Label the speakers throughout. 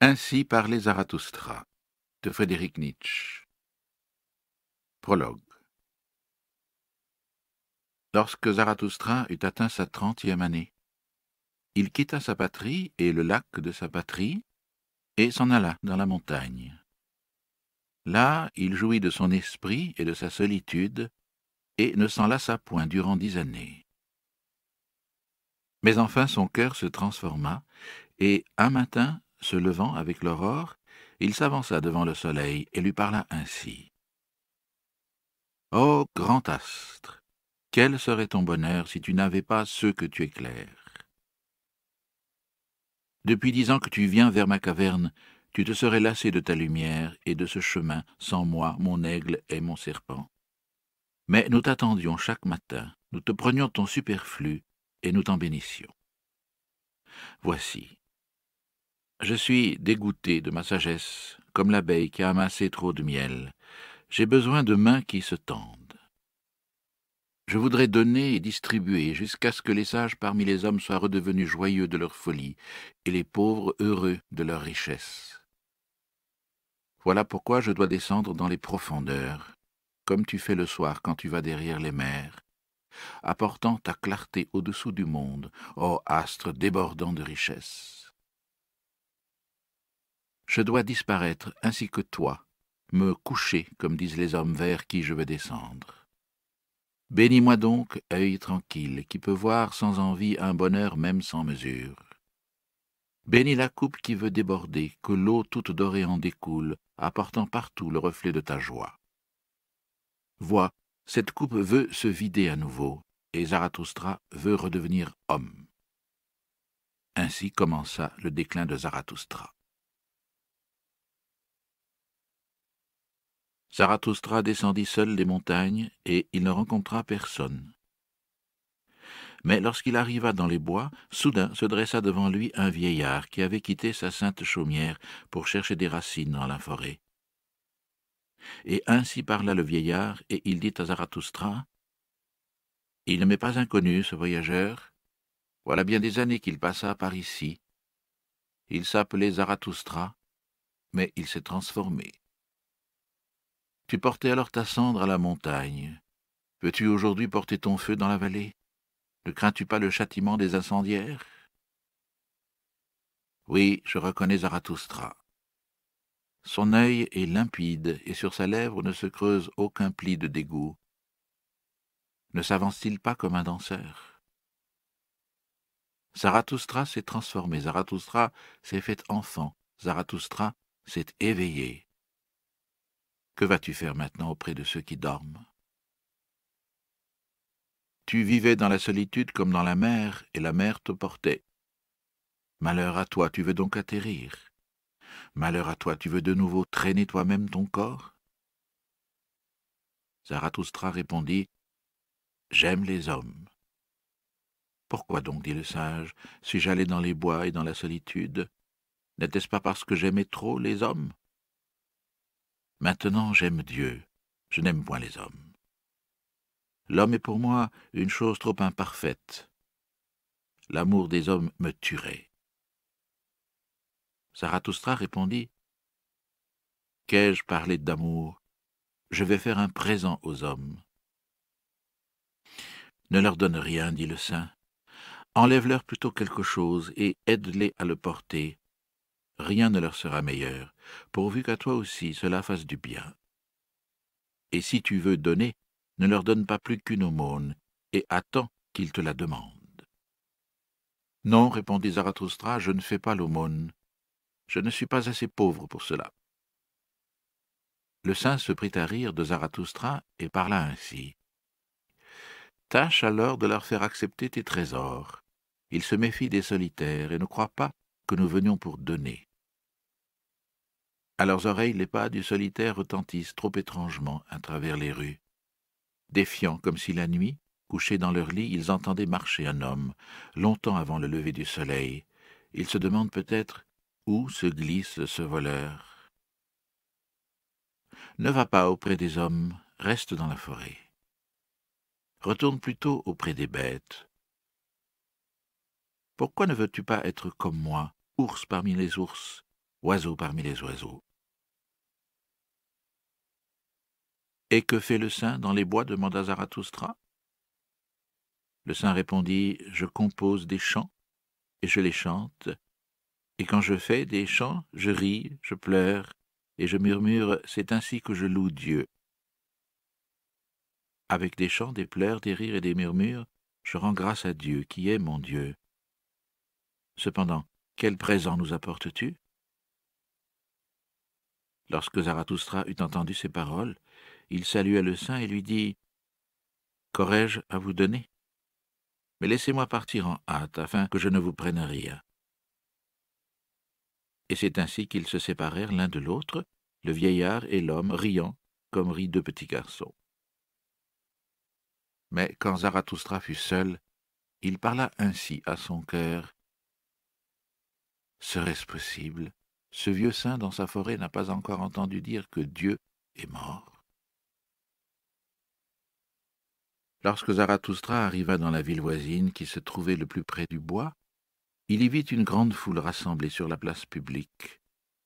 Speaker 1: Ainsi parlait Zarathustra de Frédéric Nietzsche. Prologue. Lorsque Zarathustra eut atteint sa trentième année, il quitta sa patrie et le lac de sa patrie et s'en alla dans la montagne. Là, il jouit de son esprit et de sa solitude et ne s'en lassa point durant dix années. Mais enfin son cœur se transforma, et un matin, se levant avec l'aurore, il s'avança devant le soleil et lui parla ainsi. Ô grand astre, quel serait ton bonheur si tu n'avais pas ceux que tu éclaires? Depuis dix ans que tu viens vers ma caverne, tu te serais lassé de ta lumière et de ce chemin sans moi, mon aigle et mon serpent. Mais nous t'attendions chaque matin, nous te prenions ton superflu, et nous t'en bénissions. Voici. Je suis dégoûté de ma sagesse, comme l'abeille qui a amassé trop de miel. J'ai besoin de mains qui se tendent. Je voudrais donner et distribuer jusqu'à ce que les sages parmi les hommes soient redevenus joyeux de leur folie et les pauvres heureux de leur richesse. Voilà pourquoi je dois descendre dans les profondeurs, comme tu fais le soir quand tu vas derrière les mers, apportant ta clarté au-dessous du monde, ô astre débordant de richesse. Je dois disparaître ainsi que toi, me coucher, comme disent les hommes vers qui je veux descendre. Bénis-moi donc, œil tranquille, qui peut voir sans envie un bonheur même sans mesure. Bénis la coupe qui veut déborder, que l'eau toute dorée en découle, apportant partout le reflet de ta joie. Vois, cette coupe veut se vider à nouveau, et Zarathustra veut redevenir homme. Ainsi commença le déclin de Zarathustra. Zarathustra descendit seul les montagnes, et il ne rencontra personne. Mais lorsqu'il arriva dans les bois, soudain se dressa devant lui un vieillard qui avait quitté sa sainte chaumière pour chercher des racines dans la forêt. Et ainsi parla le vieillard, et il dit à Zarathustra, Il ne m'est pas inconnu, ce voyageur. Voilà bien des années qu'il passa par ici. Il s'appelait Zarathustra, mais il s'est transformé. Tu portais alors ta cendre à la montagne. Veux-tu aujourd'hui porter ton feu dans la vallée? Ne crains-tu pas le châtiment des incendiaires? Oui, je reconnais Zarathustra. Son œil est limpide et sur sa lèvre ne se creuse aucun pli de dégoût. Ne s'avance-t-il pas comme un danseur? Zarathustra s'est transformé, Zarathustra s'est fait enfant, Zarathustra s'est éveillé. Que vas-tu faire maintenant auprès de ceux qui dorment? Tu vivais dans la solitude comme dans la mer, et la mer te portait. Malheur à toi, tu veux donc atterrir. Malheur à toi, tu veux de nouveau traîner toi-même ton corps? Zarathustra répondit J'aime les hommes. Pourquoi donc, dit le sage, suis-je allé dans les bois et dans la solitude? N'était-ce pas parce que j'aimais trop les hommes? Maintenant j'aime Dieu, je n'aime point les hommes. L'homme est pour moi une chose trop imparfaite. L'amour des hommes me tuerait. Zarathustra répondit Qu'ai-je parlé d'amour? Je vais faire un présent aux hommes. Ne leur donne rien, dit le saint. Enlève-leur plutôt quelque chose et aide-les à le porter. Rien ne leur sera meilleur, pourvu qu'à toi aussi cela fasse du bien. Et si tu veux donner, ne leur donne pas plus qu'une aumône, et attends qu'ils te la demandent. Non, répondit Zarathustra, je ne fais pas l'aumône. Je ne suis pas assez pauvre pour cela. Le saint se prit à rire de Zarathustra et parla ainsi. Tâche alors de leur faire accepter tes trésors. Ils se méfient des solitaires et ne croient pas que nous venions pour donner. À leurs oreilles, les pas du solitaire retentissent trop étrangement à travers les rues. Défiants comme si la nuit, couchés dans leur lit, ils entendaient marcher un homme, longtemps avant le lever du soleil. Ils se demandent peut-être où se glisse ce voleur Ne va pas auprès des hommes, reste dans la forêt. Retourne plutôt auprès des bêtes. Pourquoi ne veux-tu pas être comme moi, ours parmi les ours, oiseau parmi les oiseaux? Et que fait le saint dans les bois? demanda Zarathustra. Le saint répondit Je compose des chants, et je les chante, et quand je fais des chants, je ris, je pleure, et je murmure C'est ainsi que je loue Dieu. Avec des chants, des pleurs, des rires et des murmures, je rends grâce à Dieu qui est mon Dieu. Cependant, quel présent nous apportes-tu? Lorsque Zarathustra eut entendu ces paroles, il salua le saint et lui dit Qu'aurais-je à vous donner? Mais laissez-moi partir en hâte afin que je ne vous prenne rien. Et c'est ainsi qu'ils se séparèrent l'un de l'autre, le vieillard et l'homme, riant comme rient deux petits garçons. Mais quand Zarathustra fut seul, il parla ainsi à son cœur. Serait-ce possible? Ce vieux saint dans sa forêt n'a pas encore entendu dire que Dieu est mort. Lorsque Zarathustra arriva dans la ville voisine qui se trouvait le plus près du bois, il y vit une grande foule rassemblée sur la place publique,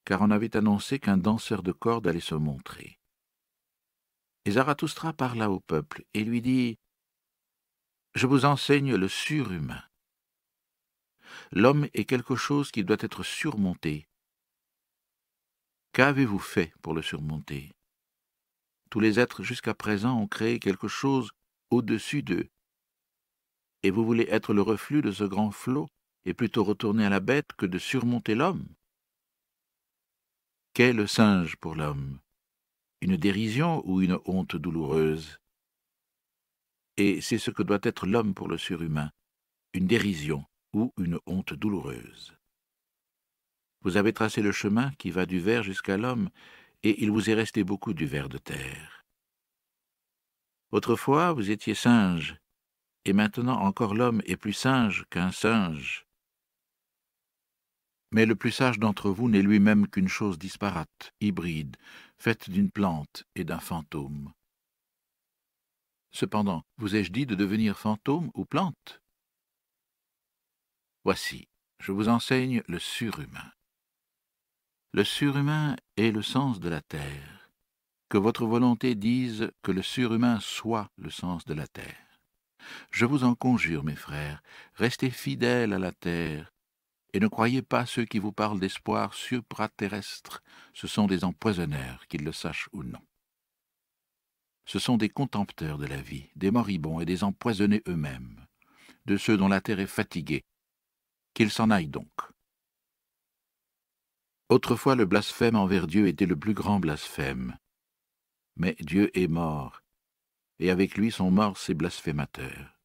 Speaker 1: car on avait annoncé qu'un danseur de cordes allait se montrer. Et Zarathustra parla au peuple et lui dit je vous enseigne le surhumain. L'homme est quelque chose qui doit être surmonté. Qu'avez-vous fait pour le surmonter? Tous les êtres jusqu'à présent ont créé quelque chose au-dessus d'eux. Et vous voulez être le reflux de ce grand flot et plutôt retourner à la bête que de surmonter l'homme? Qu'est le singe pour l'homme? Une dérision ou une honte douloureuse? Et c'est ce que doit être l'homme pour le surhumain, une dérision ou une honte douloureuse. Vous avez tracé le chemin qui va du ver jusqu'à l'homme, et il vous est resté beaucoup du ver de terre. Autrefois vous étiez singe, et maintenant encore l'homme est plus singe qu'un singe. Mais le plus sage d'entre vous n'est lui-même qu'une chose disparate, hybride, faite d'une plante et d'un fantôme. Cependant, vous ai-je dit de devenir fantôme ou plante? Voici, je vous enseigne le surhumain. Le surhumain est le sens de la terre. Que votre volonté dise que le surhumain soit le sens de la terre. Je vous en conjure, mes frères, restez fidèles à la terre, et ne croyez pas ceux qui vous parlent d'espoir supraterrestre, ce sont des empoisonneurs, qu'ils le sachent ou non. Ce sont des contempteurs de la vie, des moribonds et des empoisonnés eux-mêmes, de ceux dont la terre est fatiguée. Qu'ils s'en aillent donc. Autrefois le blasphème envers Dieu était le plus grand blasphème. Mais Dieu est mort, et avec lui sont morts ses blasphémateurs.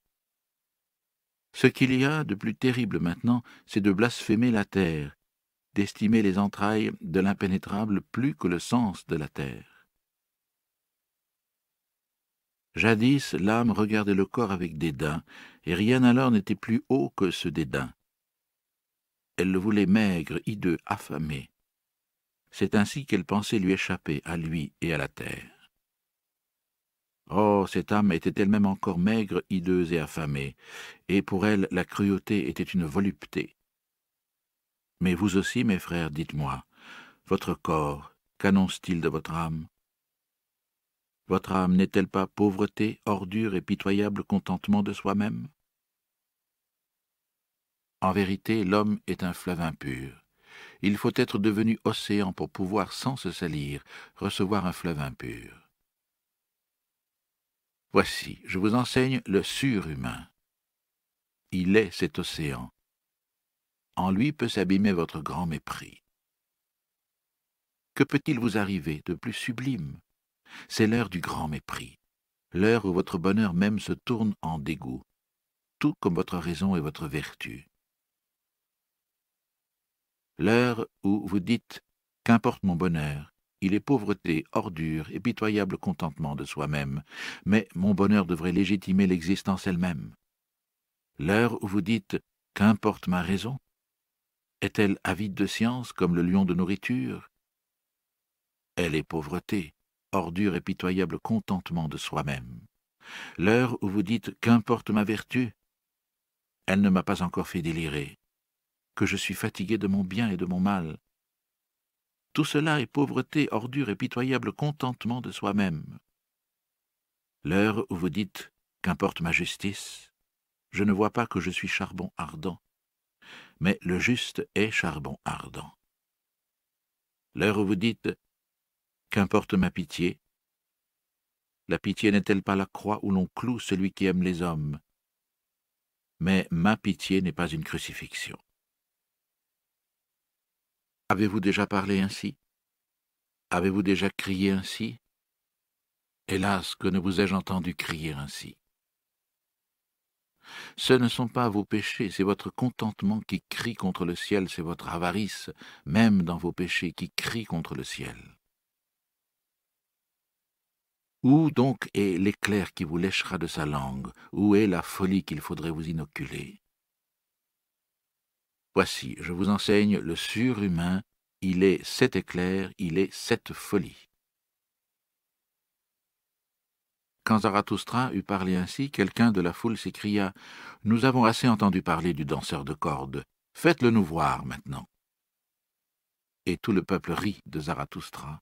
Speaker 1: Ce qu'il y a de plus terrible maintenant, c'est de blasphémer la terre, d'estimer les entrailles de l'impénétrable plus que le sens de la terre. Jadis, l'âme regardait le corps avec dédain, et rien alors n'était plus haut que ce dédain. Elle le voulait maigre, hideux, affamé. C'est ainsi qu'elle pensait lui échapper, à lui et à la terre. Oh, cette âme était elle-même encore maigre, hideuse et affamée, et pour elle la cruauté était une volupté. Mais vous aussi, mes frères, dites-moi, votre corps, qu'annonce-t-il de votre âme? Votre âme n'est-elle pas pauvreté, ordure et pitoyable contentement de soi-même? En vérité, l'homme est un fleuve impur. Il faut être devenu océan pour pouvoir, sans se salir, recevoir un fleuve impur. Voici, je vous enseigne le surhumain. Il est cet océan. En lui peut s'abîmer votre grand mépris. Que peut-il vous arriver de plus sublime? C'est l'heure du grand mépris, l'heure où votre bonheur même se tourne en dégoût, tout comme votre raison et votre vertu. L'heure où vous dites Qu'importe mon bonheur, il est pauvreté, ordure et pitoyable contentement de soi-même, mais mon bonheur devrait légitimer l'existence elle-même. L'heure où vous dites Qu'importe ma raison Est-elle avide de science comme le lion de nourriture? Elle est pauvreté, ordure et pitoyable contentement de soi-même. L'heure où vous dites Qu'importe ma vertu Elle ne m'a pas encore fait délirer. que je suis fatigué de mon bien et de mon mal. Tout cela est pauvreté, ordure et pitoyable contentement de soi-même. L'heure où vous dites Qu'importe ma justice, je ne vois pas que je suis charbon ardent, mais le juste est charbon ardent. L'heure où vous dites Qu'importe ma pitié, la pitié n'est-elle pas la croix où l'on cloue celui qui aime les hommes? Mais ma pitié n'est pas une crucifixion. Avez-vous déjà parlé ainsi? Avez-vous déjà crié ainsi? Hélas, que ne vous ai-je entendu crier ainsi? Ce ne sont pas vos péchés, c'est votre contentement qui crie contre le ciel, c'est votre avarice, même dans vos péchés, qui crie contre le ciel. Où donc est l'éclair qui vous léchera de sa langue? Où est la folie qu'il faudrait vous inoculer? Voici, je vous enseigne le surhumain, il est cet éclair, il est cette folie. Quand Zarathustra eut parlé ainsi, quelqu'un de la foule s'écria Nous avons assez entendu parler du danseur de cordes. Faites-le nous voir maintenant. Et tout le peuple rit de Zarathustra.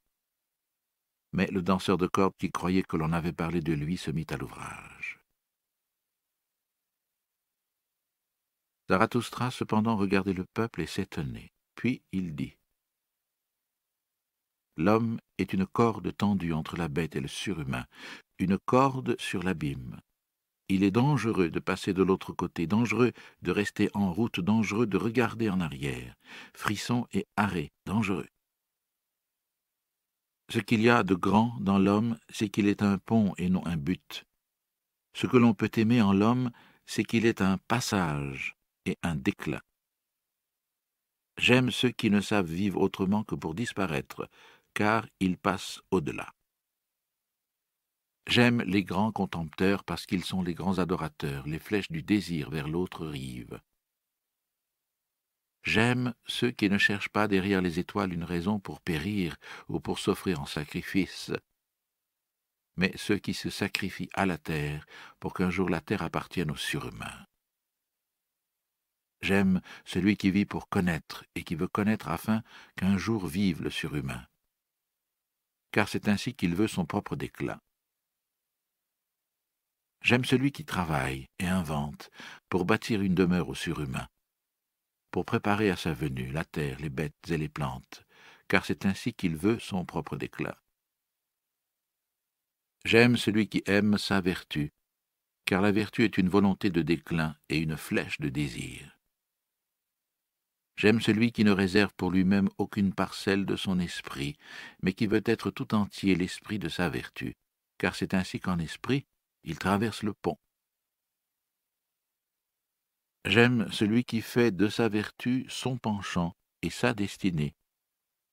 Speaker 1: Mais le danseur de cordes qui croyait que l'on avait parlé de lui se mit à l'ouvrage. Zarathustra cependant regardait le peuple et s'étonnait. Puis il dit L'homme est une corde tendue entre la bête et le surhumain, une corde sur l'abîme. Il est dangereux de passer de l'autre côté, dangereux de rester en route, dangereux de regarder en arrière. Frisson et arrêt, dangereux. Ce qu'il y a de grand dans l'homme, c'est qu'il est un pont et non un but. Ce que l'on peut aimer en l'homme, c'est qu'il est un passage et un déclin. J'aime ceux qui ne savent vivre autrement que pour disparaître, car ils passent au-delà. J'aime les grands contempteurs parce qu'ils sont les grands adorateurs, les flèches du désir vers l'autre rive. J'aime ceux qui ne cherchent pas derrière les étoiles une raison pour périr ou pour s'offrir en sacrifice, mais ceux qui se sacrifient à la terre pour qu'un jour la terre appartienne aux surhumains. J'aime celui qui vit pour connaître et qui veut connaître afin qu'un jour vive le surhumain car c'est ainsi qu'il veut son propre déclin. J'aime celui qui travaille et invente pour bâtir une demeure au surhumain, pour préparer à sa venue la terre, les bêtes et les plantes, car c'est ainsi qu'il veut son propre déclin. J'aime celui qui aime sa vertu, car la vertu est une volonté de déclin et une flèche de désir. J'aime celui qui ne réserve pour lui-même aucune parcelle de son esprit, mais qui veut être tout entier l'esprit de sa vertu, car c'est ainsi qu'en esprit il traverse le pont. J'aime celui qui fait de sa vertu son penchant et sa destinée,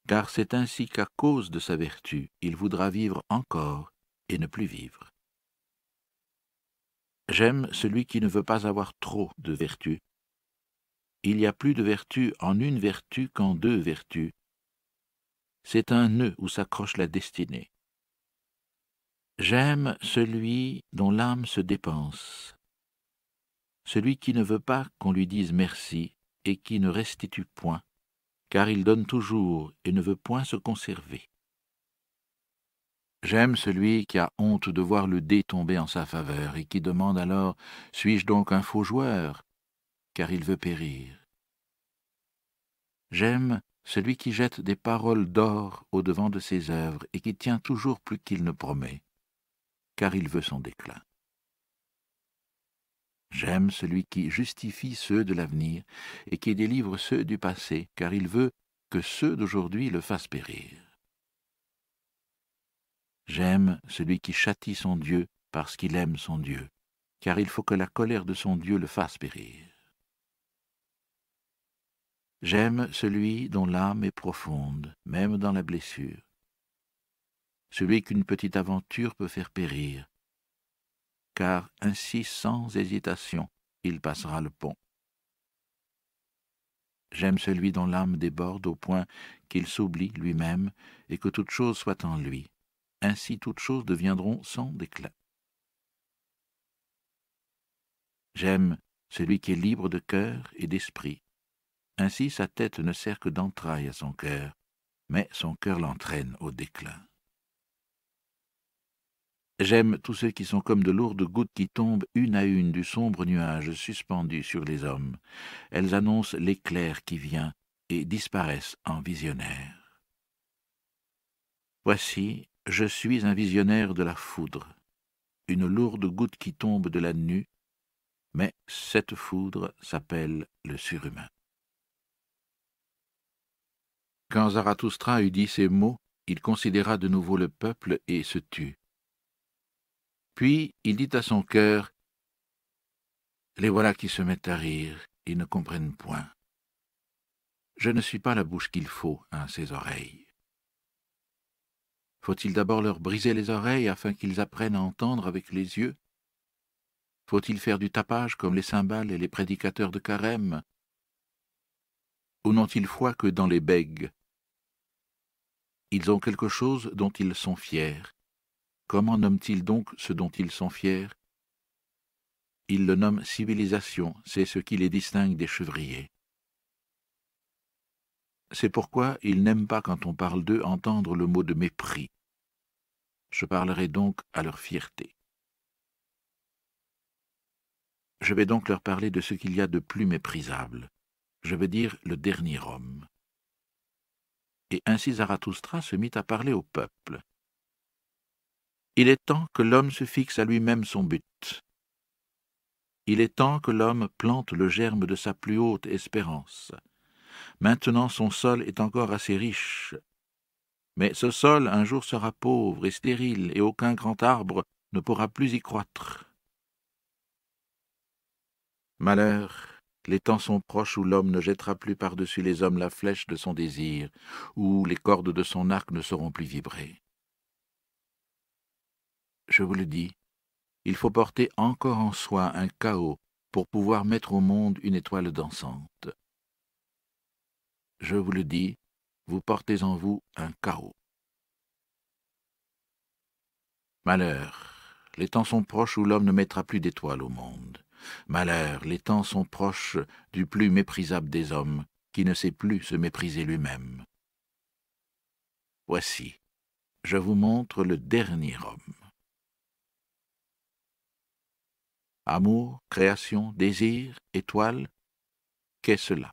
Speaker 1: car c'est ainsi qu'à cause de sa vertu il voudra vivre encore et ne plus vivre. J'aime celui qui ne veut pas avoir trop de vertu, il y a plus de vertu en une vertu qu'en deux vertus. C'est un nœud où s'accroche la destinée. J'aime celui dont l'âme se dépense, celui qui ne veut pas qu'on lui dise merci et qui ne restitue point, car il donne toujours et ne veut point se conserver. J'aime celui qui a honte de voir le dé tomber en sa faveur et qui demande alors Suis-je donc un faux joueur? Car il veut périr. J'aime celui qui jette des paroles d'or au devant de ses œuvres et qui tient toujours plus qu'il ne promet, car il veut son déclin. J'aime celui qui justifie ceux de l'avenir et qui délivre ceux du passé, car il veut que ceux d'aujourd'hui le fassent périr. J'aime celui qui châtie son Dieu parce qu'il aime son Dieu, car il faut que la colère de son Dieu le fasse périr. J'aime celui dont l'âme est profonde, même dans la blessure, celui qu'une petite aventure peut faire périr, car ainsi sans hésitation il passera le pont. J'aime celui dont l'âme déborde au point qu'il s'oublie lui-même et que toute chose soit en lui. Ainsi toutes choses deviendront sans déclin. J'aime celui qui est libre de cœur et d'esprit, Ainsi sa tête ne sert que d'entraille à son cœur, mais son cœur l'entraîne au déclin. J'aime tous ceux qui sont comme de lourdes gouttes qui tombent une à une du sombre nuage suspendu sur les hommes. Elles annoncent l'éclair qui vient et disparaissent en visionnaire. Voici, je suis un visionnaire de la foudre, une lourde goutte qui tombe de la nue, mais cette foudre s'appelle le surhumain. Quand Zarathustra eut dit ces mots, il considéra de nouveau le peuple et se tut. Puis il dit à son cœur Les voilà qui se mettent à rire, ils ne comprennent point. Je ne suis pas la bouche qu'il faut à ces oreilles. Faut-il d'abord leur briser les oreilles afin qu'ils apprennent à entendre avec les yeux? Faut-il faire du tapage comme les cymbales et les prédicateurs de carême? Ou n'ont-ils foi que dans les bègues Ils ont quelque chose dont ils sont fiers, Comment nomment-ils donc ce dont ils sont fiers? Ils le nomment civilisation, c'est ce qui les distingue des chevriers. C'est pourquoi ils n'aiment pas quand on parle d'eux entendre le mot de mépris. Je parlerai donc à leur fierté. Je vais donc leur parler de ce qu'il y a de plus méprisable. Je veux dire le dernier homme. Et ainsi Zarathustra se mit à parler au peuple. Il est temps que l'homme se fixe à lui-même son but. Il est temps que l'homme plante le germe de sa plus haute espérance. Maintenant son sol est encore assez riche. Mais ce sol un jour sera pauvre et stérile, et aucun grand arbre ne pourra plus y croître. Malheur, les temps sont proches où l'homme ne jettera plus par-dessus les hommes la flèche de son désir, où les cordes de son arc ne sauront plus vibrer je vous le dis, il faut porter encore en soi un chaos pour pouvoir mettre au monde une étoile dansante. Je vous le dis, vous portez en vous un chaos. Malheur, les temps sont proches où l'homme ne mettra plus d'étoiles au monde. Malheur, les temps sont proches du plus méprisable des hommes, qui ne sait plus se mépriser lui-même. Voici, je vous montre le dernier homme. Amour, création, désir, étoile, qu'est cela?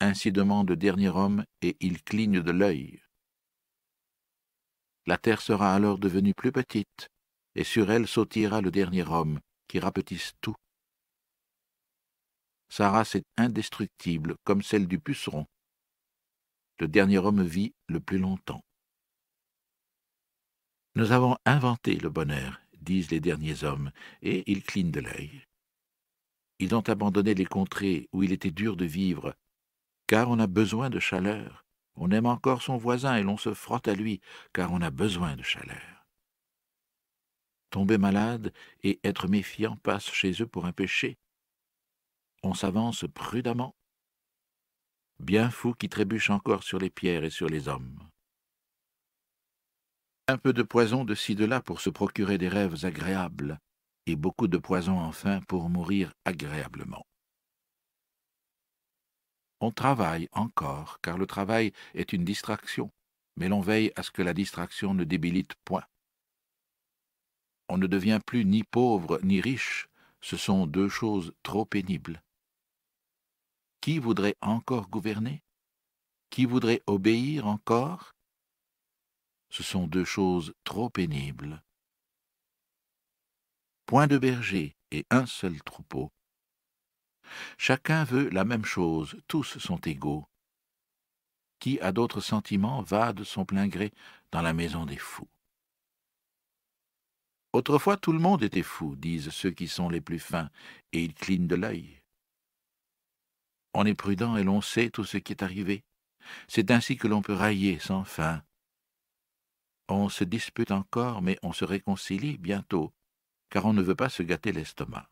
Speaker 1: Ainsi demande le dernier homme, et il cligne de l'œil. La terre sera alors devenue plus petite, et sur elle sautira le dernier homme, qui rapetisse tout. Sa race est indestructible, comme celle du puceron. Le dernier homme vit le plus longtemps. Nous avons inventé le bonheur, disent les derniers hommes, et ils clignent de l'œil. Ils ont abandonné les contrées où il était dur de vivre, car on a besoin de chaleur. On aime encore son voisin et l'on se frotte à lui, car on a besoin de chaleur. Tomber malade et être méfiant passe chez eux pour un péché. On s'avance prudemment. Bien fou qui trébuche encore sur les pierres et sur les hommes un peu de poison de ci de là pour se procurer des rêves agréables, et beaucoup de poison enfin pour mourir agréablement. On travaille encore, car le travail est une distraction, mais l'on veille à ce que la distraction ne débilite point. On ne devient plus ni pauvre ni riche, ce sont deux choses trop pénibles. Qui voudrait encore gouverner? Qui voudrait obéir encore? Ce sont deux choses trop pénibles. Point de berger et un seul troupeau. Chacun veut la même chose, tous sont égaux. Qui a d'autres sentiments va de son plein gré dans la maison des fous. Autrefois tout le monde était fou, disent ceux qui sont les plus fins, et ils clignent de l'œil. On est prudent et l'on sait tout ce qui est arrivé. C'est ainsi que l'on peut railler sans fin, on se dispute encore, mais on se réconcilie bientôt, car on ne veut pas se gâter l'estomac.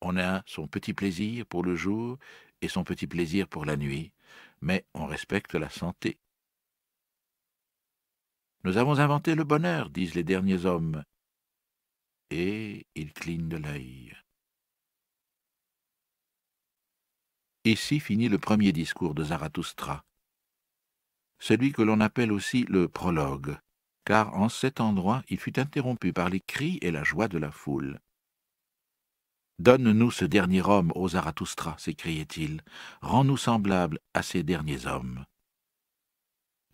Speaker 1: On a son petit plaisir pour le jour et son petit plaisir pour la nuit, mais on respecte la santé. Nous avons inventé le bonheur, disent les derniers hommes, et ils clignent de l'œil. Ici finit le premier discours de Zarathustra, celui que l'on appelle aussi le prologue, car en cet endroit il fut interrompu par les cris et la joie de la foule. Donne-nous ce dernier homme, ô Zarathustra, s'écriait-il, rends-nous semblables à ces derniers hommes.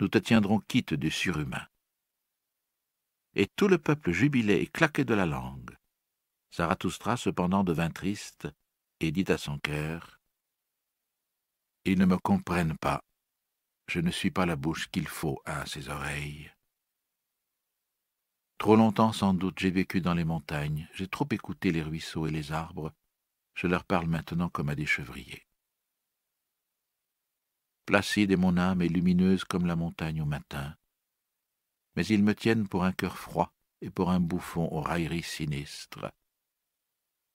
Speaker 1: Nous te tiendrons quitte du surhumain. Et tout le peuple jubilait et claquait de la langue. Zarathustra cependant devint triste et dit à son cœur Ils ne me comprennent pas. Je ne suis pas la bouche qu'il faut à ses oreilles. Trop longtemps sans doute j'ai vécu dans les montagnes, j'ai trop écouté les ruisseaux et les arbres, je leur parle maintenant comme à des chevriers. Placide est mon âme et lumineuse comme la montagne au matin, mais ils me tiennent pour un cœur froid et pour un bouffon aux railleries sinistres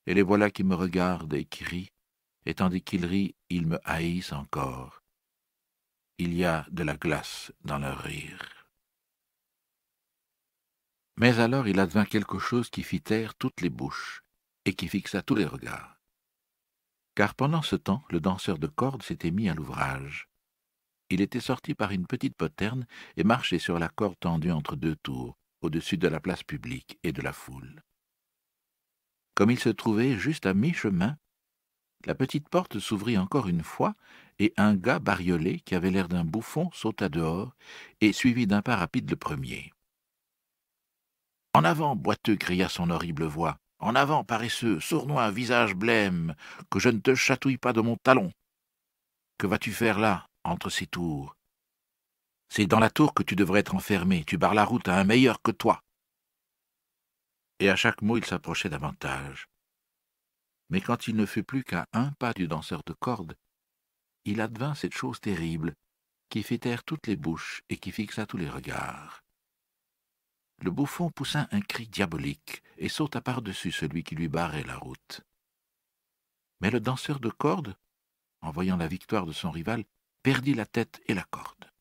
Speaker 1: et les voilà qui me regardent et qui rient, et tandis qu'ils rient, ils me haïssent encore. Il y a de la glace dans leur rire. Mais alors il advint quelque chose qui fit taire toutes les bouches, et qui fixa tous les regards. Car pendant ce temps, le danseur de cordes s'était mis à l'ouvrage. Il était sorti par une petite poterne et marchait sur la corde tendue entre deux tours, au-dessus de la place publique et de la foule. Comme il se trouvait juste à mi-chemin, la petite porte s'ouvrit encore une fois, et un gars bariolé, qui avait l'air d'un bouffon, sauta dehors, et suivit d'un pas rapide le premier. En avant, boiteux, cria son horrible voix. En avant, paresseux, sournois, visage blême, que je ne te chatouille pas de mon talon. Que vas-tu faire là, entre ces tours C'est dans la tour que tu devrais être enfermé, tu barres la route à un meilleur que toi et à chaque mot il s'approchait davantage. Mais quand il ne fut plus qu'à un pas du danseur de cordes, il advint cette chose terrible qui fit taire toutes les bouches et qui fixa tous les regards. Le bouffon poussa un cri diabolique et sauta par-dessus celui qui lui barrait la route. Mais le danseur de cordes, en voyant la victoire de son rival, perdit la tête et la corde.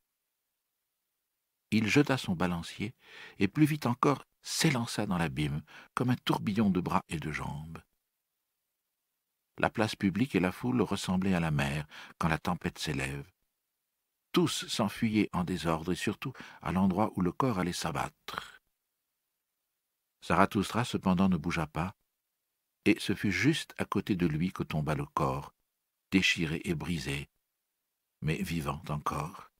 Speaker 1: Il jeta son balancier, et plus vite encore s'élança dans l'abîme comme un tourbillon de bras et de jambes. La place publique et la foule ressemblaient à la mer quand la tempête s'élève. Tous s'enfuyaient en désordre et surtout à l'endroit où le corps allait s'abattre. Zarathustra cependant ne bougea pas, et ce fut juste à côté de lui que tomba le corps, déchiré et brisé, mais vivant encore.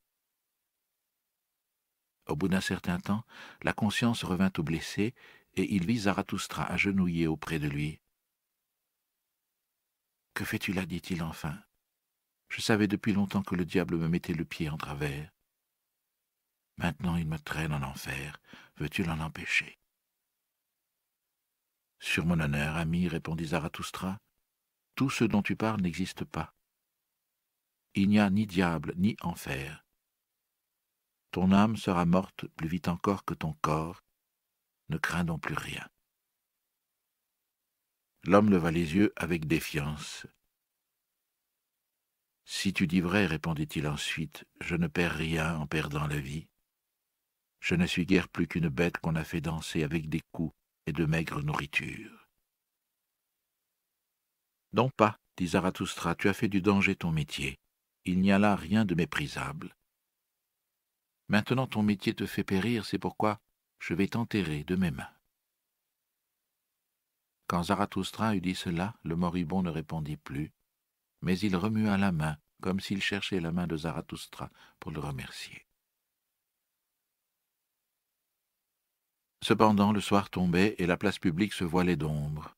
Speaker 1: Au bout d'un certain temps, la conscience revint au blessé, et il vit Zarathustra agenouillé auprès de lui. Que fais-tu là dit-il enfin? Je savais depuis longtemps que le diable me mettait le pied en travers. Maintenant il me traîne en enfer. Veux-tu l'en empêcher? Sur mon honneur, ami, répondit Zarathustra, tout ce dont tu parles n'existe pas. Il n'y a ni diable ni enfer ton âme sera morte plus vite encore que ton corps, ne crains donc plus rien. L'homme leva les yeux avec défiance. Si tu dis vrai, répondit-il ensuite, je ne perds rien en perdant la vie. Je ne suis guère plus qu'une bête qu'on a fait danser avec des coups et de maigre nourriture. Non pas, dit Zarathustra, tu as fait du danger ton métier. Il n'y a là rien de méprisable. Maintenant ton métier te fait périr, c'est pourquoi je vais t'enterrer de mes mains. Quand Zarathustra eut dit cela, le moribond ne répondit plus, mais il remua la main, comme s'il cherchait la main de Zarathustra pour le remercier. Cependant, le soir tombait et la place publique se voilait d'ombre.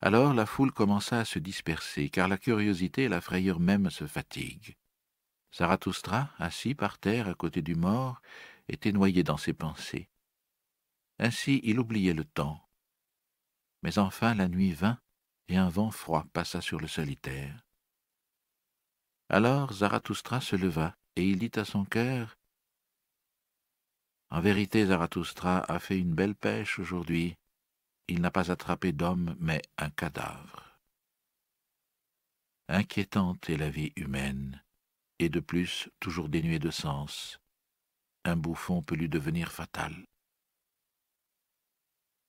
Speaker 1: Alors la foule commença à se disperser, car la curiosité et la frayeur même se fatiguent. Zarathustra, assis par terre à côté du mort, était noyé dans ses pensées. Ainsi il oubliait le temps. Mais enfin la nuit vint, et un vent froid passa sur le solitaire. Alors Zarathustra se leva, et il dit à son cœur En vérité, Zarathustra a fait une belle pêche aujourd'hui. Il n'a pas attrapé d'homme, mais un cadavre. Inquiétante est la vie humaine et de plus toujours dénué de sens. Un bouffon peut lui devenir fatal.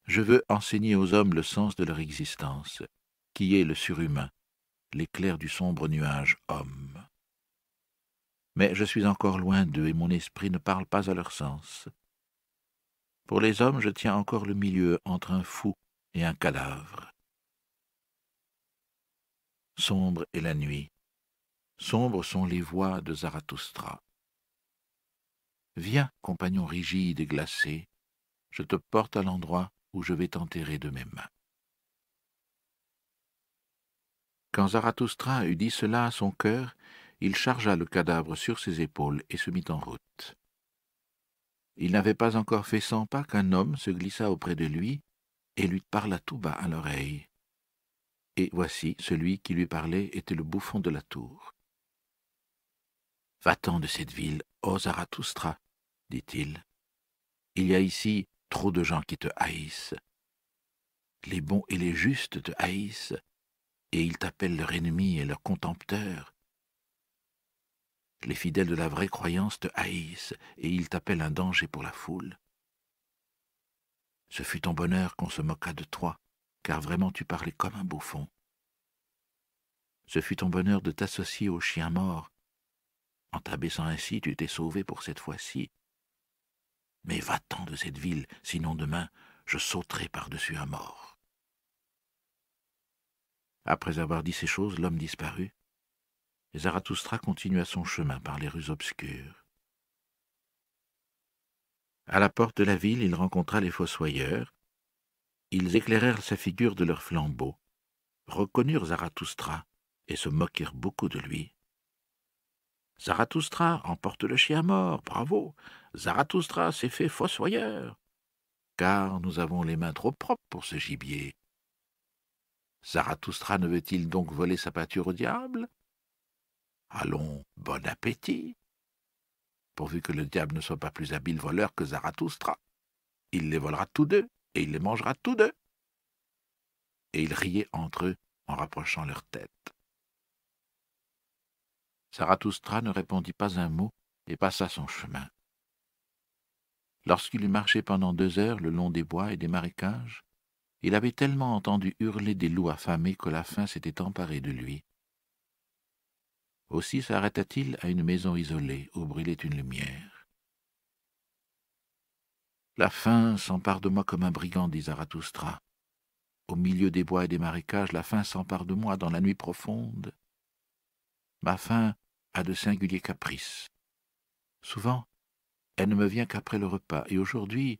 Speaker 1: Je veux enseigner aux hommes le sens de leur existence, qui est le surhumain, l'éclair du sombre nuage homme. Mais je suis encore loin d'eux et mon esprit ne parle pas à leur sens. Pour les hommes, je tiens encore le milieu entre un fou et un cadavre. Sombre est la nuit, sombres sont les voix de Zarathustra. Viens, compagnon rigide et glacé, je te porte à l'endroit où je vais t'enterrer de mes mains. Quand Zarathustra eut dit cela à son cœur, il chargea le cadavre sur ses épaules et se mit en route. Il n'avait pas encore fait cent pas qu'un homme se glissa auprès de lui et lui parla tout bas à l'oreille. Et voici, celui qui lui parlait était le bouffon de la tour. Va-t'en de cette ville, ô Zarathustra, dit-il. Il y a ici trop de gens qui te haïssent. Les bons et les justes te haïssent, et ils t'appellent leur ennemi et leur contempteur. Les fidèles de la vraie croyance te haïssent, et ils t'appellent un danger pour la foule. Ce fut ton bonheur qu'on se moqua de toi, car vraiment tu parlais comme un bouffon. Ce fut ton bonheur de t'associer aux chiens morts. En t'abaissant ainsi, tu t'es sauvé pour cette fois-ci. Mais va-t'en de cette ville, sinon demain je sauterai par-dessus un mort. Après avoir dit ces choses, l'homme disparut. Zarathustra continua son chemin par les rues obscures. À la porte de la ville, il rencontra les fossoyeurs. Ils éclairèrent sa figure de leurs flambeaux, reconnurent Zarathustra et se moquèrent beaucoup de lui. Zarathustra emporte le chien mort, bravo. Zarathustra s'est fait fossoyeur. Car nous avons les mains trop propres pour ce gibier. Zarathustra ne veut-il donc voler sa pâture au diable? Allons, bon appétit Pourvu que le diable ne soit pas plus habile voleur que Zarathustra. Il les volera tous deux, et il les mangera tous deux. Et ils riaient entre eux en rapprochant leurs têtes. Zarathustra ne répondit pas un mot et passa son chemin. Lorsqu'il eut marché pendant deux heures le long des bois et des marécages, il avait tellement entendu hurler des loups affamés que la faim s'était emparée de lui. Aussi s'arrêta-t-il à une maison isolée où brûlait une lumière. La faim s'empare de moi comme un brigand, dit Zarathustra. Au milieu des bois et des marécages, la faim s'empare de moi dans la nuit profonde. Ma faim a de singuliers caprices. Souvent, elle ne me vient qu'après le repas, et aujourd'hui,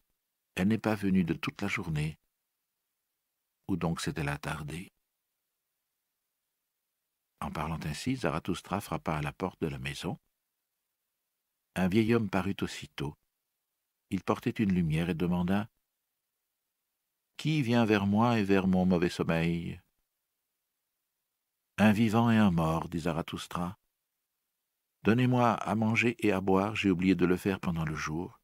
Speaker 1: elle n'est pas venue de toute la journée. Où donc s'est-elle attardée? En parlant ainsi, Zarathustra frappa à la porte de la maison. Un vieil homme parut aussitôt. Il portait une lumière et demanda Qui vient vers moi et vers mon mauvais sommeil Un vivant et un mort, dit Zarathustra. Donnez-moi à manger et à boire, j'ai oublié de le faire pendant le jour.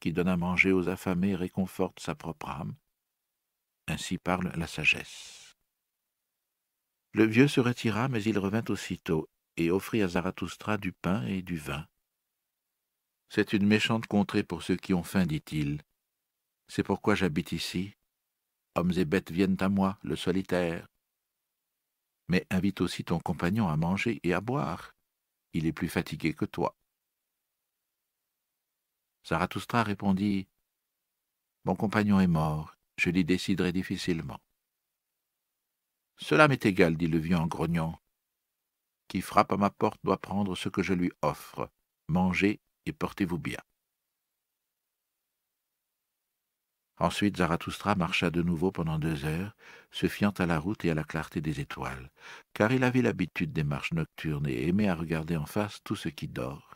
Speaker 1: Qui donne à manger aux affamés réconforte sa propre âme. Ainsi parle la sagesse. Le vieux se retira, mais il revint aussitôt et offrit à Zarathustra du pain et du vin. C'est une méchante contrée pour ceux qui ont faim, dit-il. C'est pourquoi j'habite ici. Hommes et bêtes viennent à moi, le solitaire mais invite aussi ton compagnon à manger et à boire. Il est plus fatigué que toi. Zarathustra répondit Mon compagnon est mort, je l'y déciderai difficilement. Cela m'est égal, dit le vieux en grognant. Qui frappe à ma porte doit prendre ce que je lui offre. Mangez et portez-vous bien. Ensuite Zarathustra marcha de nouveau pendant deux heures, se fiant à la route et à la clarté des étoiles, car il avait l'habitude des marches nocturnes et aimait à regarder en face tout ce qui dort.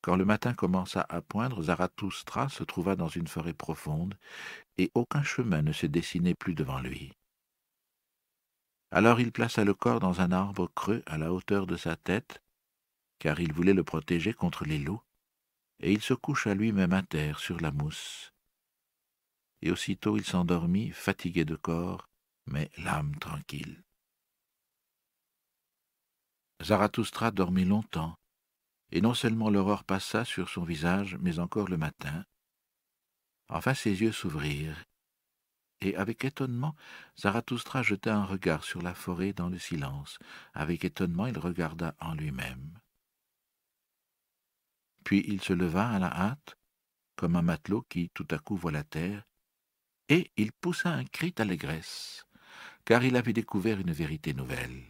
Speaker 1: Quand le matin commença à poindre, Zarathustra se trouva dans une forêt profonde, et aucun chemin ne se dessinait plus devant lui. Alors il plaça le corps dans un arbre creux à la hauteur de sa tête, car il voulait le protéger contre les loups, et il se coucha lui-même à terre sur la mousse et aussitôt il s'endormit, fatigué de corps, mais l'âme tranquille. Zarathustra dormit longtemps, et non seulement l'aurore passa sur son visage, mais encore le matin. Enfin ses yeux s'ouvrirent, Et avec étonnement, Zarathustra jeta un regard sur la forêt dans le silence. Avec étonnement, il regarda en lui-même. Puis il se leva à la hâte, comme un matelot qui tout à coup voit la terre, et il poussa un cri d'allégresse, car il avait découvert une vérité nouvelle.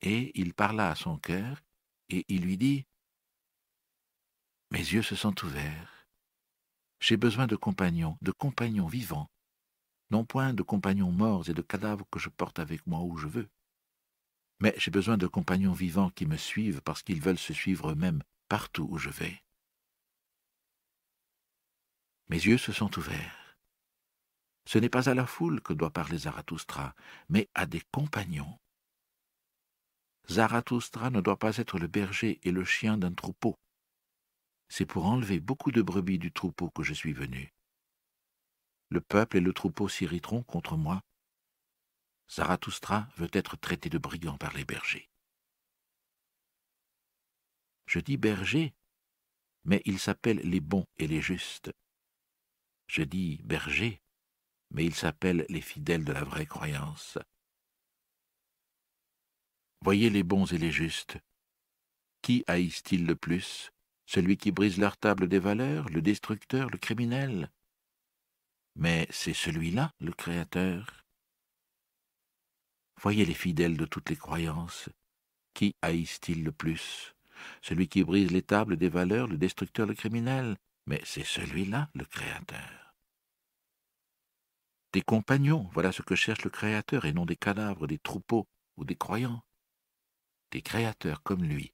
Speaker 1: Et il parla à son cœur, et il lui dit Mes yeux se sont ouverts. J'ai besoin de compagnons, de compagnons vivants, non point de compagnons morts et de cadavres que je porte avec moi où je veux. Mais j'ai besoin de compagnons vivants qui me suivent parce qu'ils veulent se suivre eux-mêmes partout où je vais. Mes yeux se sont ouverts. Ce n'est pas à la foule que doit parler Zarathustra, mais à des compagnons. Zarathustra ne doit pas être le berger et le chien d'un troupeau. C'est pour enlever beaucoup de brebis du troupeau que je suis venu. Le peuple et le troupeau s'irriteront contre moi. Zarathustra veut être traité de brigand par les bergers. Je dis berger, mais ils s'appellent les bons et les justes. Je dis berger, mais ils s'appellent les fidèles de la vraie croyance. Voyez les bons et les justes. Qui haïssent-ils le plus? Celui qui brise leur table des valeurs, le destructeur, le criminel? Mais c'est celui-là, le Créateur. Voyez les fidèles de toutes les croyances. Qui haïssent-ils le plus? Celui qui brise les tables des valeurs, le destructeur, le criminel Mais c'est celui-là, le Créateur. Des compagnons, voilà ce que cherche le Créateur, et non des cadavres, des troupeaux ou des croyants des créateurs comme lui.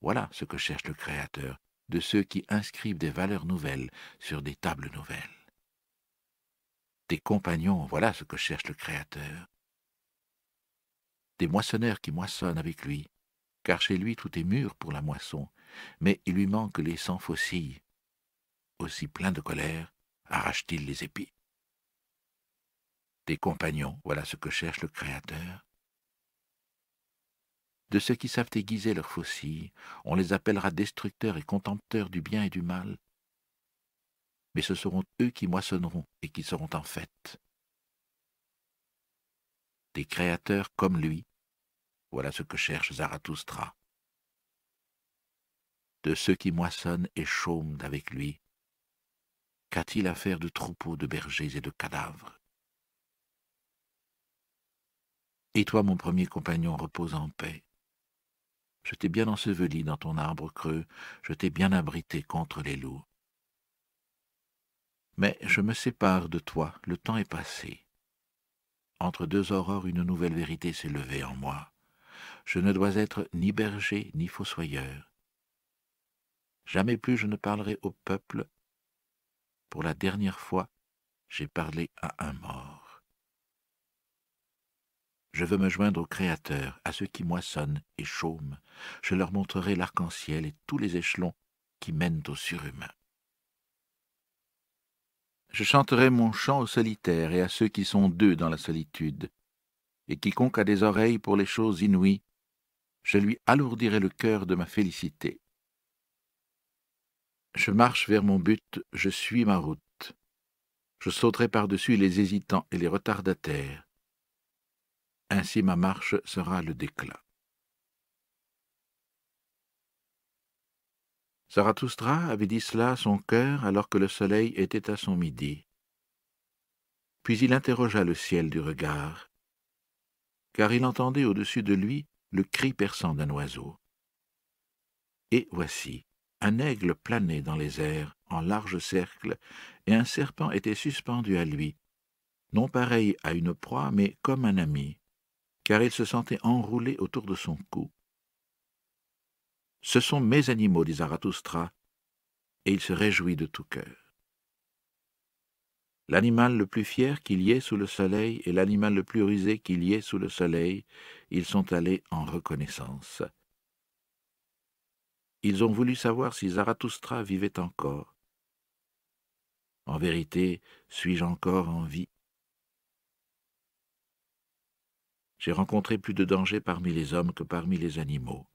Speaker 1: Voilà ce que cherche le Créateur, de ceux qui inscrivent des valeurs nouvelles sur des tables nouvelles. Des compagnons, voilà ce que cherche le Créateur. Des moissonneurs qui moissonnent avec lui, car chez lui tout est mûr pour la moisson, mais il lui manque les sans faucilles. Aussi plein de colère, arrache-t-il les épis. Des compagnons, voilà ce que cherche le Créateur de ceux qui savent aiguiser leurs faucilles, on les appellera destructeurs et contempteurs du bien et du mal. Mais ce seront eux qui moissonneront et qui seront en fête. Des créateurs comme lui, voilà ce que cherche Zarathustra. De ceux qui moissonnent et chôment avec lui, qu'a-t-il à faire de troupeaux de bergers et de cadavres? Et toi, mon premier compagnon, repose en paix. Je t'ai bien enseveli dans ton arbre creux, je t'ai bien abrité contre les loups. Mais je me sépare de toi, le temps est passé. Entre deux aurores, une nouvelle vérité s'est levée en moi. Je ne dois être ni berger ni fossoyeur. Jamais plus je ne parlerai au peuple. Pour la dernière fois, j'ai parlé à un mort. Je veux me joindre au Créateur, à ceux qui moissonnent et chôment. Je leur montrerai l'arc-en-ciel et tous les échelons qui mènent au surhumain. Je chanterai mon chant aux solitaires et à ceux qui sont deux dans la solitude. Et quiconque a des oreilles pour les choses inouïes, je lui alourdirai le cœur de ma félicité. Je marche vers mon but, je suis ma route. Je sauterai par-dessus les hésitants et les retardataires ainsi ma marche sera le déclat. Zarathustra avait dit cela à son cœur alors que le soleil était à son midi. Puis il interrogea le ciel du regard, car il entendait au-dessus de lui le cri perçant d'un oiseau. Et voici, un aigle planait dans les airs en large cercle, et un serpent était suspendu à lui, non pareil à une proie, mais comme un ami car il se sentait enroulé autour de son cou. Ce sont mes animaux, dit Zarathustra, et il se réjouit de tout cœur. L'animal le plus fier qu'il y ait sous le soleil et l'animal le plus rusé qu'il y ait sous le soleil, ils sont allés en reconnaissance. Ils ont voulu savoir si Zarathustra vivait encore. En vérité, suis-je encore en vie? J'ai rencontré plus de dangers parmi les hommes que parmi les animaux.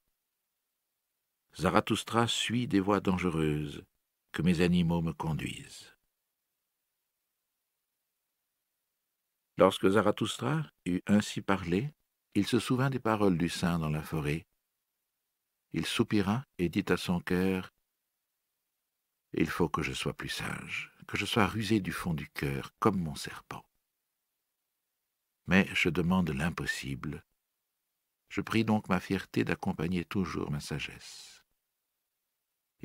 Speaker 1: Zarathustra suit des voies dangereuses que mes animaux me conduisent. Lorsque Zarathustra eut ainsi parlé, il se souvint des paroles du saint dans la forêt. Il soupira et dit à son cœur Il faut que je sois plus sage, que je sois rusé du fond du cœur, comme mon serpent. Mais je demande l'impossible. Je prie donc ma fierté d'accompagner toujours ma sagesse.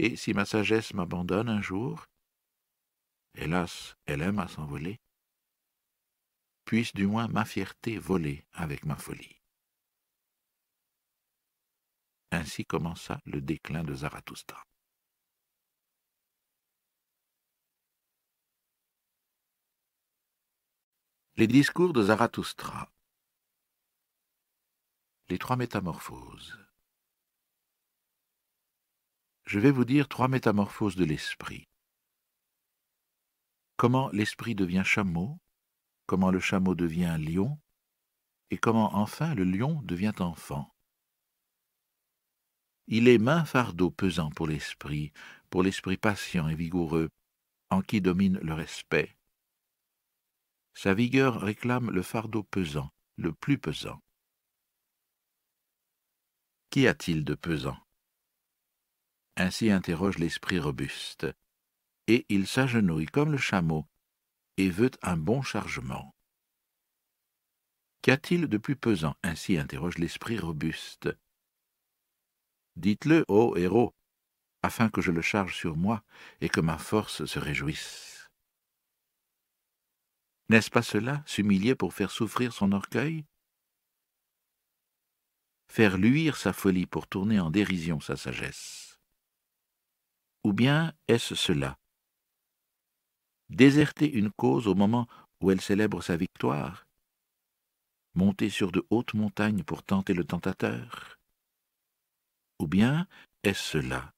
Speaker 1: Et si ma sagesse m'abandonne un jour, hélas, elle aime à s'envoler, puisse du moins ma fierté voler avec ma folie. Ainsi commença le déclin de Zarathustra. Les discours de Zarathustra. Les trois métamorphoses. Je vais vous dire trois métamorphoses de l'esprit. Comment l'esprit devient chameau, comment le chameau devient lion, et comment enfin le lion devient enfant. Il est main fardeau pesant pour l'esprit, pour l'esprit patient et vigoureux, en qui domine le respect. Sa vigueur réclame le fardeau pesant, le plus pesant. Qu'y a-t-il de pesant? Ainsi interroge l'esprit robuste, et il s'agenouille comme le chameau et veut un bon chargement. Qu'y a-t-il de plus pesant? Ainsi interroge l'esprit robuste. Dites-le, ô héros, afin que je le charge sur moi et que ma force se réjouisse. N'est-ce pas cela, s'humilier pour faire souffrir son orgueil? Faire luire sa folie pour tourner en dérision sa sagesse Ou bien est-ce cela? Déserter une cause au moment où elle célèbre sa victoire, monter sur de hautes montagnes pour tenter le tentateur? Ou bien est-ce cela?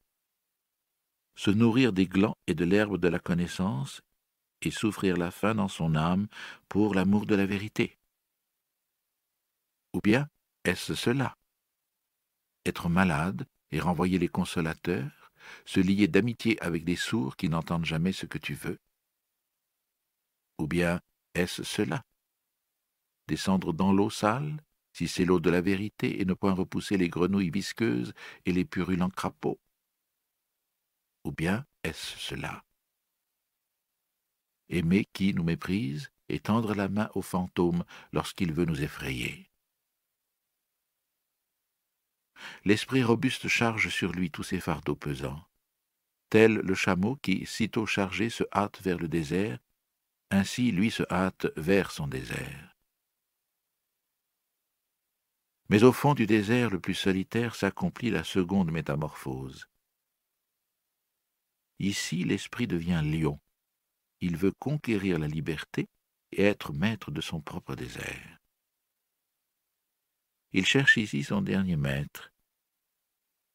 Speaker 1: Se nourrir des glands et de l'herbe de la connaissance et souffrir la faim dans son âme pour l'amour de la vérité? Ou bien est-ce cela? Être malade et renvoyer les consolateurs, se lier d'amitié avec des sourds qui n'entendent jamais ce que tu veux? Ou bien est-ce cela? Descendre dans l'eau sale, si c'est l'eau de la vérité, et ne point repousser les grenouilles visqueuses et les purulents crapauds? Ou bien est-ce cela? Aimer qui nous méprise et tendre la main au fantôme lorsqu'il veut nous effrayer. L'esprit robuste charge sur lui tous ses fardeaux pesants. Tel le chameau qui, sitôt chargé, se hâte vers le désert, ainsi lui se hâte vers son désert. Mais au fond du désert le plus solitaire s'accomplit la seconde métamorphose. Ici l'esprit devient lion. Il veut conquérir la liberté et être maître de son propre désert. Il cherche ici son dernier maître.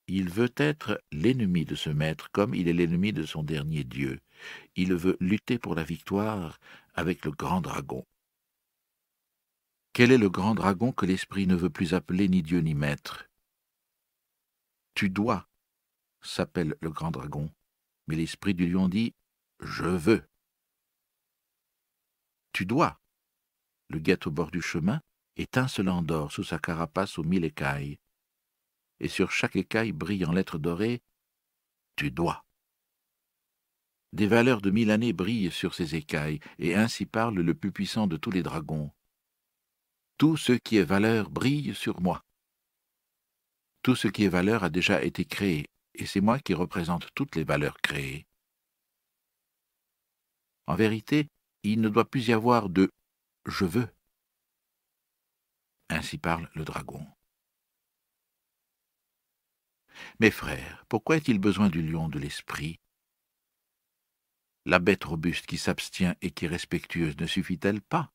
Speaker 1: Il veut être l'ennemi de ce maître comme il est l'ennemi de son dernier Dieu il veut lutter pour la victoire avec le grand dragon. Quel est le grand dragon que l'esprit ne veut plus appeler ni Dieu ni maître? Tu dois, s'appelle le grand dragon, mais l'esprit du lion dit Je veux. Tu dois. Le guette au bord du chemin, étincelant d'or sous sa carapace aux mille écailles, et sur chaque écaille brille en lettres dorées Tu dois. Des valeurs de mille années brillent sur ses écailles, et ainsi parle le plus puissant de tous les dragons. Tout ce qui est valeur brille sur moi. Tout ce qui est valeur a déjà été créé, et c'est moi qui représente toutes les valeurs créées. En vérité, il ne doit plus y avoir de je veux. Ainsi parle le dragon. Mes frères, pourquoi est-il besoin du lion de l'esprit? La bête robuste qui s'abstient et qui est respectueuse ne suffit-elle pas?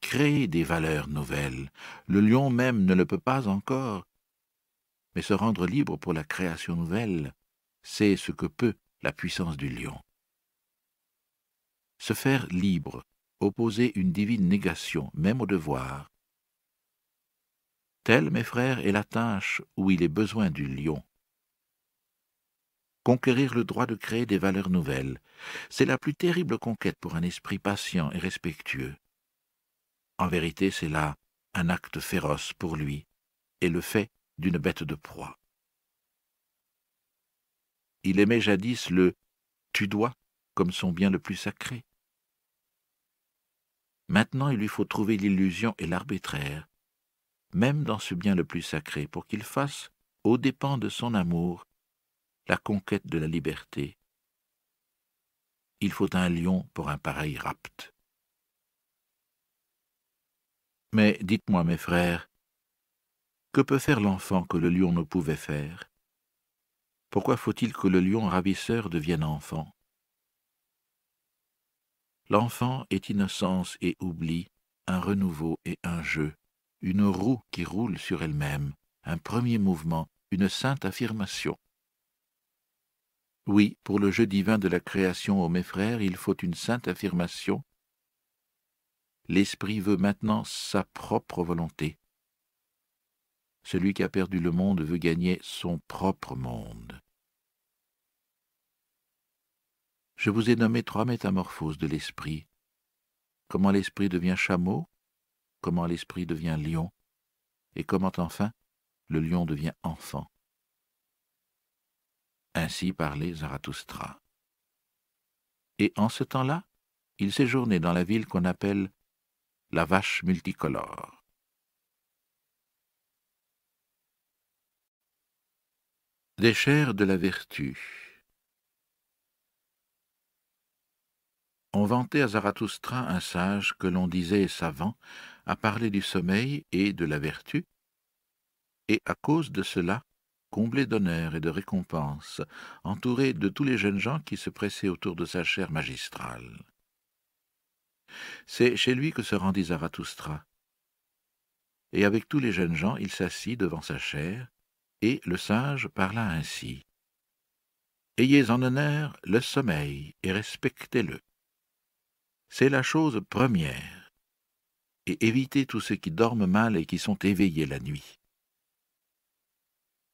Speaker 1: Créer des valeurs nouvelles, le lion même ne le peut pas encore, mais se rendre libre pour la création nouvelle, c'est ce que peut la puissance du lion. Se faire libre, opposer une divine négation, même au devoir. Telle, mes frères, est la tâche où il est besoin du lion. conquérir le droit de créer des valeurs nouvelles. C'est la plus terrible conquête pour un esprit patient et respectueux. En vérité, c'est là un acte féroce pour lui, et le fait d'une bête de proie. Il aimait jadis le tu dois comme son bien le plus sacré. Maintenant il lui faut trouver l'illusion et l'arbitraire, même dans ce bien le plus sacré, pour qu'il fasse, aux dépens de son amour, la conquête de la liberté. Il faut un lion pour un pareil rapt. Mais dites-moi, mes frères, que peut faire l'enfant que le lion ne pouvait faire? Pourquoi faut-il que le lion ravisseur devienne enfant? L'enfant est innocence et oubli, un renouveau et un jeu, une roue qui roule sur elle-même, un premier mouvement, une sainte affirmation. Oui, pour le jeu divin de la création, ô mes frères, il faut une sainte affirmation. L'Esprit veut maintenant sa propre volonté. Celui qui a perdu le monde veut gagner son propre monde. Je vous ai nommé trois métamorphoses de l'esprit. Comment l'esprit devient chameau, comment l'esprit devient lion, et comment enfin le lion devient enfant. Ainsi parlait Zarathustra. Et en ce temps-là, il séjournait dans la ville qu'on appelle la vache multicolore. Des chairs de la vertu. On vantait à Zarathustra un sage que l'on disait savant à parler du sommeil et de la vertu, et à cause de cela, comblé d'honneur et de récompenses, entouré de tous les jeunes gens qui se pressaient autour de sa chaire magistrale. C'est chez lui que se rendit Zarathustra. Et avec tous les jeunes gens, il s'assit devant sa chaire, et le sage parla ainsi. Ayez en honneur le sommeil et respectez-le. C'est la chose première. Et évitez tous ceux qui dorment mal et qui sont éveillés la nuit.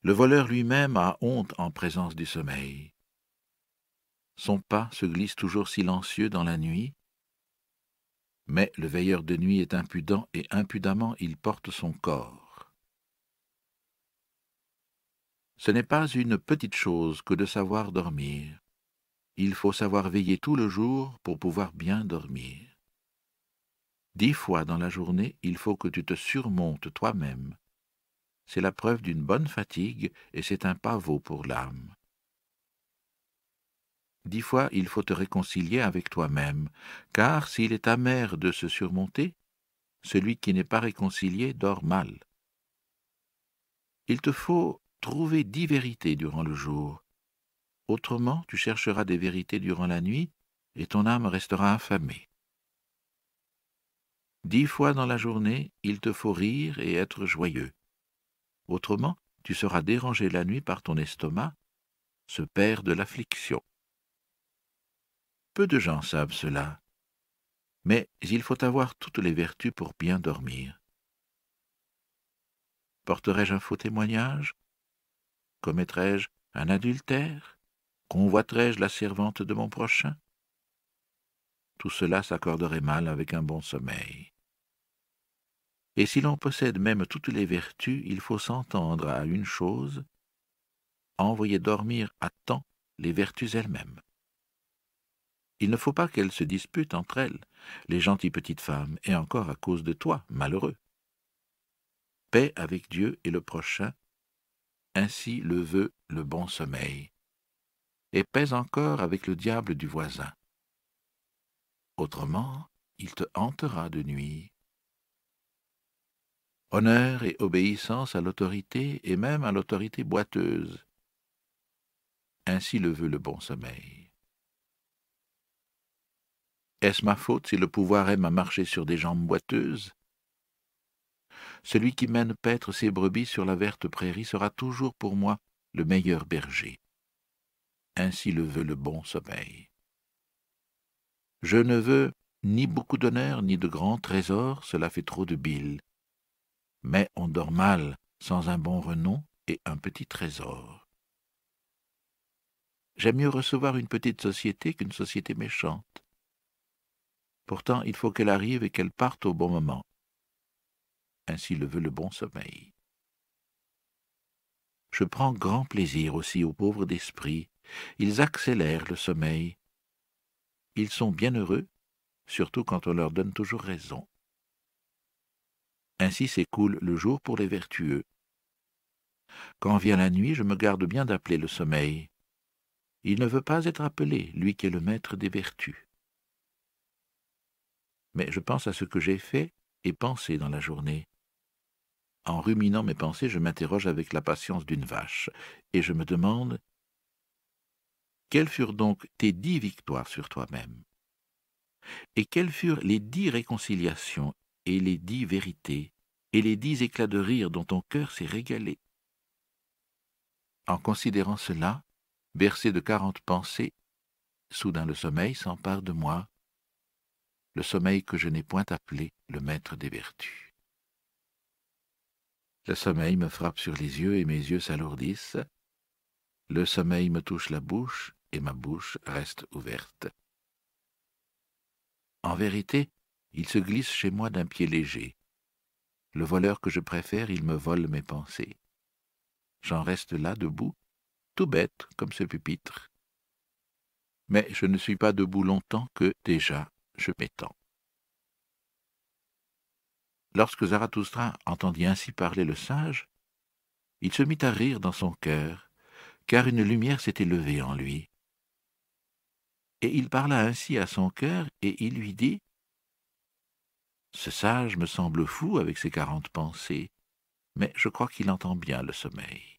Speaker 1: Le voleur lui-même a honte en présence du sommeil. Son pas se glisse toujours silencieux dans la nuit, mais le veilleur de nuit est impudent et impudemment il porte son corps. Ce n'est pas une petite chose que de savoir dormir il faut savoir veiller tout le jour pour pouvoir bien dormir. Dix fois dans la journée, il faut que tu te surmontes toi-même. C'est la preuve d'une bonne fatigue et c'est un pavot pour l'âme. Dix fois, il faut te réconcilier avec toi-même, car s'il est amer de se surmonter, celui qui n'est pas réconcilié dort mal. Il te faut trouver dix vérités durant le jour, Autrement, tu chercheras des vérités durant la nuit, et ton âme restera affamée. Dix fois dans la journée, il te faut rire et être joyeux. Autrement, tu seras dérangé la nuit par ton estomac, ce père de l'affliction. Peu de gens savent cela, mais il faut avoir toutes les vertus pour bien dormir. Porterai-je un faux témoignage? Commettrai-je un adultère? Convoiterai-je la servante de mon prochain? Tout cela s'accorderait mal avec un bon sommeil. Et si l'on possède même toutes les vertus, il faut s'entendre à une chose, envoyer dormir à temps les vertus elles-mêmes. Il ne faut pas qu'elles se disputent entre elles, les gentilles petites femmes, et encore à cause de toi, malheureux. Paix avec Dieu et le prochain, ainsi le veut le bon sommeil et pèse encore avec le diable du voisin. Autrement, il te hantera de nuit. Honneur et obéissance à l'autorité et même à l'autorité boiteuse. Ainsi le veut le bon sommeil. Est-ce ma faute si le pouvoir aime à marcher sur des jambes boiteuses? Celui qui mène paître ses brebis sur la verte prairie sera toujours pour moi le meilleur berger ainsi le veut le bon sommeil. Je ne veux ni beaucoup d'honneur ni de grands trésors, cela fait trop de bile. Mais on dort mal sans un bon renom et un petit trésor. J'aime mieux recevoir une petite société qu'une société méchante. Pourtant, il faut qu'elle arrive et qu'elle parte au bon moment. Ainsi le veut le bon sommeil. Je prends grand plaisir aussi aux pauvres d'esprit. Ils accélèrent le sommeil. Ils sont bien heureux, surtout quand on leur donne toujours raison. Ainsi s'écoule le jour pour les vertueux. Quand vient la nuit, je me garde bien d'appeler le sommeil. Il ne veut pas être appelé, lui qui est le maître des vertus. Mais je pense à ce que j'ai fait et pensé dans la journée. En ruminant mes pensées, je m'interroge avec la patience d'une vache, et je me demande quelles furent donc tes dix victoires sur toi-même? Et quelles furent les dix réconciliations et les dix vérités et les dix éclats de rire dont ton cœur s'est régalé? En considérant cela, bercé de quarante pensées, soudain le sommeil s'empare de moi, le sommeil que je n'ai point appelé le maître des vertus. Le sommeil me frappe sur les yeux et mes yeux s'alourdissent. Le sommeil me touche la bouche et ma bouche reste ouverte. En vérité, il se glisse chez moi d'un pied léger. Le voleur que je préfère, il me vole mes pensées. J'en reste là debout, tout bête comme ce pupitre. Mais je ne suis pas debout longtemps que déjà je m'étends. Lorsque Zarathustra entendit ainsi parler le sage, il se mit à rire dans son cœur, car une lumière s'était levée en lui. Et il parla ainsi à son cœur, et il lui dit Ce sage me semble fou avec ses quarante pensées, mais je crois qu'il entend bien le sommeil.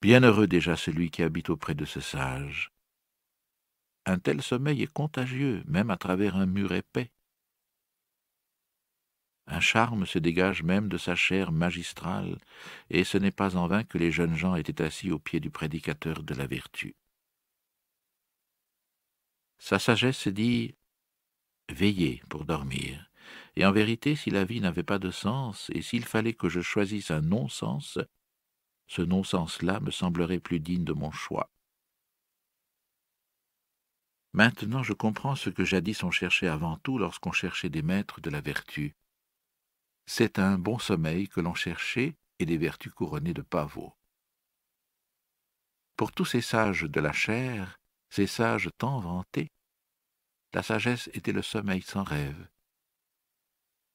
Speaker 1: Bienheureux déjà celui qui habite auprès de ce sage. Un tel sommeil est contagieux, même à travers un mur épais. Un charme se dégage même de sa chair magistrale, et ce n'est pas en vain que les jeunes gens étaient assis au pied du prédicateur de la vertu. Sa sagesse dit Veillez pour dormir, et en vérité, si la vie n'avait pas de sens, et s'il fallait que je choisisse un non-sens, ce non-sens-là me semblerait plus digne de mon choix. Maintenant je comprends ce que jadis on cherchait avant tout lorsqu'on cherchait des maîtres de la vertu. C'est un bon sommeil que l'on cherchait et des vertus couronnées de pavots. Pour tous ces sages de la chair, ces sages tant vantés, la sagesse était le sommeil sans rêve.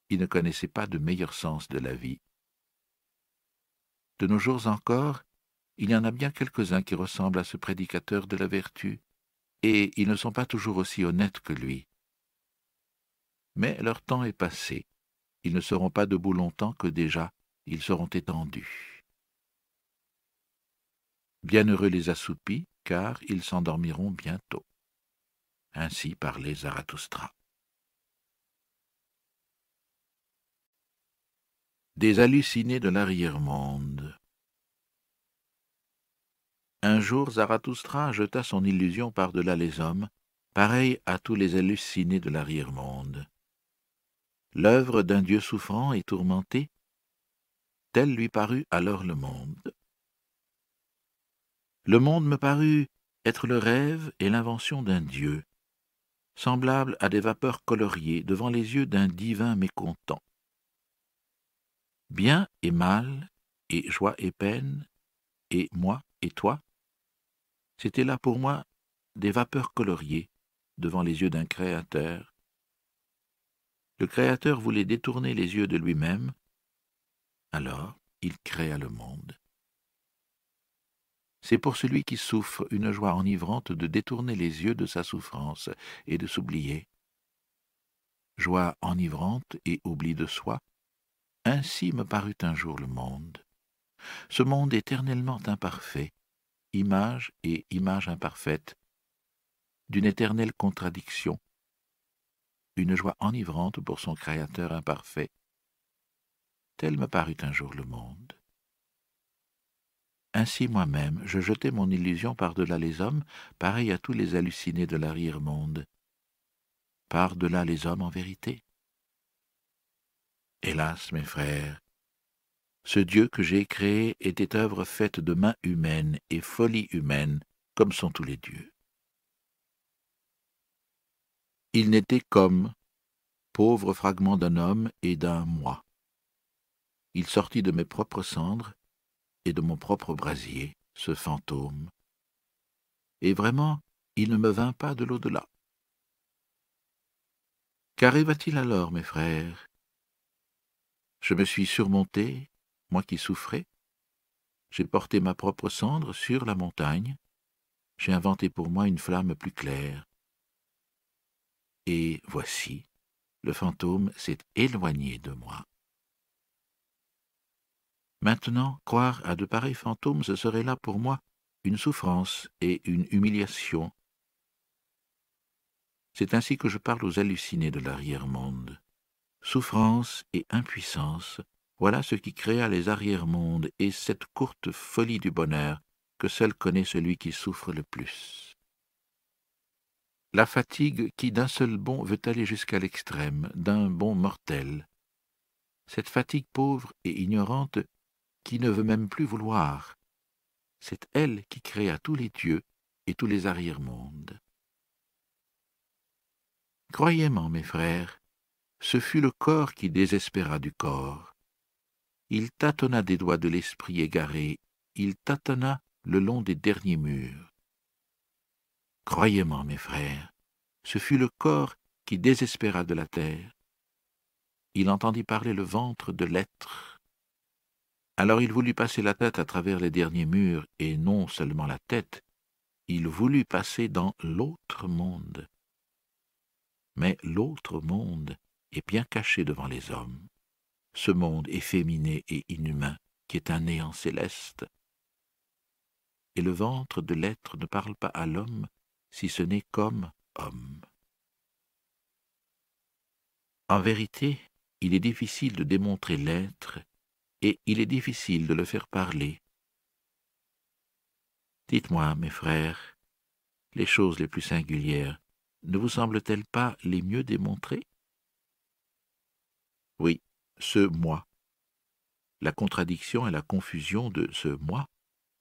Speaker 1: Ils ne connaissaient pas de meilleur sens de la vie de nos jours encore, il y en a bien quelques-uns qui ressemblent à ce prédicateur de la vertu, et ils ne sont pas toujours aussi honnêtes que lui. Mais leur temps est passé, ils ne seront pas debout longtemps que déjà ils seront étendus. Bienheureux les assoupis, car ils s'endormiront bientôt. Ainsi parlait Zarathustra. Des hallucinés de l'arrière-monde. Un jour, Zarathustra jeta son illusion par-delà les hommes, pareil à tous les hallucinés de l'arrière-monde. L'œuvre d'un Dieu souffrant et tourmenté, tel lui parut alors le monde. Le monde me parut être le rêve et l'invention d'un Dieu, semblable à des vapeurs coloriées devant les yeux d'un divin mécontent bien et mal, et joie et peine, et moi et toi, c'était là pour moi des vapeurs coloriées devant les yeux d'un créateur. Le créateur voulait détourner les yeux de lui-même, alors il créa le monde. C'est pour celui qui souffre une joie enivrante de détourner les yeux de sa souffrance et de s'oublier. Joie enivrante et oubli de soi, ainsi me parut un jour le monde. Ce monde éternellement imparfait, image et image imparfaite, d'une éternelle contradiction, une joie enivrante pour son Créateur imparfait. Tel me parut un jour le monde. Ainsi moi-même, je jetai mon illusion par-delà les hommes, pareil à tous les hallucinés de l'arrière-monde. Par-delà les hommes en vérité. Hélas, mes frères, Ce Dieu que j'ai créé était œuvre faite de mains humaines et folie humaine, comme sont tous les dieux. Il n'était comme, pauvre fragment d'un homme et d'un moi. Il sortit de mes propres cendres de mon propre brasier, ce fantôme. Et vraiment, il ne me vint pas de l'au-delà. Qu'arriva-t-il alors, mes frères? Je me suis surmonté, moi qui souffrais. J'ai porté ma propre cendre sur la montagne. J'ai inventé pour moi une flamme plus claire. Et voici, le fantôme s'est éloigné de moi. Maintenant, croire à de pareils fantômes, ce serait là pour moi une souffrance et une humiliation c'est ainsi que je parle aux hallucinés de l'arrière-monde. Souffrance et impuissance, voilà ce qui créa les arrière-mondes et cette courte folie du bonheur que seul connaît celui qui souffre le plus. La fatigue qui d'un seul bond veut aller jusqu'à l'extrême, d'un bond mortel. Cette fatigue pauvre et ignorante qui ne veut même plus vouloir. C'est elle qui créa tous les dieux et tous les arrière-mondes. Croyez-moi, mes frères, ce fut le corps qui désespéra du corps. Il tâtonna des doigts de l'esprit égaré, il tâtonna le long des derniers murs. Croyez-moi, mes frères, ce fut le corps qui désespéra de la terre. Il entendit parler le ventre de l'être. Alors il voulut passer la tête à travers les derniers murs, et non seulement la tête, il voulut passer dans l'autre monde mais l'autre monde est bien caché devant les hommes. Ce monde efféminé et inhumain, qui est un néant céleste. Et le ventre de l'être ne parle pas à l'homme, si ce n'est comme homme. En vérité, il est difficile de démontrer l'être, et il est difficile de le faire parler. Dites-moi, mes frères, les choses les plus singulières ne vous semble-t-elle pas les mieux démontrer Oui, ce moi. La contradiction et la confusion de ce moi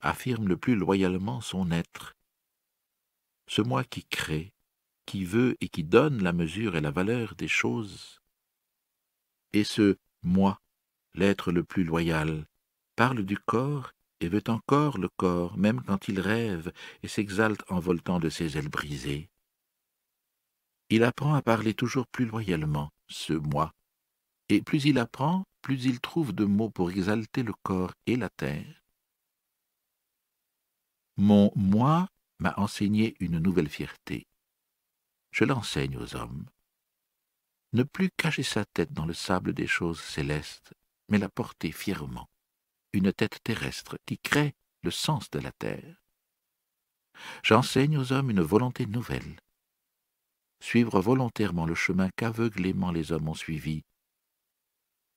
Speaker 1: affirment le plus loyalement son être. Ce moi qui crée, qui veut et qui donne la mesure et la valeur des choses. Et ce moi, l'être le plus loyal, parle du corps et veut encore le corps, même quand il rêve et s'exalte en voltant de ses ailes brisées il apprend à parler toujours plus loyalement, ce moi, et plus il apprend, plus il trouve de mots pour exalter le corps et la terre. Mon moi m'a enseigné une nouvelle fierté. Je l'enseigne aux hommes. Ne plus cacher sa tête dans le sable des choses célestes, mais la porter fièrement, une tête terrestre qui crée le sens de la terre. J'enseigne aux hommes une volonté nouvelle, suivre volontairement le chemin qu'aveuglément les hommes ont suivi,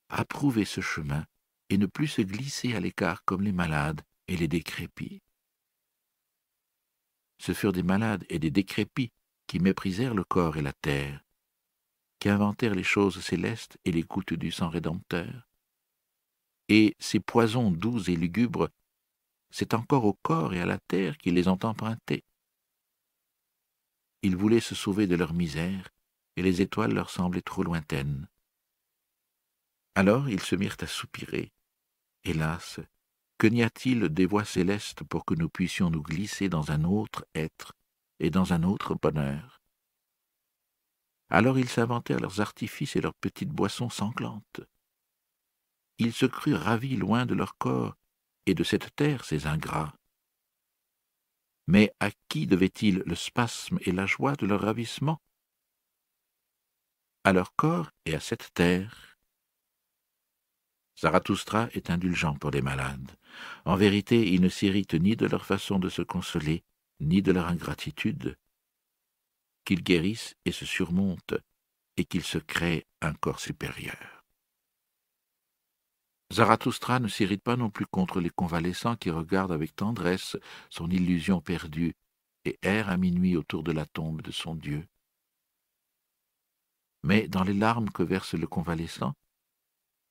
Speaker 1: approuver ce chemin et ne plus se glisser à l'écart comme les malades et les décrépits. Ce furent des malades et des décrépits qui méprisèrent le corps et la terre, qui inventèrent les choses célestes et les gouttes du sang rédempteur. Et ces poisons doux et lugubres, c'est encore au corps et à la terre qu'ils les ont empruntés. Ils voulaient se sauver de leur misère, et les étoiles leur semblaient trop lointaines. Alors ils se mirent à soupirer. Hélas, que n'y a-t-il des voies célestes pour que nous puissions nous glisser dans un autre être et dans un autre bonheur? Alors ils s'inventèrent leurs artifices et leurs petites boissons sanglantes. Ils se crurent ravis loin de leur corps et de cette terre, ces ingrats. Mais à qui devait-il le spasme et la joie de leur ravissement? À leur corps et à cette terre. Zarathustra est indulgent pour les malades. En vérité, il ne s'irrite ni de leur façon de se consoler, ni de leur ingratitude. Qu'ils guérissent et se surmontent, et qu'ils se créent un corps supérieur. Zarathustra ne s'irrite pas non plus contre les convalescents qui regardent avec tendresse son illusion perdue et errent à minuit autour de la tombe de son Dieu. Mais dans les larmes que verse le convalescent,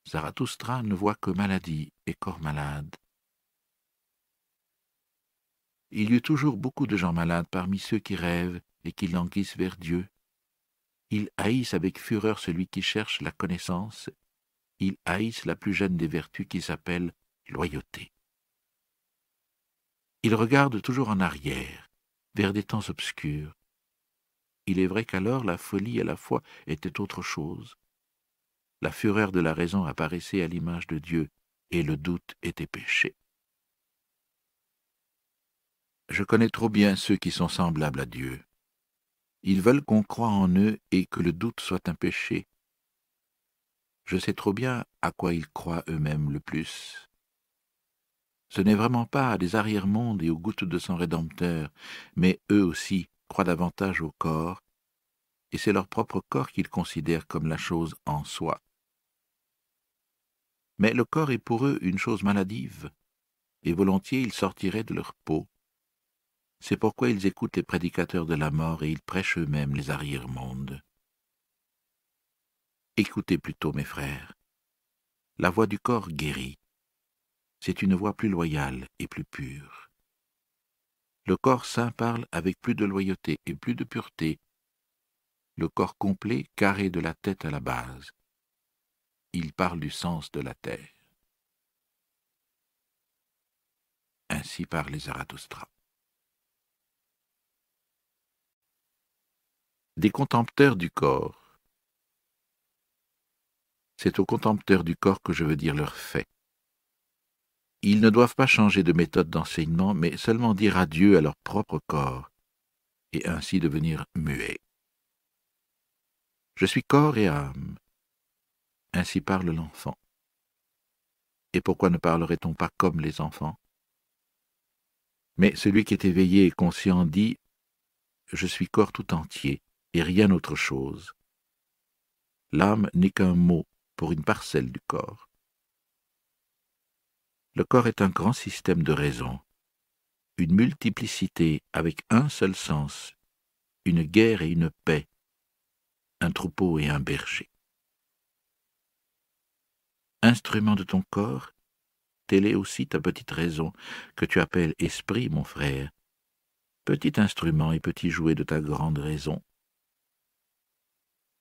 Speaker 1: Zarathustra ne voit que maladie et corps malade. Il y eut toujours beaucoup de gens malades parmi ceux qui rêvent et qui languissent vers Dieu. Ils haïssent avec fureur celui qui cherche la connaissance. Ils haïssent la plus jeune des vertus qui s'appelle loyauté. Ils regardent toujours en arrière, vers des temps obscurs. Il est vrai qu'alors la folie et la foi étaient autre chose. La fureur de la raison apparaissait à l'image de Dieu, et le doute était péché. Je connais trop bien ceux qui sont semblables à Dieu. Ils veulent qu'on croie en eux et que le doute soit un péché. Je sais trop bien à quoi ils croient eux-mêmes le plus. Ce n'est vraiment pas à des arrière-mondes et aux gouttes de sang rédempteur, mais eux aussi croient davantage au corps, et c'est leur propre corps qu'ils considèrent comme la chose en soi. Mais le corps est pour eux une chose maladive, et volontiers ils sortiraient de leur peau. C'est pourquoi ils écoutent les prédicateurs de la mort et ils prêchent eux-mêmes les arrière-mondes. Écoutez plutôt, mes frères. La voix du corps guérit. C'est une voix plus loyale et plus pure. Le corps saint parle avec plus de loyauté et plus de pureté. Le corps complet, carré de la tête à la base. Il parle du sens de la terre. Ainsi parle les Zarathustra. des contempteurs du corps. C'est aux contempteurs du corps que je veux dire leurs faits. Ils ne doivent pas changer de méthode d'enseignement, mais seulement dire adieu à leur propre corps, et ainsi devenir muets. Je suis corps et âme. Ainsi parle l'enfant. Et pourquoi ne parlerait-on pas comme les enfants? Mais celui qui est éveillé et conscient dit Je suis corps tout entier, et rien autre chose. L'âme n'est qu'un mot pour une parcelle du corps. Le corps est un grand système de raison, une multiplicité avec un seul sens, une guerre et une paix, un troupeau et un berger. Instrument de ton corps, telle est aussi ta petite raison, que tu appelles esprit, mon frère, petit instrument et petit jouet de ta grande raison,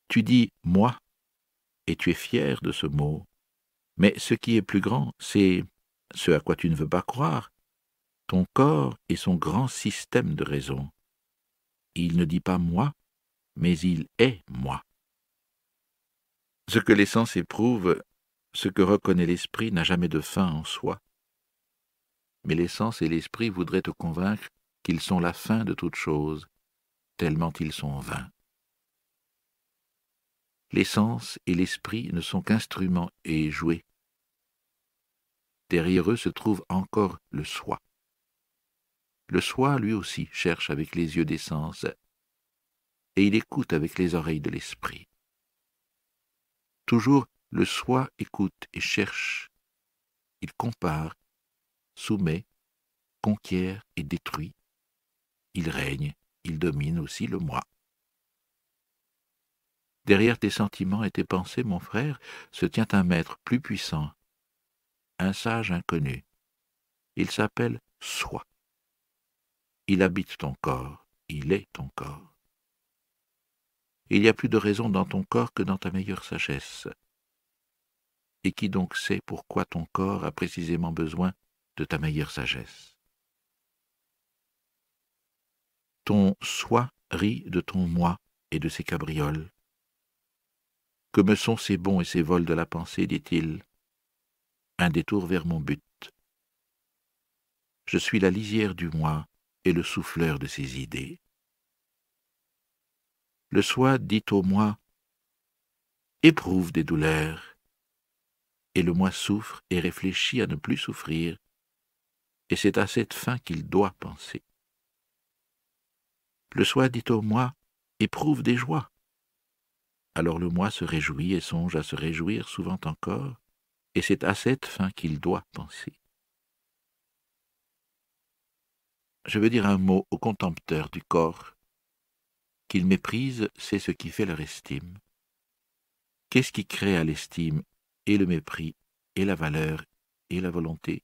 Speaker 1: tu dis moi, et tu es fier de ce mot. Mais ce qui est plus grand, c'est ce à quoi tu ne veux pas croire, ton corps et son grand système de raison. Il ne dit pas moi, mais il est moi. Ce que l'essence éprouve, ce que reconnaît l'esprit n'a jamais de fin en soi. Mais l'essence et l'esprit voudraient te convaincre qu'ils sont la fin de toute chose, tellement ils sont vains l'essence et l'esprit ne sont qu'instruments et jouets. Derrière eux se trouve encore le soi. Le soi, lui aussi, cherche avec les yeux d'essence, et il écoute avec les oreilles de l'esprit. Toujours le soi écoute et cherche. Il compare, soumet, conquiert et détruit. Il règne, il domine aussi le moi. Derrière tes sentiments et tes pensées, mon frère, se tient un maître plus puissant, un sage inconnu. Il s'appelle Soi. Il habite ton corps, il est ton corps. Il y a plus de raison dans ton corps que dans ta meilleure sagesse. Et qui donc sait pourquoi ton corps a précisément besoin de ta meilleure sagesse? Ton soi rit de ton moi et de ses cabrioles. Que me sont ces bons et ces vols de la pensée, dit-il, un détour vers mon but. Je suis la lisière du moi et le souffleur de ses idées. Le soi dit au moi, éprouve des douleurs, et le moi souffre et réfléchit à ne plus souffrir, et c'est à cette fin qu'il doit penser. Le soi dit au moi, éprouve des joies, alors le moi se réjouit et songe à se réjouir souvent encore, et c'est à cette fin qu'il doit penser. Je veux dire un mot aux contempteurs du corps. Qu'ils méprisent, c'est ce qui fait leur estime. Qu'est-ce qui crée l'estime et le mépris, et la valeur, et la volonté?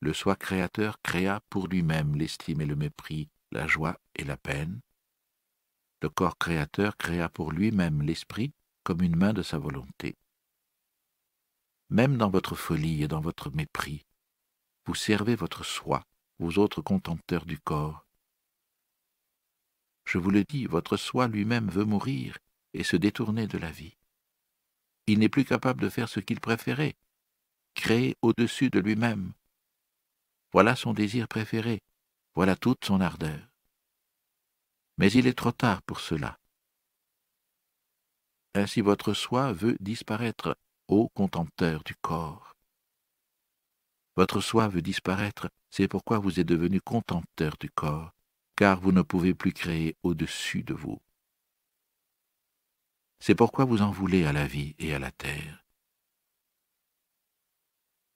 Speaker 1: Le soi créateur créa pour lui-même l'estime et le mépris, la joie et la peine. Le corps créateur créa pour lui-même l'esprit comme une main de sa volonté. Même dans votre folie et dans votre mépris, vous servez votre soi, vous autres contempteurs du corps. Je vous le dis, votre soi lui-même veut mourir et se détourner de la vie. Il n'est plus capable de faire ce qu'il préférait, créer au-dessus de lui-même. Voilà son désir préféré, voilà toute son ardeur. Mais il est trop tard pour cela. Ainsi votre soi veut disparaître, ô contempteur du corps. Votre soi veut disparaître, c'est pourquoi vous êtes devenu contempteur du corps, car vous ne pouvez plus créer au-dessus de vous. C'est pourquoi vous en voulez à la vie et à la terre.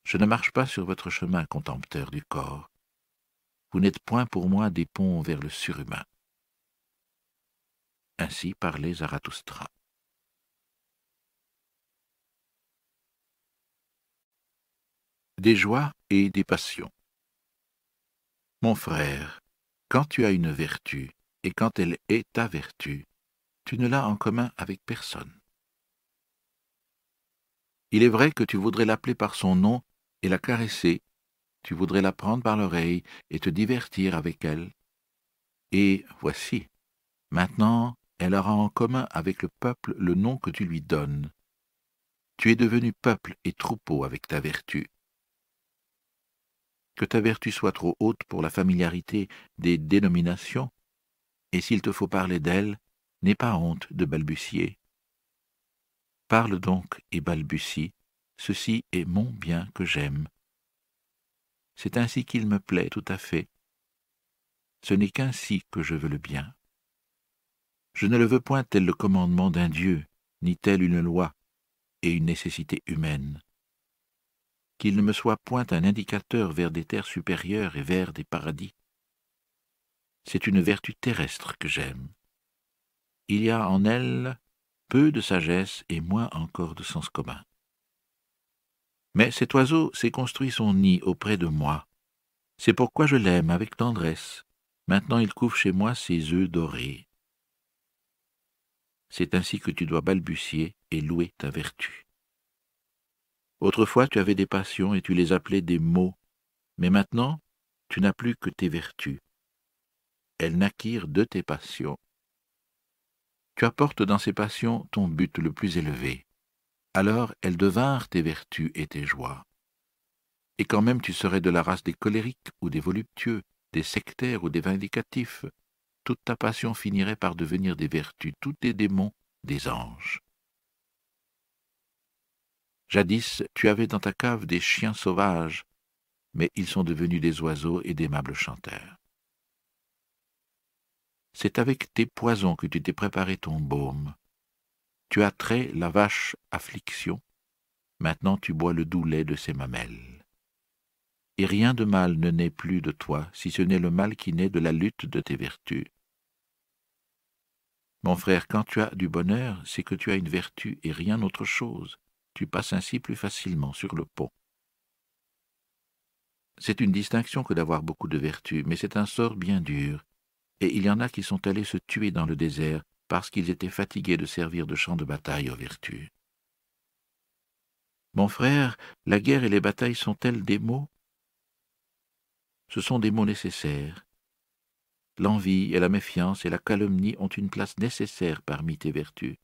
Speaker 1: Je ne marche pas sur votre chemin, contempteur du corps. Vous n'êtes point pour moi des ponts vers le surhumain. Ainsi parlait Zarathustra. Des joies et des passions. Mon frère, quand tu as une vertu, et quand elle est ta vertu, tu ne l'as en commun avec personne. Il est vrai que tu voudrais l'appeler par son nom et la caresser, tu voudrais la prendre par l'oreille et te divertir avec elle. Et voici, maintenant elle aura en commun avec le peuple le nom que tu lui donnes. Tu es devenu peuple et troupeau avec ta vertu. Que ta vertu soit trop haute pour la familiarité des dénominations, et s'il te faut parler d'elle, n'aie pas honte de balbutier. Parle donc et balbutie, ceci est mon bien que j'aime. C'est ainsi qu'il me plaît tout à fait. Ce n'est qu'ainsi que je veux le bien. Je ne le veux point tel le commandement d'un Dieu, ni telle une loi et une nécessité humaine. Qu'il ne me soit point un indicateur vers des terres supérieures et vers des paradis. C'est une vertu terrestre que j'aime. Il y a en elle peu de sagesse et moins encore de sens commun. Mais cet oiseau s'est construit son nid auprès de moi. C'est pourquoi je l'aime avec tendresse. Maintenant il couve chez moi ses œufs dorés. C'est ainsi que tu dois balbutier et louer ta vertu. Autrefois tu avais des passions et tu les appelais des mots, mais maintenant tu n'as plus que tes vertus. Elles naquirent de tes passions. Tu apportes dans ces passions ton but le plus élevé. Alors elles devinrent tes vertus et tes joies. Et quand même tu serais de la race des colériques ou des voluptueux, des sectaires ou des vindicatifs, toute ta passion finirait par devenir des vertus, tous tes démons des anges. Jadis, tu avais dans ta cave des chiens sauvages, mais ils sont devenus des oiseaux et d'aimables chanteurs. C'est avec tes poisons que tu t'es préparé ton baume. Tu as trait la vache affliction, maintenant tu bois le doux lait de ses mamelles. Et rien de mal ne naît plus de toi, si ce n'est le mal qui naît de la lutte de tes vertus. Mon frère, quand tu as du bonheur, c'est que tu as une vertu et rien autre chose. Tu passes ainsi plus facilement sur le pont. C'est une distinction que d'avoir beaucoup de vertus, mais c'est un sort bien dur. Et il y en a qui sont allés se tuer dans le désert parce qu'ils étaient fatigués de servir de champ de bataille aux vertus. Mon frère, la guerre et les batailles sont-elles des mots? Ce sont des mots nécessaires, L'envie et la méfiance et la calomnie ont une place nécessaire parmi tes vertus.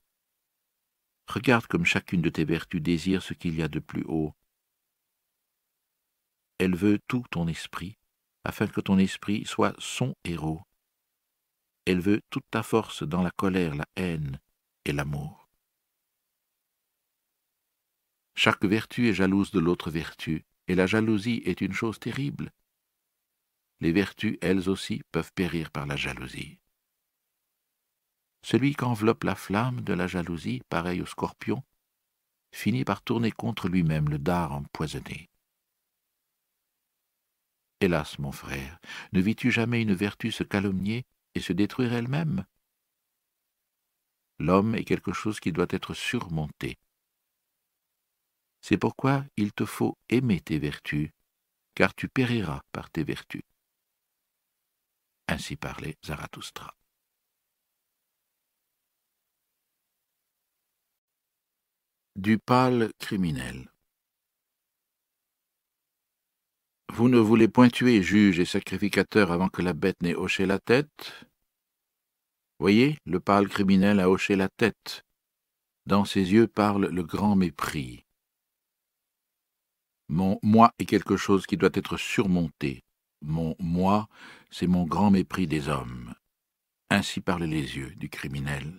Speaker 1: Regarde comme chacune de tes vertus désire ce qu'il y a de plus haut. Elle veut tout ton esprit, afin que ton esprit soit son héros. Elle veut toute ta force dans la colère, la haine et l'amour. Chaque vertu est jalouse de l'autre vertu, et la jalousie est une chose terrible les vertus, elles aussi, peuvent périr par la jalousie. Celui qu'enveloppe la flamme de la jalousie, pareil au scorpion, finit par tourner contre lui-même le dard empoisonné. Hélas, mon frère, ne vis-tu jamais une vertu se calomnier et se détruire elle-même? L'homme est quelque chose qui doit être surmonté, C'est pourquoi il te faut aimer tes vertus, car tu périras par tes vertus. Ainsi parlait Zarathustra. Du pâle criminel. Vous ne voulez point tuer juge et sacrificateur avant que la bête n'ait hoché la tête? Voyez, le pâle criminel a hoché la tête. Dans ses yeux parle le grand mépris. Mon moi est quelque chose qui doit être surmonté. Mon moi, c'est mon grand mépris des hommes. Ainsi parlent les yeux du criminel.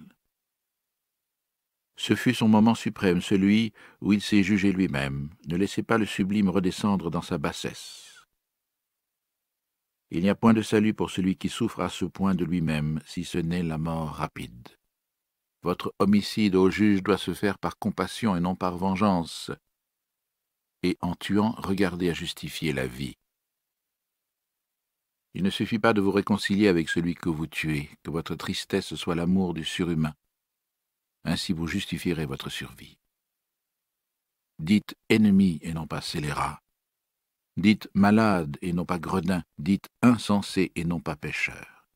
Speaker 1: Ce fut son moment suprême, celui où il s'est jugé lui-même. Ne laissez pas le sublime redescendre dans sa bassesse. Il n'y a point de salut pour celui qui souffre à ce point de lui-même, si ce n'est la mort rapide. Votre homicide au juge doit se faire par compassion et non par vengeance. Et en tuant, regardez à justifier la vie. Il ne suffit pas de vous réconcilier avec celui que vous tuez, que votre tristesse soit l'amour du surhumain. Ainsi vous justifierez votre survie. Dites ennemi et non pas scélérat. Dites malade et non pas gredin. Dites insensé et non pas pécheur.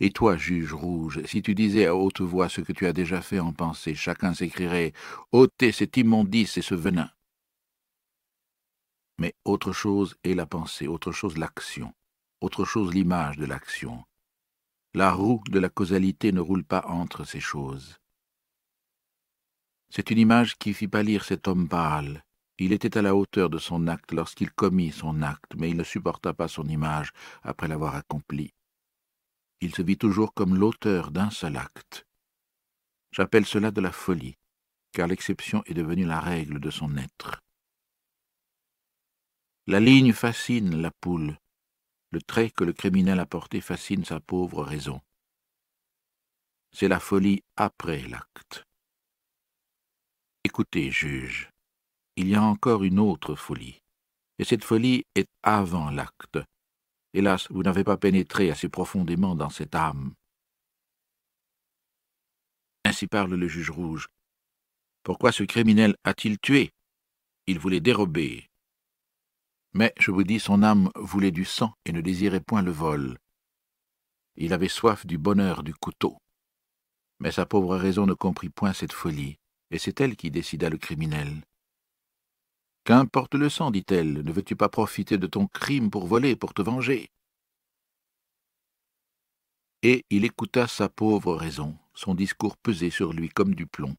Speaker 1: Et toi, juge rouge, si tu disais à haute voix ce que tu as déjà fait en pensée, chacun s'écrierait ôtez cet immondice et ce venin. Mais autre chose est la pensée, autre chose l'action, autre chose l'image de l'action. La roue de la causalité ne roule pas entre ces choses. C'est une image qui fit pâlir cet homme pâle. Il était à la hauteur de son acte lorsqu'il commit son acte, mais il ne supporta pas son image après l'avoir accompli. Il se vit toujours comme l'auteur d'un seul acte. J'appelle cela de la folie, car l'exception est devenue la règle de son être. La ligne fascine la poule. Le trait que le criminel a porté fascine sa pauvre raison. C'est la folie après l'acte. Écoutez, juge, il y a encore une autre folie, et cette folie est avant l'acte. Hélas, vous n'avez pas pénétré assez profondément dans cette âme. Ainsi parle le juge rouge. Pourquoi ce criminel a-t-il tué? Il voulait dérober. Mais, je vous dis, son âme voulait du sang et ne désirait point le vol. Il avait soif du bonheur du couteau. Mais sa pauvre raison ne comprit point cette folie et c'est elle qui décida le criminel. Qu'importe le sang, dit-elle, ne veux-tu pas profiter de ton crime pour voler, pour te venger? Et il écouta sa pauvre raison, son discours pesait sur lui comme du plomb.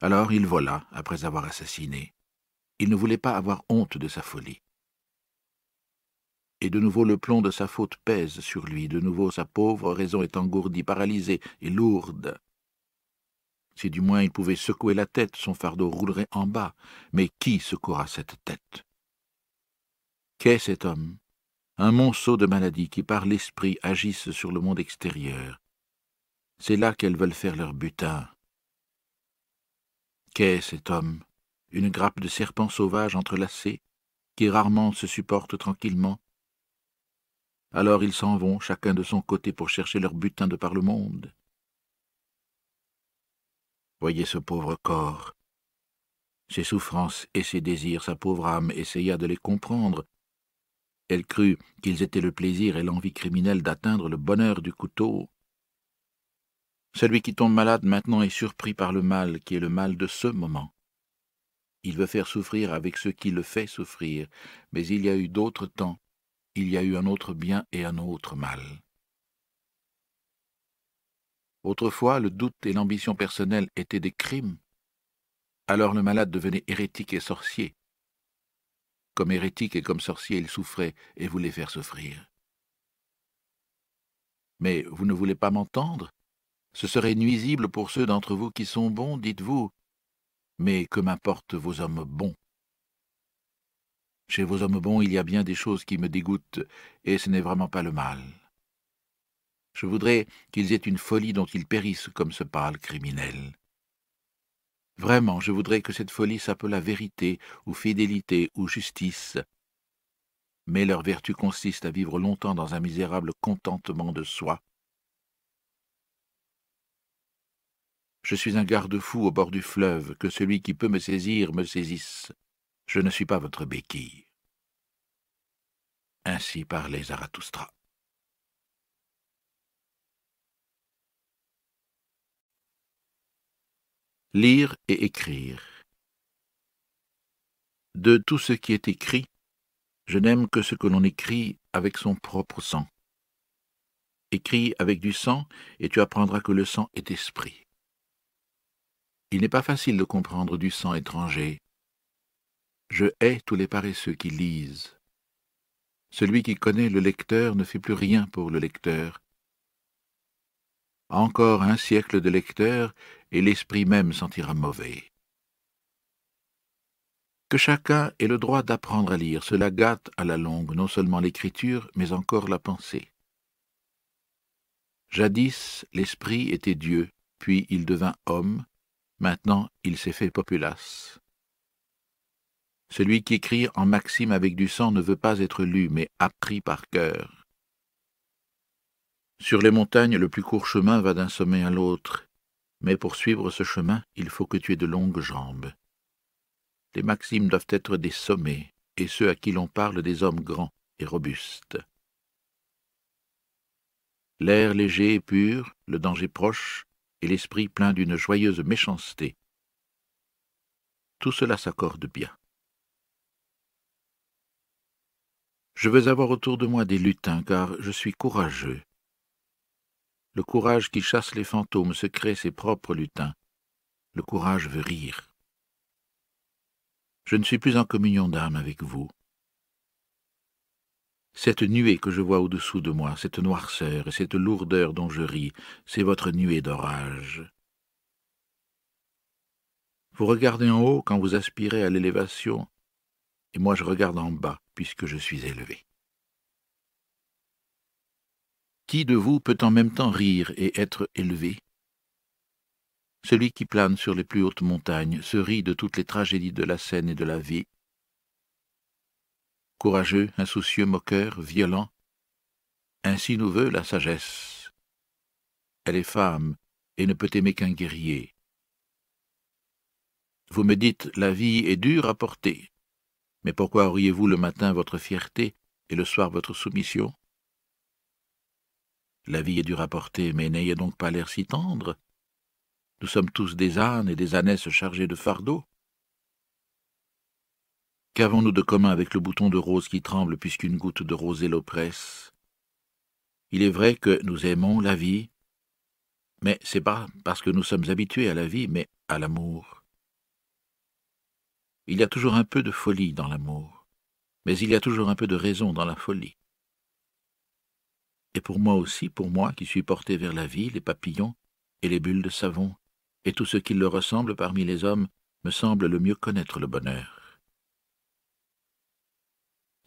Speaker 1: Alors il vola, après avoir assassiné. Il ne voulait pas avoir honte de sa folie. Et de nouveau le plomb de sa faute pèse sur lui, de nouveau sa pauvre raison est engourdie, paralysée et lourde. Si du moins il pouvait secouer la tête, son fardeau roulerait en bas. Mais qui secouera cette tête? Qu'est cet homme? Un monceau de maladies qui, par l'esprit, agissent sur le monde extérieur. C'est là qu'elles veulent faire leur butin. Qu'est cet homme? Une grappe de serpents sauvages entrelacés, qui rarement se supportent tranquillement. Alors ils s'en vont, chacun de son côté, pour chercher leur butin de par le monde. Voyez ce pauvre corps. Ses souffrances et ses désirs, sa pauvre âme essaya de les comprendre. Elle crut qu'ils étaient le plaisir et l'envie criminelle d'atteindre le bonheur du couteau. Celui qui tombe malade maintenant est surpris par le mal qui est le mal de ce moment. Il veut faire souffrir avec ce qui le fait souffrir, mais il y a eu d'autres temps, il y a eu un autre bien et un autre mal. Autrefois, le doute et l'ambition personnelle étaient des crimes. Alors le malade devenait hérétique et sorcier. Comme hérétique et comme sorcier, il souffrait et voulait faire souffrir. Mais vous ne voulez pas m'entendre? Ce serait nuisible pour ceux d'entre vous qui sont bons, dites-vous. Mais que m'importent vos hommes bons? Chez vos hommes bons, il y a bien des choses qui me dégoûtent, et ce n'est vraiment pas le mal. Je voudrais qu'ils aient une folie dont ils périssent comme ce pâle criminel. Vraiment, je voudrais que cette folie s'appelât vérité, ou fidélité, ou justice. Mais leur vertu consiste à vivre longtemps dans un misérable contentement de soi. Je suis un garde-fou au bord du fleuve, que celui qui peut me saisir me saisisse. Je ne suis pas votre béquille. Ainsi parlait Zarathustra. Lire et écrire. De tout ce qui est écrit, je n'aime que ce que l'on écrit avec son propre sang. Écris avec du sang, et tu apprendras que le sang est esprit. Il n'est pas facile de comprendre du sang étranger. Je hais tous les paresseux qui lisent. Celui qui connaît le lecteur ne fait plus rien pour le lecteur. Encore un siècle de lecteur, et l'esprit même sentira mauvais. Que chacun ait le droit d'apprendre à lire, cela gâte à la longue non seulement l'écriture, mais encore la pensée. Jadis, l'esprit était Dieu, puis il devint homme, Maintenant, il s'est fait populace. Celui qui écrit en maxime avec du sang ne veut pas être lu, mais appris par cœur. Sur les montagnes, le plus court chemin va d'un sommet à l'autre, mais pour suivre ce chemin, il faut que tu aies de longues jambes. Les maximes doivent être des sommets, et ceux à qui l'on parle des hommes grands et robustes. L'air léger et pur, le danger proche, et l'esprit plein d'une joyeuse méchanceté. Tout cela s'accorde bien. Je veux avoir autour de moi des lutins, car je suis courageux. Le courage qui chasse les fantômes se crée ses propres lutins. Le courage veut rire. Je ne suis plus en communion d'âme avec vous. Cette nuée que je vois au-dessous de moi, cette noirceur et cette lourdeur dont je ris, c'est votre nuée d'orage. Vous regardez en haut quand vous aspirez à l'élévation, et moi je regarde en bas puisque je suis élevé. Qui de vous peut en même temps rire et être élevé? Celui qui plane sur les plus hautes montagnes se rit de toutes les tragédies de la scène et de la vie, courageux, insoucieux, moqueur, violent. Ainsi nous veut la sagesse. Elle est femme et ne peut aimer qu'un guerrier. Vous me dites, la vie est dure à porter. Mais pourquoi auriez-vous le matin votre fierté et le soir votre soumission? La vie est dure à porter, mais n'ayez donc pas l'air si tendre. Nous sommes tous des ânes et des ânesses chargés de fardeaux. Qu'avons-nous de commun avec le bouton de rose qui tremble puisqu'une goutte de rosée l'oppresse? Il est vrai que nous aimons la vie, mais c'est pas parce que nous sommes habitués à la vie, mais à l'amour. Il y a toujours un peu de folie dans l'amour, mais il y a toujours un peu de raison dans la folie. Et pour moi aussi, pour moi qui suis porté vers la vie, les papillons et les bulles de savon, et tout ce qui leur ressemble parmi les hommes, me semble le mieux connaître le bonheur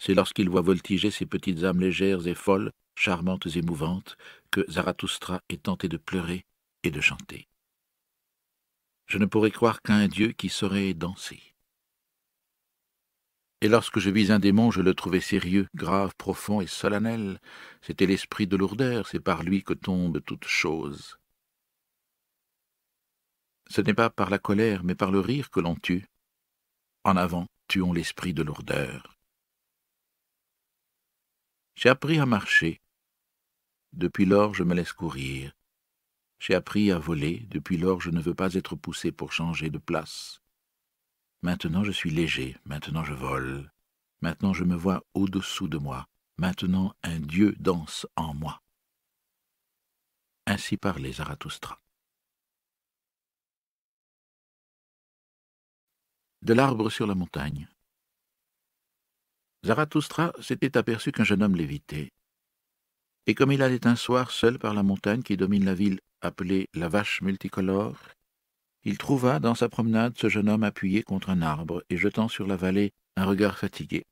Speaker 1: c'est lorsqu'il voit voltiger ces petites âmes légères et folles, charmantes et mouvantes, que Zarathustra est tenté de pleurer et de chanter. Je ne pourrais croire qu'à un Dieu qui saurait danser. Et lorsque je vis un démon, je le trouvais sérieux, grave, profond et solennel. C'était l'esprit de lourdeur, c'est par lui que tombe toute chose. Ce n'est pas par la colère, mais par le rire que l'on tue. En avant, tuons l'esprit de lourdeur. J'ai appris à marcher. Depuis lors, je me laisse courir. J'ai appris à voler. Depuis lors, je ne veux pas être poussé pour changer de place. Maintenant, je suis léger. Maintenant, je vole. Maintenant, je me vois au-dessous de moi. Maintenant, un Dieu danse en moi. Ainsi parlait Zarathustra. De l'arbre sur la montagne. Zarathustra s'était aperçu qu'un jeune homme l'évitait. Et comme il allait un soir seul par la montagne qui domine la ville appelée la vache multicolore, il trouva dans sa promenade ce jeune homme appuyé contre un arbre et jetant sur la vallée un regard fatigué.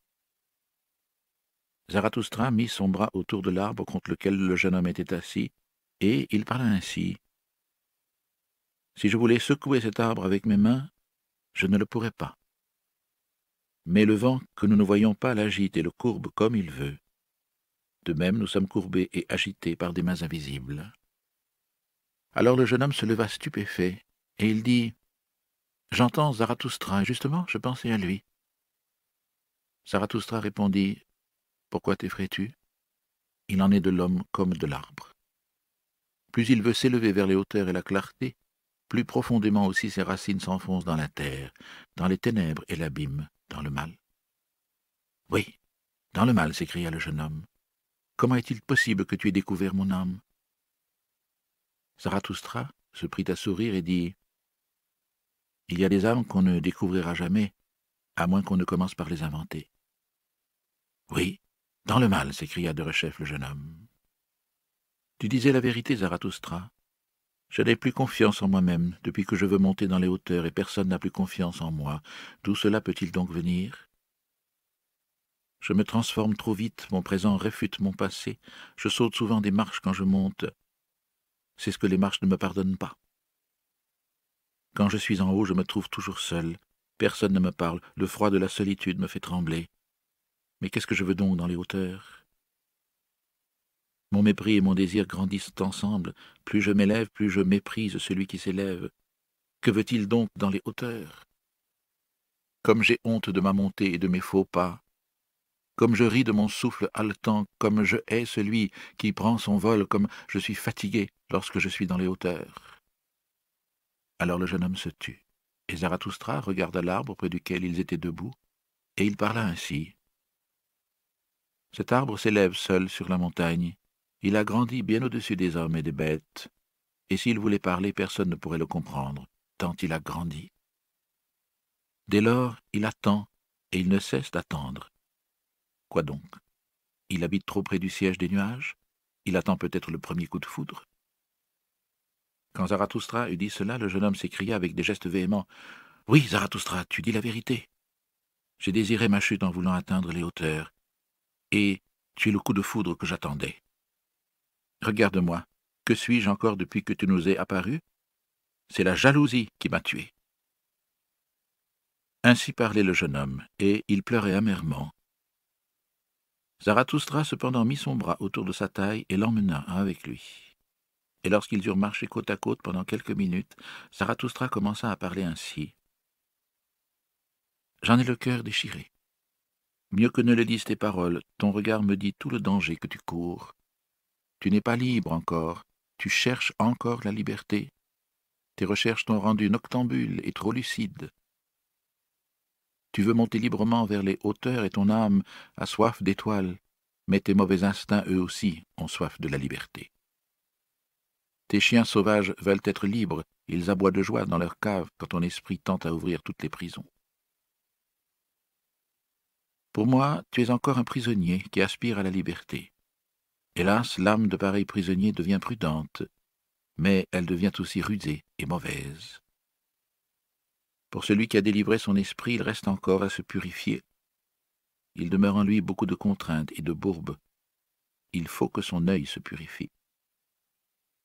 Speaker 1: Zarathustra mit son bras autour de l'arbre contre lequel le jeune homme était assis, et il parla ainsi. Si je voulais secouer cet arbre avec mes mains, je ne le pourrais pas mais le vent que nous ne voyons pas l'agite et le courbe comme il veut. De même, nous sommes courbés et agités par des mains invisibles. Alors le jeune homme se leva stupéfait et il dit J'entends Zarathustra, et justement, je pensais à lui. Zarathustra répondit Pourquoi t'effraies-tu? Il en est de l'homme comme de l'arbre. Plus il veut s'élever vers les hauteurs et la clarté, plus profondément aussi ses racines s'enfoncent dans la terre, dans les ténèbres et l'abîme, dans le mal? Oui, dans le mal, s'écria le jeune homme. Comment est-il possible que tu aies découvert mon âme? Zarathustra se prit à sourire et dit Il y a des âmes qu'on ne découvrira jamais, à moins qu'on ne commence par les inventer. Oui, dans le mal, s'écria de rechef le jeune homme. Tu disais la vérité, Zarathustra. Je n'ai plus confiance en moi-même depuis que je veux monter dans les hauteurs et personne n'a plus confiance en moi. D'où cela peut-il donc venir? Je me transforme trop vite, mon présent réfute mon passé, je saute souvent des marches quand je monte, c'est ce que les marches ne me pardonnent pas. Quand je suis en haut, je me trouve toujours seul. Personne ne me parle. Le froid de la solitude me fait trembler. Mais qu'est-ce que je veux donc dans les hauteurs? Mon mépris et mon désir grandissent ensemble. Plus je m'élève, plus je méprise celui qui s'élève. Que veut-il donc dans les hauteurs? Comme j'ai honte de ma montée et de mes faux pas, comme je ris de mon souffle haletant, comme je hais celui qui prend son vol, comme je suis fatigué lorsque je suis dans les hauteurs. Alors le jeune homme se tut, et Zarathustra regarda l'arbre près duquel ils étaient debout, et il parla ainsi. Cet arbre s'élève seul sur la montagne, il a grandi bien au-dessus des hommes et des bêtes, et s'il voulait parler, personne ne pourrait le comprendre, tant il a grandi. Dès lors, il attend, et il ne cesse d'attendre. Quoi donc? Il habite trop près du siège des nuages? Il attend peut-être le premier coup de foudre? Quand Zarathustra eut dit cela, le jeune homme s'écria avec des gestes véhéments. Oui, Zarathustra, tu dis la vérité. J'ai désiré ma chute en voulant atteindre les hauteurs, et tu es le coup de foudre que j'attendais. Regarde-moi, que suis-je encore depuis que tu nous es apparu C'est la jalousie qui m'a tué. Ainsi parlait le jeune homme, et il pleurait amèrement. Zarathustra cependant mit son bras autour de sa taille et l'emmena avec lui. Et lorsqu'ils eurent marché côte à côte pendant quelques minutes, Zarathustra commença à parler ainsi. J'en ai le cœur déchiré. Mieux que ne le disent tes paroles, ton regard me dit tout le danger que tu cours. Tu n'es pas libre encore, tu cherches encore la liberté. Tes recherches t'ont rendu noctambule et trop lucide. Tu veux monter librement vers les hauteurs et ton âme a soif d'étoiles, mais tes mauvais instincts, eux aussi, ont soif de la liberté. Tes chiens sauvages veulent être libres, ils aboient de joie dans leur cave quand ton esprit tente à ouvrir toutes les prisons. Pour moi, tu es encore un prisonnier qui aspire à la liberté. Hélas, l'âme de pareil prisonnier devient prudente, mais elle devient aussi rusée et mauvaise. Pour celui qui a délivré son esprit, il reste encore à se purifier. Il demeure en lui beaucoup de contraintes et de bourbes. Il faut que son œil se purifie.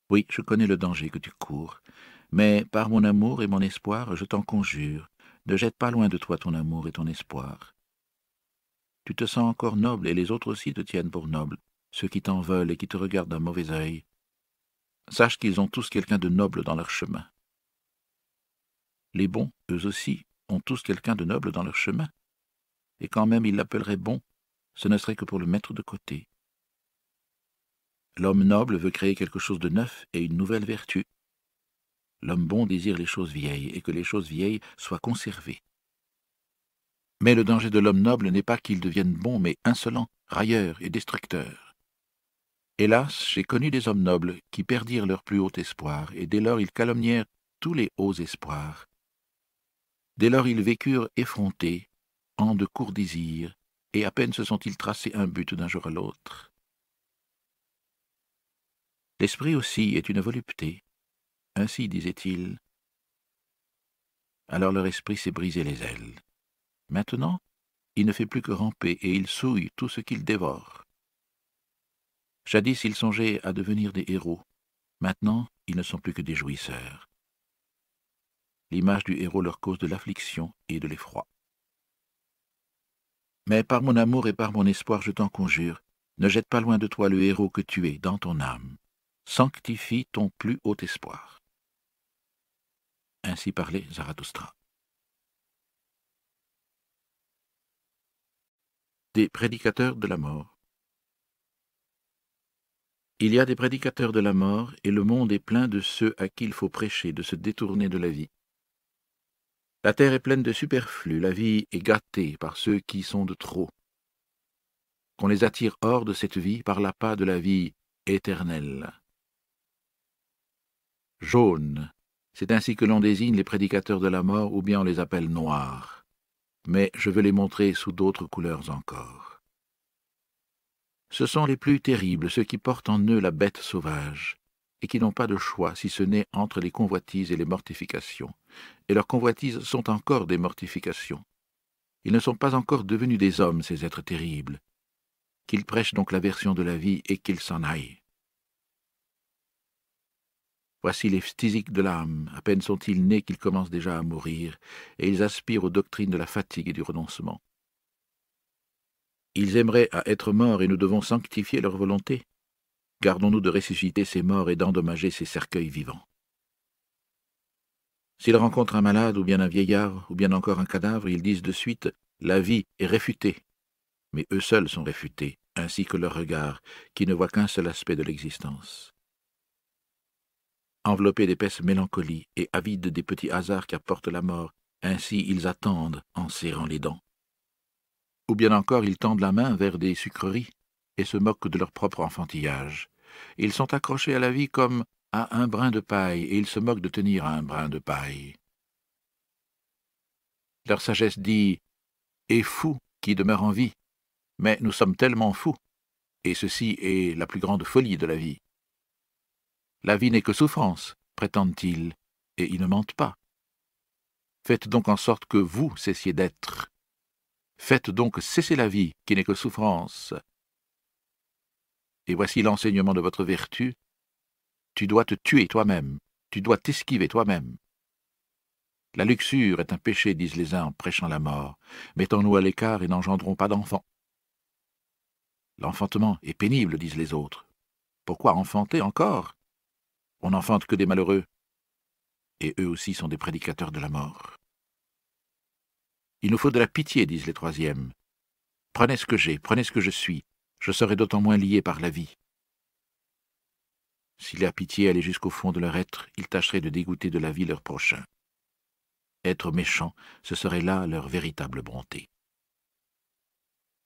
Speaker 1: Oui, je connais le danger que tu cours, mais par mon amour et mon espoir, je t'en conjure, ne jette pas loin de toi ton amour et ton espoir. Tu te sens encore noble et les autres aussi te tiennent pour noble, ceux qui t'en veulent et qui te regardent d'un mauvais œil. Sache qu'ils ont tous quelqu'un de noble dans leur chemin. Les bons, eux aussi, ont tous quelqu'un de noble dans leur chemin. Et quand même ils l'appelleraient bon, ce ne serait que pour le mettre de côté. L'homme noble veut créer quelque chose de neuf et une nouvelle vertu. L'homme bon désire les choses vieilles et que les choses vieilles soient conservées. Mais le danger de l'homme noble n'est pas qu'il devienne bon, mais insolent, railleur et destructeur. Hélas, j'ai connu des hommes nobles qui perdirent leur plus haut espoir, et dès lors ils calomnièrent tous les hauts espoirs, Dès lors ils vécurent effrontés, en de courts désirs, et à peine se sont-ils tracés un but d'un jour à l'autre. L'esprit aussi est une volupté, ainsi disait-il. Alors leur esprit s'est brisé les ailes. Maintenant, il ne fait plus que ramper et il souille tout ce qu'il dévore. Jadis ils songeaient à devenir des héros, maintenant ils ne sont plus que des jouisseurs l'image du héros leur cause de l'affliction et de l'effroi. Mais par mon amour et par mon espoir, je t'en conjure, ne jette pas loin de toi le héros que tu es dans ton âme. Sanctifie ton plus haut espoir. Ainsi parlait Zarathustra. Des prédicateurs de la mort. Il y a des prédicateurs de la mort, et le monde est plein de ceux à qui il faut prêcher de se détourner de la vie. La terre est pleine de superflus, la vie est gâtée par ceux qui sont de trop. Qu'on les attire hors de cette vie par l'appât de la vie éternelle. Jaune, c'est ainsi que l'on désigne les prédicateurs de la mort, ou bien on les appelle noirs. Mais je veux les montrer sous d'autres couleurs encore. Ce sont les plus terribles, ceux qui portent en eux la bête sauvage, et qui n'ont pas de choix si ce n'est entre les convoitises et les mortifications. Et leurs convoitises sont encore des mortifications. Ils ne sont pas encore devenus des hommes, ces êtres terribles. Qu'ils prêchent donc la version de la vie et qu'ils s'en aillent. Voici les phtisiques de l'âme, à peine sont-ils nés qu'ils commencent déjà à mourir, et ils aspirent aux doctrines de la fatigue et du renoncement. Ils aimeraient à être morts et nous devons sanctifier leur volonté. Gardons-nous de ressusciter ces morts et d'endommager ces cercueils vivants. S'ils rencontrent un malade ou bien un vieillard ou bien encore un cadavre, ils disent de suite La vie est réfutée. Mais eux seuls sont réfutés, ainsi que leur regard, qui ne voit qu'un seul aspect de l'existence enveloppés d'épaisse mélancolie et avides des petits hasards qu'apporte la mort, ainsi ils attendent en serrant les dents. Ou bien encore ils tendent la main vers des sucreries et se moquent de leur propre enfantillage. Ils sont accrochés à la vie comme à un brin de paille, et ils se moquent de tenir un brin de paille. Leur sagesse dit Est fou qui demeure en vie, mais nous sommes tellement fous, et ceci est la plus grande folie de la vie. La vie n'est que souffrance, prétendent-ils, et ils ne mentent pas. Faites donc en sorte que vous cessiez d'être. Faites donc cesser la vie, qui n'est que souffrance. Et voici l'enseignement de votre vertu. Tu dois te tuer toi-même, tu dois t'esquiver toi-même. La luxure est un péché, disent les uns en prêchant la mort. Mettons-nous à l'écart et n'engendrons pas d'enfants. L'enfantement est pénible, disent les autres. Pourquoi enfanter encore? On n'enfante que des malheureux, et eux aussi sont des prédicateurs de la mort. Il nous faut de la pitié, disent les troisièmes. Prenez ce que j'ai, prenez ce que je suis, je serai d'autant moins lié par la vie. Si la pitié allait jusqu'au fond de leur être, ils tâcheraient de dégoûter de la vie leur prochain. Être méchants, ce serait là leur véritable bonté.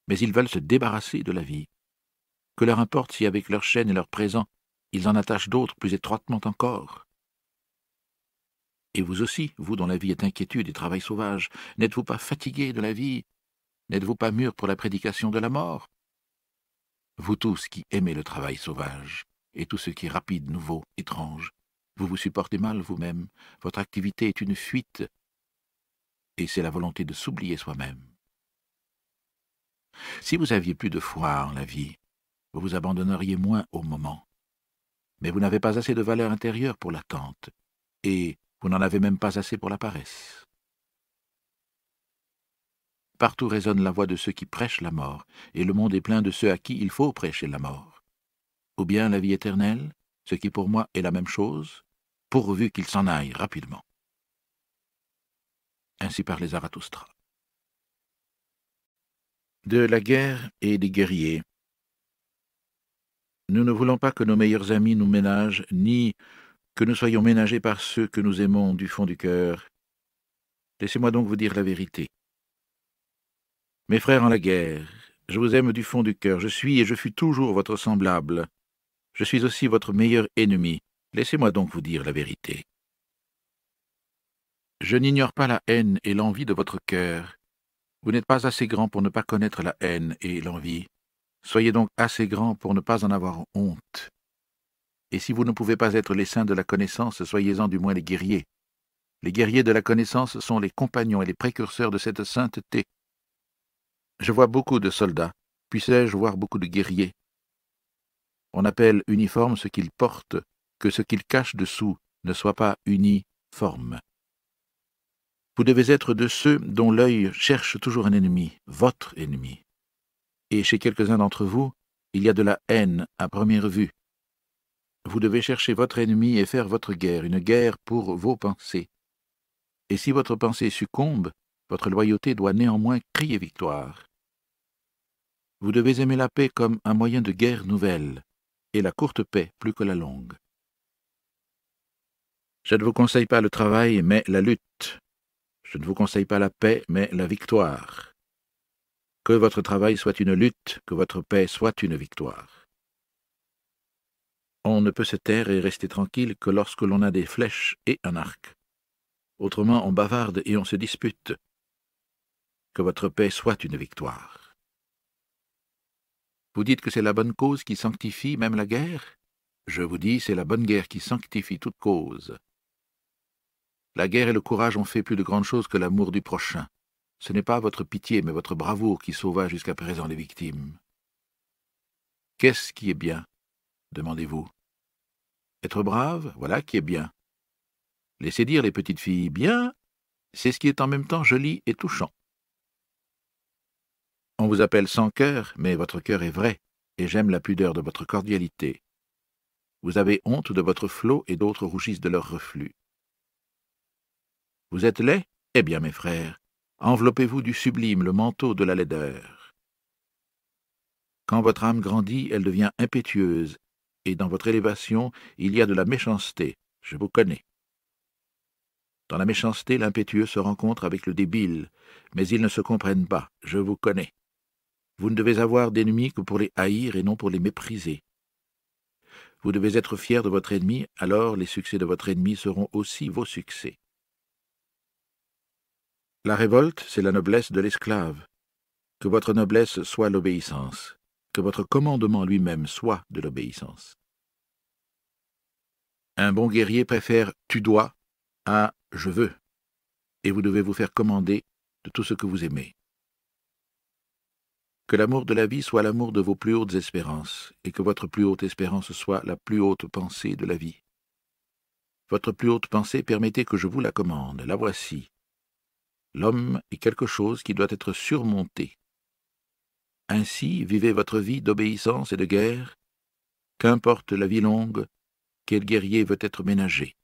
Speaker 1: Mais ils veulent se débarrasser de la vie. Que leur importe si avec leur chaîne et leur présent ils en attachent d'autres plus étroitement encore. Et vous aussi, vous dont la vie est inquiétude et travail sauvage, n'êtes-vous pas fatigué de la vie? N'êtes-vous pas mûr pour la prédication de la mort? Vous tous qui aimez le travail sauvage, et tout ce qui est rapide, nouveau, étrange, vous vous supportez mal vous-même, votre activité est une fuite, et c'est la volonté de s'oublier soi-même. Si vous aviez plus de foi en la vie, vous vous abandonneriez moins au moment. Mais vous n'avez pas assez de valeur intérieure pour l'attente, et vous n'en avez même pas assez pour la paresse. Partout résonne la voix de ceux qui prêchent la mort, et le monde est plein de ceux à qui il faut prêcher la mort. Ou bien la vie éternelle, ce qui pour moi est la même chose, pourvu qu'ils s'en aillent rapidement. Ainsi parlait Zarathustra. De la guerre et des guerriers, nous ne voulons pas que nos meilleurs amis nous ménagent, ni que nous soyons ménagés par ceux que nous aimons du fond du cœur. Laissez-moi donc vous dire la vérité. Mes frères en la guerre, je vous aime du fond du cœur, je suis et je fus toujours votre semblable. Je suis aussi votre meilleur ennemi. Laissez-moi donc vous dire la vérité. Je n'ignore pas la haine et l'envie de votre cœur. Vous n'êtes pas assez grand pour ne pas connaître la haine et l'envie. Soyez donc assez grand pour ne pas en avoir honte. Et si vous ne pouvez pas être les saints de la connaissance, soyez-en du moins les guerriers. Les guerriers de la connaissance sont les compagnons et les précurseurs de cette sainteté. Je vois beaucoup de soldats, puissais-je voir beaucoup de guerriers. On appelle uniforme ce qu'ils portent, que ce qu'ils cachent dessous ne soit pas uniforme. Vous devez être de ceux dont l'œil cherche toujours un ennemi, votre ennemi et chez quelques-uns d'entre vous, il y a de la haine à première vue. Vous devez chercher votre ennemi et faire votre guerre, une guerre pour vos pensées. Et si votre pensée succombe, votre loyauté doit néanmoins crier victoire. Vous devez aimer la paix comme un moyen de guerre nouvelle, et la courte paix plus que la longue. Je ne vous conseille pas le travail, mais la lutte. Je ne vous conseille pas la paix, mais la victoire. Que votre travail soit une lutte, que votre paix soit une victoire. On ne peut se taire et rester tranquille que lorsque l'on a des flèches et un arc. Autrement, on bavarde et on se dispute. Que votre paix soit une victoire. Vous dites que c'est la bonne cause qui sanctifie même la guerre? Je vous dis, c'est la bonne guerre qui sanctifie toute cause. La guerre et le courage ont fait plus de grandes choses que l'amour du prochain. Ce n'est pas votre pitié, mais votre bravoure qui sauva jusqu'à présent les victimes. Qu'est-ce qui est bien? Demandez-vous. Être brave, voilà qui est bien. Laissez dire les petites filles bien, c'est ce qui est en même temps joli et touchant. On vous appelle sans cœur, mais votre cœur est vrai, et j'aime la pudeur de votre cordialité. Vous avez honte de votre flot et d'autres rougissent de leur reflux. Vous êtes laid? Eh bien, mes frères, enveloppez-vous du sublime, le manteau de la laideur. Quand votre âme grandit, elle devient impétueuse, et dans votre élévation, il y a de la méchanceté, je vous connais. Dans la méchanceté, l'impétueux se rencontre avec le débile, mais ils ne se comprennent pas, je vous connais. Vous ne devez avoir d'ennemis que pour les haïr et non pour les mépriser. Vous devez être fier de votre ennemi, alors les succès de votre ennemi seront aussi vos succès. La révolte, c'est la noblesse de l'esclave. Que votre noblesse soit l'obéissance, que votre commandement lui-même soit de l'obéissance. Un bon guerrier préfère tu dois à je veux, et vous devez vous faire commander de tout ce que vous aimez. Que l'amour de la vie soit l'amour de vos plus hautes espérances, et que votre plus haute espérance soit la plus haute pensée de la vie. Votre plus haute pensée, permettez que je vous la commande, la voici. L'homme est quelque chose qui doit être surmonté. Ainsi vivez votre vie d'obéissance et de guerre, qu'importe la vie longue, quel guerrier veut être ménagé.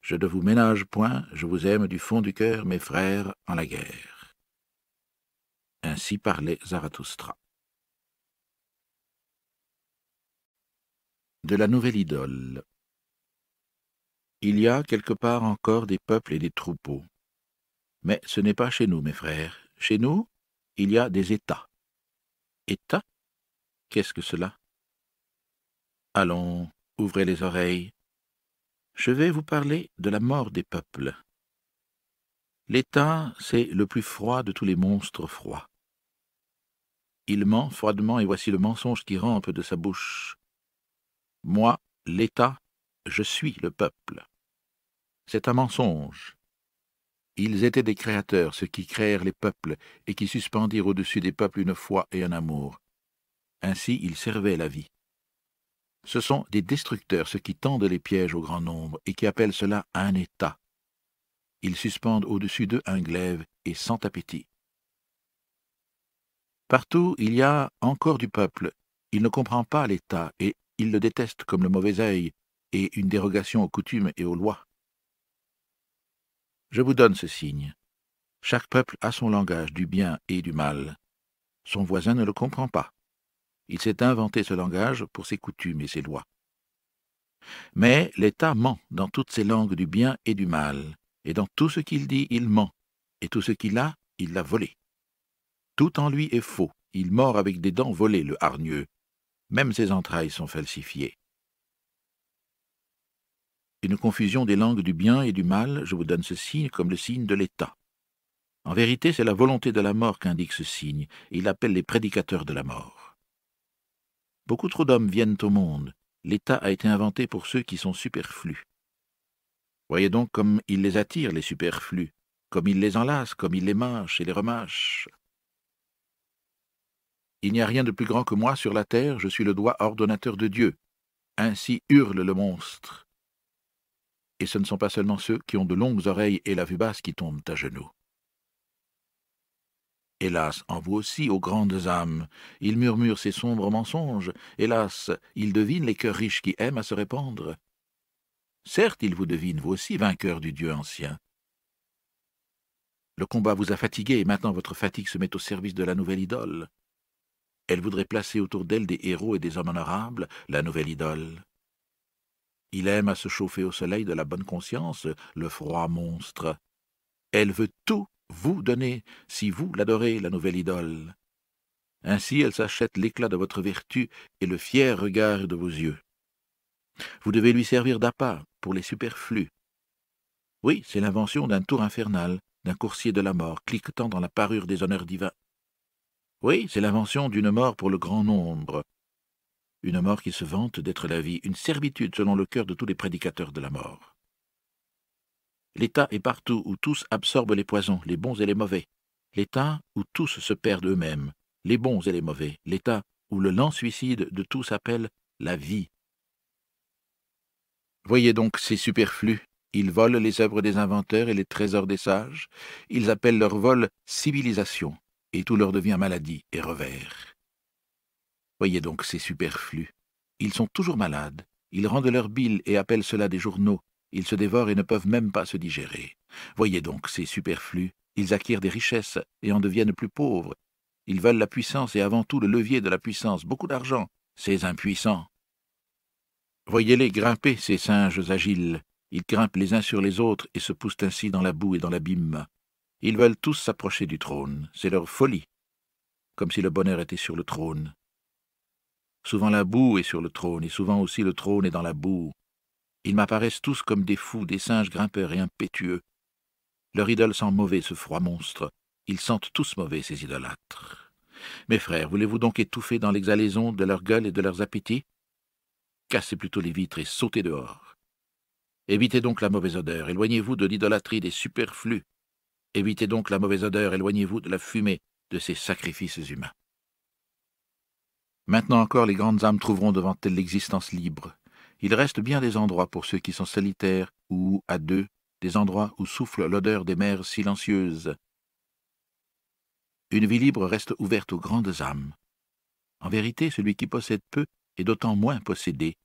Speaker 1: Je ne vous ménage point, je vous aime du fond du cœur, mes frères, en la guerre. Ainsi parlait Zarathustra. De la nouvelle idole. Il y a quelque part encore des peuples et des troupeaux. Mais ce n'est pas chez nous, mes frères. Chez nous, il y a des États. États Qu'est-ce que cela? Allons, ouvrez les oreilles je vais vous parler de la mort des peuples. L'État, c'est le plus froid de tous les monstres froids. Il ment froidement, et voici le mensonge qui rampe de sa bouche. Moi, l'État, je suis le peuple. C'est un mensonge. Ils étaient des créateurs, ceux qui créèrent les peuples, et qui suspendirent au-dessus des peuples une foi et un amour. Ainsi ils servaient la vie. Ce sont des destructeurs, ceux qui tendent les pièges au grand nombre et qui appellent cela un État. Ils suspendent au-dessus d'eux un glaive et sans appétit. Partout, il y a encore du peuple. Il ne comprend pas l'État et il le déteste comme le mauvais œil et une dérogation aux coutumes et aux lois. Je vous donne ce signe. Chaque peuple a son langage du bien et du mal. Son voisin ne le comprend pas. Il s'est inventé ce langage pour ses coutumes et ses lois. Mais l'État ment dans toutes ses langues du bien et du mal, et dans tout ce qu'il dit, il ment, et tout ce qu'il a, il l'a volé. Tout en lui est faux, il mord avec des dents volées, le hargneux. Même ses entrailles sont falsifiées. Une confusion des langues du bien et du mal, je vous donne ce signe comme le signe de l'État. En vérité, c'est la volonté de la mort qu'indique ce signe, et il appelle les prédicateurs de la mort. Beaucoup trop d'hommes viennent au monde. L'État a été inventé pour ceux qui sont superflus. Voyez donc comme il les attire, les superflus, comme il les enlace, comme il les mâche et les remâche. Il n'y a rien de plus grand que moi sur la terre, je suis le doigt ordonnateur de Dieu. Ainsi hurle le monstre. Et ce ne sont pas seulement ceux qui ont de longues oreilles et la vue basse qui tombent à genoux. Hélas, en vous aussi, ô grandes âmes, il murmure ces sombres mensonges, hélas, il devine les cœurs riches qui aiment à se répandre. Certes, il vous devine, vous aussi, vainqueur du Dieu ancien. Le combat vous a fatigué et maintenant votre fatigue se met au service de la nouvelle idole. Elle voudrait placer autour d'elle des héros et des hommes honorables, la nouvelle idole. Il aime à se chauffer au soleil de la bonne conscience, le froid monstre. Elle veut tout vous donner, si vous l'adorez, la nouvelle idole. Ainsi elle s'achète l'éclat de votre vertu et le fier regard de vos yeux. Vous devez lui servir d'appât pour les superflus. Oui, c'est l'invention d'un tour infernal, d'un coursier de la mort, cliquetant dans la parure des honneurs divins. Oui, c'est l'invention d'une mort pour le grand nombre. Une mort qui se vante d'être la vie, une servitude selon le cœur de tous les prédicateurs de la mort. L'état est partout où tous absorbent les poisons, les bons et les mauvais. L'état où tous se perdent eux-mêmes, les bons et les mauvais. L'état où le lent suicide de tous s'appelle la vie. Voyez donc ces superflus. Ils volent les œuvres des inventeurs et les trésors des sages. Ils appellent leur vol civilisation, et tout leur devient maladie et revers. Voyez donc ces superflus. Ils sont toujours malades. Ils rendent leur bile et appellent cela des journaux. Ils se dévorent et ne peuvent même pas se digérer. Voyez donc ces superflus. Ils acquièrent des richesses et en deviennent plus pauvres. Ils veulent la puissance et avant tout le levier de la puissance, beaucoup d'argent. Ces impuissants. Voyez-les grimper, ces singes agiles. Ils grimpent les uns sur les autres et se poussent ainsi dans la boue et dans l'abîme. Ils veulent tous s'approcher du trône. C'est leur folie. Comme si le bonheur était sur le trône. Souvent la boue est sur le trône, et souvent aussi le trône est dans la boue. Ils m'apparaissent tous comme des fous, des singes grimpeurs et impétueux. Leur idole sent mauvais, ce froid monstre. Ils sentent tous mauvais, ces idolâtres. Mes frères, voulez-vous donc étouffer dans l'exhalaison de leur gueule et de leurs appétits? Cassez plutôt les vitres et sautez dehors. Évitez donc la mauvaise odeur, éloignez-vous de l'idolâtrie des superflus. Évitez donc la mauvaise odeur, éloignez-vous de la fumée de ces sacrifices humains. Maintenant encore, les grandes âmes trouveront devant elles l'existence libre. Il reste bien des endroits pour ceux qui sont solitaires ou à deux, des endroits où souffle l'odeur des mers silencieuses. Une vie libre reste ouverte aux grandes âmes. En vérité, celui qui possède peu est d'autant moins possédé.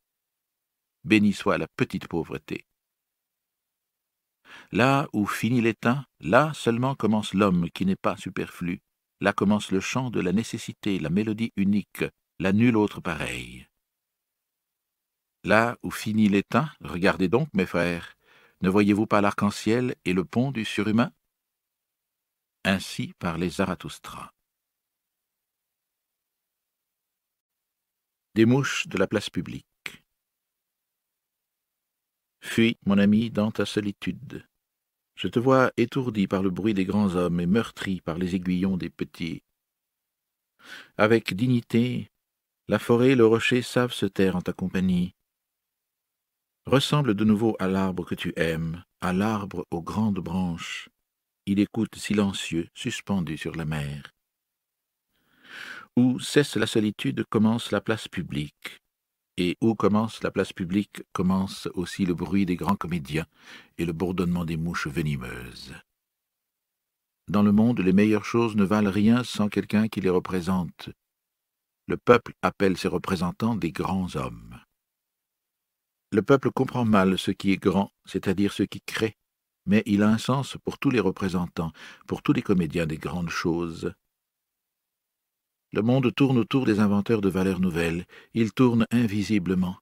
Speaker 1: Béni soit la petite pauvreté. Là où finit l'état, là seulement commence l'homme qui n'est pas superflu. Là commence le chant de la nécessité, la mélodie unique, la nulle autre pareille. Là où finit l'état, regardez donc, mes frères, ne voyez-vous pas l'arc-en-ciel et le pont du surhumain? Ainsi parlait Zarathustra. Des mouches de la place publique. Fuis, mon ami, dans ta solitude. Je te vois étourdi par le bruit des grands hommes et meurtri par les aiguillons des petits. Avec dignité, la forêt et le rocher savent se taire en ta compagnie. Ressemble de nouveau à l'arbre que tu aimes, à l'arbre aux grandes branches. Il écoute silencieux, suspendu sur la mer. Où cesse la solitude commence la place publique, et où commence la place publique commence aussi le bruit des grands comédiens et le bourdonnement des mouches venimeuses. Dans le monde, les meilleures choses ne valent rien sans quelqu'un qui les représente, le peuple appelle ses représentants des grands hommes. Le peuple comprend mal ce qui est grand, c'est-à-dire ce qui crée, mais il a un sens pour tous les représentants, pour tous les comédiens des grandes choses. Le monde tourne autour des inventeurs de valeurs nouvelles, il tourne invisiblement,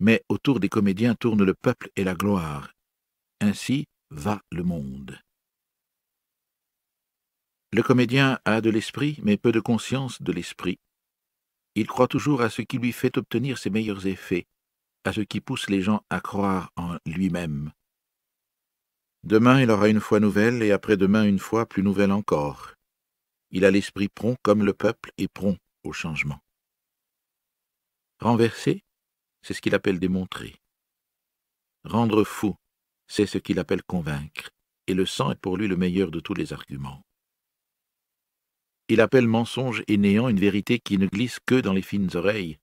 Speaker 1: mais autour des comédiens tourne le peuple et la gloire. Ainsi va le monde. Le comédien a de l'esprit, mais peu de conscience de l'esprit. Il croit toujours à ce qui lui fait obtenir ses meilleurs effets, à ce qui pousse les gens à croire en lui-même. Demain il aura une foi nouvelle et après-demain une foi plus nouvelle encore. Il a l'esprit prompt comme le peuple est prompt au changement. Renverser, c'est ce qu'il appelle démontrer. Rendre fou, c'est ce qu'il appelle convaincre, et le sang est pour lui le meilleur de tous les arguments. Il appelle mensonge et néant une vérité qui ne glisse que dans les fines oreilles.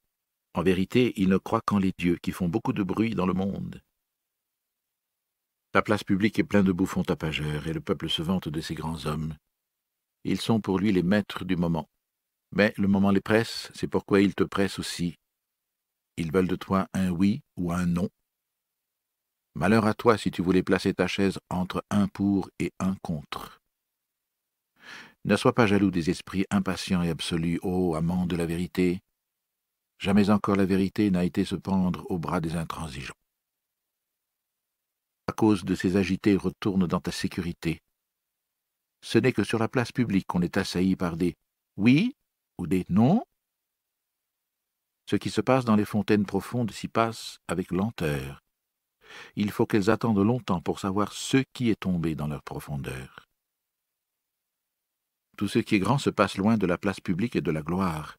Speaker 1: En vérité, il ne croit qu'en les dieux qui font beaucoup de bruit dans le monde. La place publique est pleine de bouffons tapageurs, et le peuple se vante de ces grands hommes. Ils sont pour lui les maîtres du moment. Mais le moment les presse, c'est pourquoi ils te pressent aussi. Ils veulent de toi un oui ou un non. Malheur à toi si tu voulais placer ta chaise entre un pour et un contre. Ne sois pas jaloux des esprits impatients et absolus, ô amant de la vérité. Jamais encore la vérité n'a été se pendre au bras des intransigeants. À cause de ces agités, retourne dans ta sécurité. Ce n'est que sur la place publique qu'on est assailli par des oui ou des non. Ce qui se passe dans les fontaines profondes s'y passe avec lenteur. Il faut qu'elles attendent longtemps pour savoir ce qui est tombé dans leur profondeur. Tout ce qui est grand se passe loin de la place publique et de la gloire.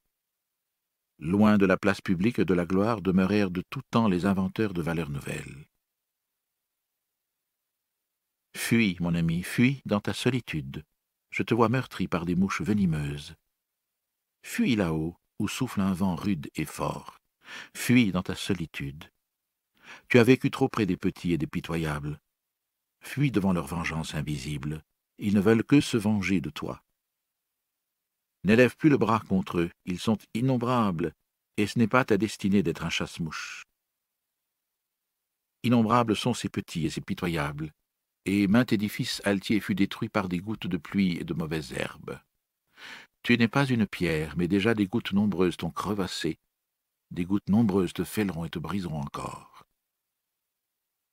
Speaker 1: Loin de la place publique et de la gloire demeurèrent de tout temps les inventeurs de valeurs nouvelles. Fuis, mon ami, fuis dans ta solitude. Je te vois meurtri par des mouches venimeuses. Fuis là-haut, où souffle un vent rude et fort. Fuis dans ta solitude. Tu as vécu trop près des petits et des pitoyables. Fuis devant leur vengeance invisible. Ils ne veulent que se venger de toi. N'élève plus le bras contre eux, ils sont innombrables, et ce n'est pas ta destinée d'être un chasse-mouche. Innombrables sont ces petits et ces pitoyables, et maint édifice altier fut détruit par des gouttes de pluie et de mauvaises herbes. Tu n'es pas une pierre, mais déjà des gouttes nombreuses t'ont crevassé, des gouttes nombreuses te fêleront et te briseront encore.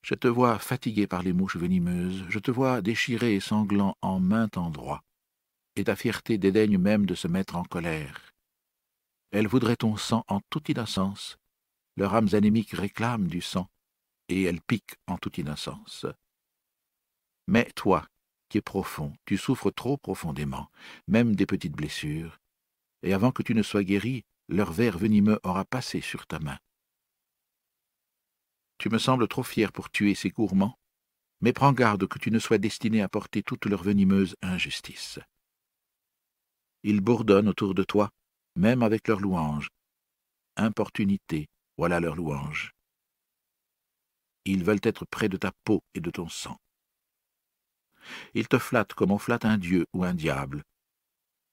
Speaker 1: Je te vois fatigué par les mouches venimeuses, je te vois déchiré et sanglant en maint endroit et ta fierté dédaigne même de se mettre en colère. Elles voudraient ton sang en toute innocence, leurs âmes anémiques réclament du sang, et elles piquent en toute innocence. Mais toi, qui es profond, tu souffres trop profondément, même des petites blessures, et avant que tu ne sois guéri, leur ver venimeux aura passé sur ta main. Tu me sembles trop fier pour tuer ces gourmands, mais prends garde que tu ne sois destiné à porter toute leur venimeuse injustice. Ils bourdonnent autour de toi, même avec leurs louanges. Importunité, voilà leur louange. Ils veulent être près de ta peau et de ton sang. Ils te flattent comme on flatte un dieu ou un diable.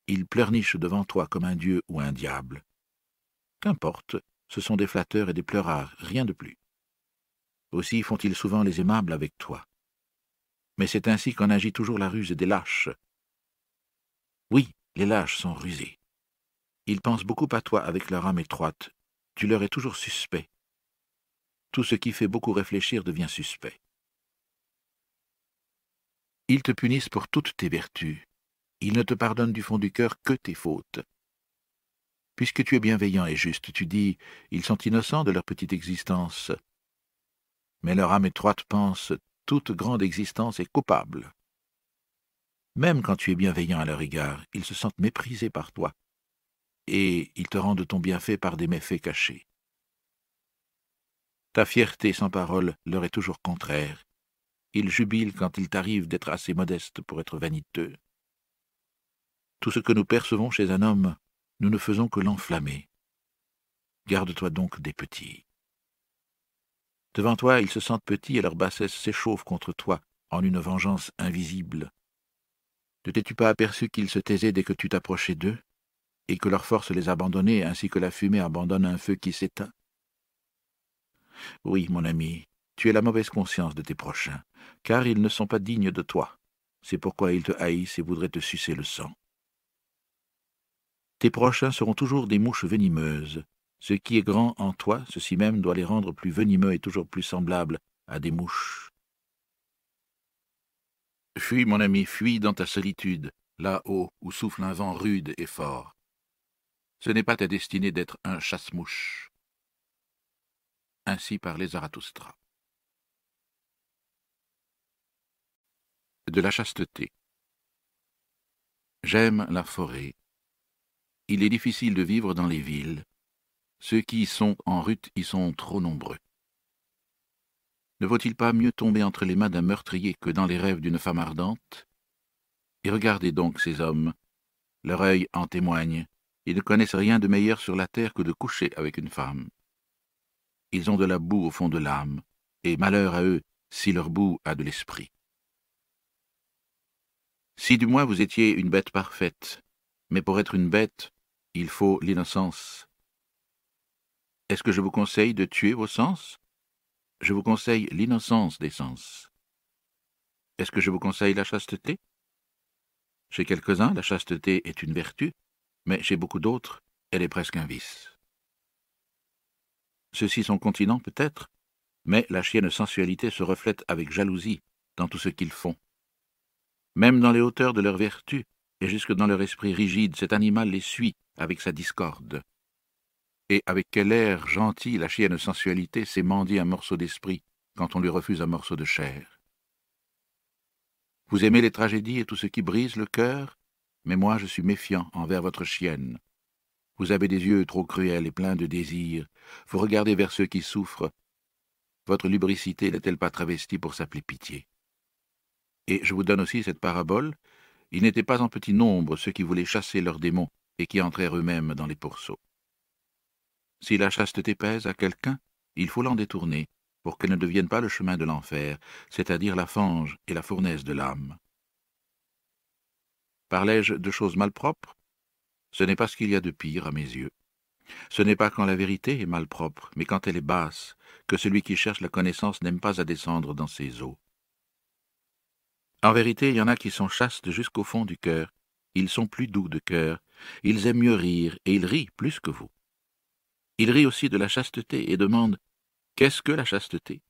Speaker 1: Ils pleurnichent devant toi comme un dieu ou un diable. Qu'importe, ce sont des flatteurs et des pleurards, rien de plus. Aussi font-ils souvent les aimables avec toi. Mais c'est ainsi qu'en agit toujours la ruse des lâches. Oui, les lâches sont rusés. Ils pensent beaucoup à toi avec leur âme étroite. Tu leur es toujours suspect. Tout ce qui fait beaucoup réfléchir devient suspect. Ils te punissent pour toutes tes vertus. Ils ne te pardonnent du fond du cœur que tes fautes. Puisque tu es bienveillant et juste, tu dis, ils sont innocents de leur petite existence. Mais leur âme étroite pense, toute grande existence est coupable. Même quand tu es bienveillant à leur égard, ils se sentent méprisés par toi, et ils te rendent ton bienfait par des méfaits cachés. Ta fierté sans parole leur est toujours contraire. Ils jubilent quand il t'arrive d'être assez modeste pour être vaniteux. Tout ce que nous percevons chez un homme, nous ne faisons que l'enflammer. Garde-toi donc des petits. Devant toi, ils se sentent petits et leur bassesse s'échauffe contre toi en une vengeance invisible. Ne t'es-tu pas aperçu qu'ils se taisaient dès que tu t'approchais d'eux, et que leur force les abandonnait ainsi que la fumée abandonne un feu qui s'éteint? Oui, mon ami, tu es la mauvaise conscience de tes prochains, car ils ne sont pas dignes de toi. C'est pourquoi ils te haïssent et voudraient te sucer le sang. Tes prochains seront toujours des mouches venimeuses. Ce qui est grand en toi, ceci même doit les rendre plus venimeux et toujours plus semblables à des mouches. Fuis, mon ami, fuis dans ta solitude, là-haut où souffle un vent rude et fort. Ce n'est pas ta destinée d'être un chasse-mouche. Ainsi parlait Zarathustra. De la chasteté. J'aime la forêt. Il est difficile de vivre dans les villes. Ceux qui y sont en rut y sont trop nombreux. Ne vaut-il pas mieux tomber entre les mains d'un meurtrier que dans les rêves d'une femme ardente? Et regardez donc ces hommes. Leur œil en témoigne. Ils ne connaissent rien de meilleur sur la terre que de coucher avec une femme. Ils ont de la boue au fond de l'âme, et malheur à eux si leur boue a de l'esprit. Si du moins vous étiez une bête parfaite, mais pour être une bête, il faut l'innocence. Est-ce que je vous conseille de tuer vos sens? Je vous conseille l'innocence des sens. Est-ce que je vous conseille la chasteté? Chez quelques-uns, la chasteté est une vertu, mais chez beaucoup d'autres, elle est presque un vice. Ceux-ci sont continents peut-être, mais la chienne sensualité se reflète avec jalousie dans tout ce qu'ils font. Même dans les hauteurs de leur vertu, et jusque dans leur esprit rigide, cet animal les suit avec sa discorde. Et avec quel air gentil la chienne sensualité s'est mendier un morceau d'esprit quand on lui refuse un morceau de chair. Vous aimez les tragédies et tout ce qui brise le cœur, mais moi je suis méfiant envers votre chienne. Vous avez des yeux trop cruels et pleins de désirs, vous regardez vers ceux qui souffrent. Votre lubricité n'est-elle pas travestie pour s'appeler pitié? Et je vous donne aussi cette parabole. Il n'était pas en petit nombre ceux qui voulaient chasser leurs démons et qui entrèrent eux-mêmes dans les pourceaux. Si la chasteté pèse à quelqu'un, il faut l'en détourner, pour qu'elle ne devienne pas le chemin de l'enfer, c'est-à-dire la fange et la fournaise de l'âme. Parlais-je de choses malpropres? Ce n'est pas ce qu'il y a de pire à mes yeux. Ce n'est pas quand la vérité est malpropre, mais quand elle est basse, que celui qui cherche la connaissance n'aime pas à descendre dans ses eaux. En vérité, il y en a qui sont chastes jusqu'au fond du cœur. Ils sont plus doux de cœur, ils aiment mieux rire, et ils rient plus que vous. Ils rient aussi de la chasteté et demandent Qu'est-ce que la chasteté?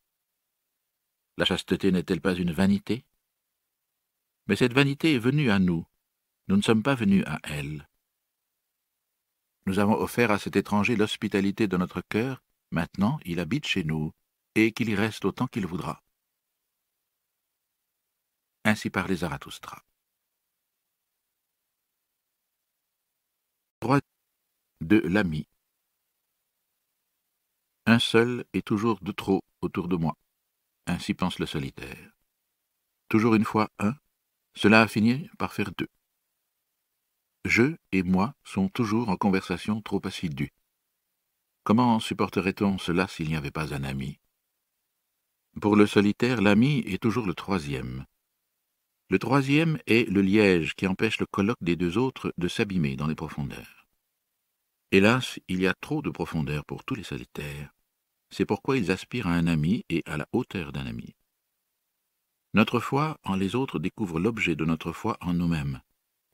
Speaker 1: La chasteté n'est-elle pas une vanité? Mais cette vanité est venue à nous, nous ne sommes pas venus à elle. Nous avons offert à cet étranger l'hospitalité de notre cœur, maintenant il habite chez nous, et qu'il y reste autant qu'il voudra. Ainsi parlait Zarathustra. de l'ami. Un seul est toujours de trop autour de moi. Ainsi pense le solitaire. Toujours une fois un, cela a fini par faire deux. Je et moi sont toujours en conversation trop assidue. Comment supporterait-on cela s'il n'y avait pas un ami? Pour le solitaire, l'ami est toujours le troisième. Le troisième est le liège qui empêche le colloque des deux autres de s'abîmer dans les profondeurs. Hélas, il y a trop de profondeur pour tous les solitaires. C'est pourquoi ils aspirent à un ami et à la hauteur d'un ami. Notre foi en les autres découvre l'objet de notre foi en nous-mêmes.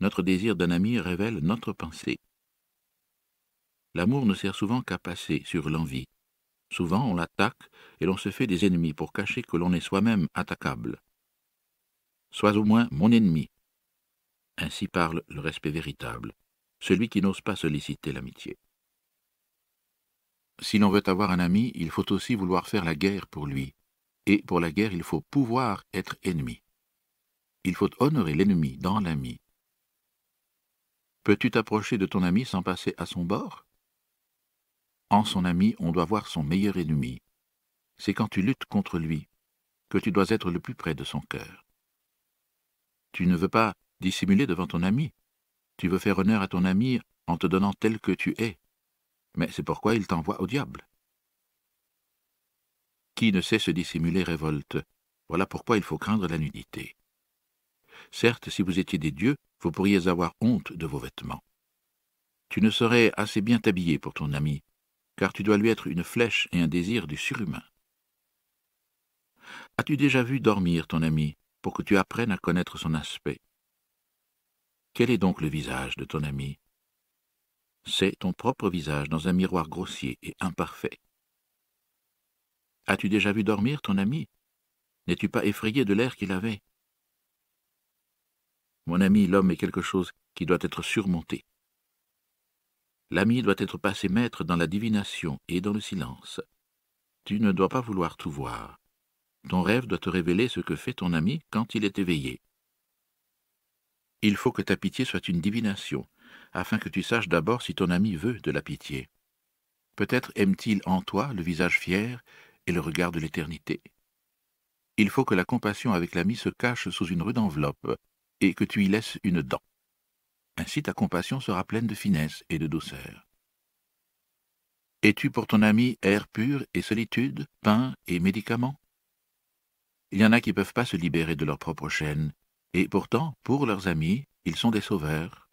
Speaker 1: Notre désir d'un ami révèle notre pensée. L'amour ne sert souvent qu'à passer sur l'envie. Souvent on l'attaque et l'on se fait des ennemis pour cacher que l'on est soi-même attaquable. Sois au moins mon ennemi. Ainsi parle le respect véritable, celui qui n'ose pas solliciter l'amitié. Si l'on veut avoir un ami, il faut aussi vouloir faire la guerre pour lui. Et pour la guerre, il faut pouvoir être ennemi. Il faut honorer l'ennemi dans l'ami. Peux-tu t'approcher de ton ami sans passer à son bord? En son ami, on doit voir son meilleur ennemi. C'est quand tu luttes contre lui que tu dois être le plus près de son cœur. Tu ne veux pas dissimuler devant ton ami. Tu veux faire honneur à ton ami en te donnant tel que tu es mais c'est pourquoi il t'envoie au diable. Qui ne sait se dissimuler révolte. Voilà pourquoi il faut craindre la nudité. Certes, si vous étiez des dieux, vous pourriez avoir honte de vos vêtements. Tu ne serais assez bien habillé pour ton ami, car tu dois lui être une flèche et un désir du surhumain. As-tu déjà vu dormir ton ami pour que tu apprennes à connaître son aspect? Quel est donc le visage de ton ami? C'est ton propre visage dans un miroir grossier et imparfait. As-tu déjà vu dormir ton ami? N'es-tu pas effrayé de l'air qu'il avait? Mon ami, l'homme est quelque chose qui doit être surmonté. L'ami doit être passé maître dans la divination et dans le silence. Tu ne dois pas vouloir tout voir. Ton rêve doit te révéler ce que fait ton ami quand il est éveillé. Il faut que ta pitié soit une divination, afin que tu saches d'abord si ton ami veut de la pitié. Peut-être aime-t-il en toi le visage fier et le regard de l'éternité. Il faut que la compassion avec l'ami se cache sous une rude enveloppe, et que tu y laisses une dent. Ainsi ta compassion sera pleine de finesse et de douceur. Es-tu pour ton ami air pur et solitude, pain et médicaments? Il y en a qui ne peuvent pas se libérer de leur propre chaîne, et pourtant, pour leurs amis, ils sont des sauveurs,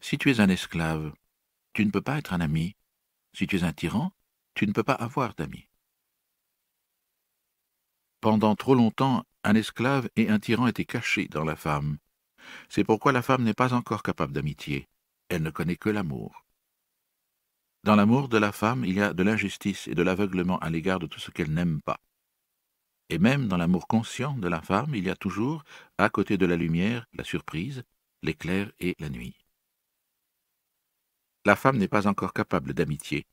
Speaker 1: si tu es un esclave, tu ne peux pas être un ami. Si tu es un tyran, tu ne peux pas avoir d'amis. Pendant trop longtemps, un esclave et un tyran étaient cachés dans la femme. C'est pourquoi la femme n'est pas encore capable d'amitié. Elle ne connaît que l'amour. Dans l'amour de la femme, il y a de l'injustice et de l'aveuglement à l'égard de tout ce qu'elle n'aime pas. Et même dans l'amour conscient de la femme, il y a toujours, à côté de la lumière, la surprise, l'éclair et la nuit. La femme n'est pas encore capable d'amitié.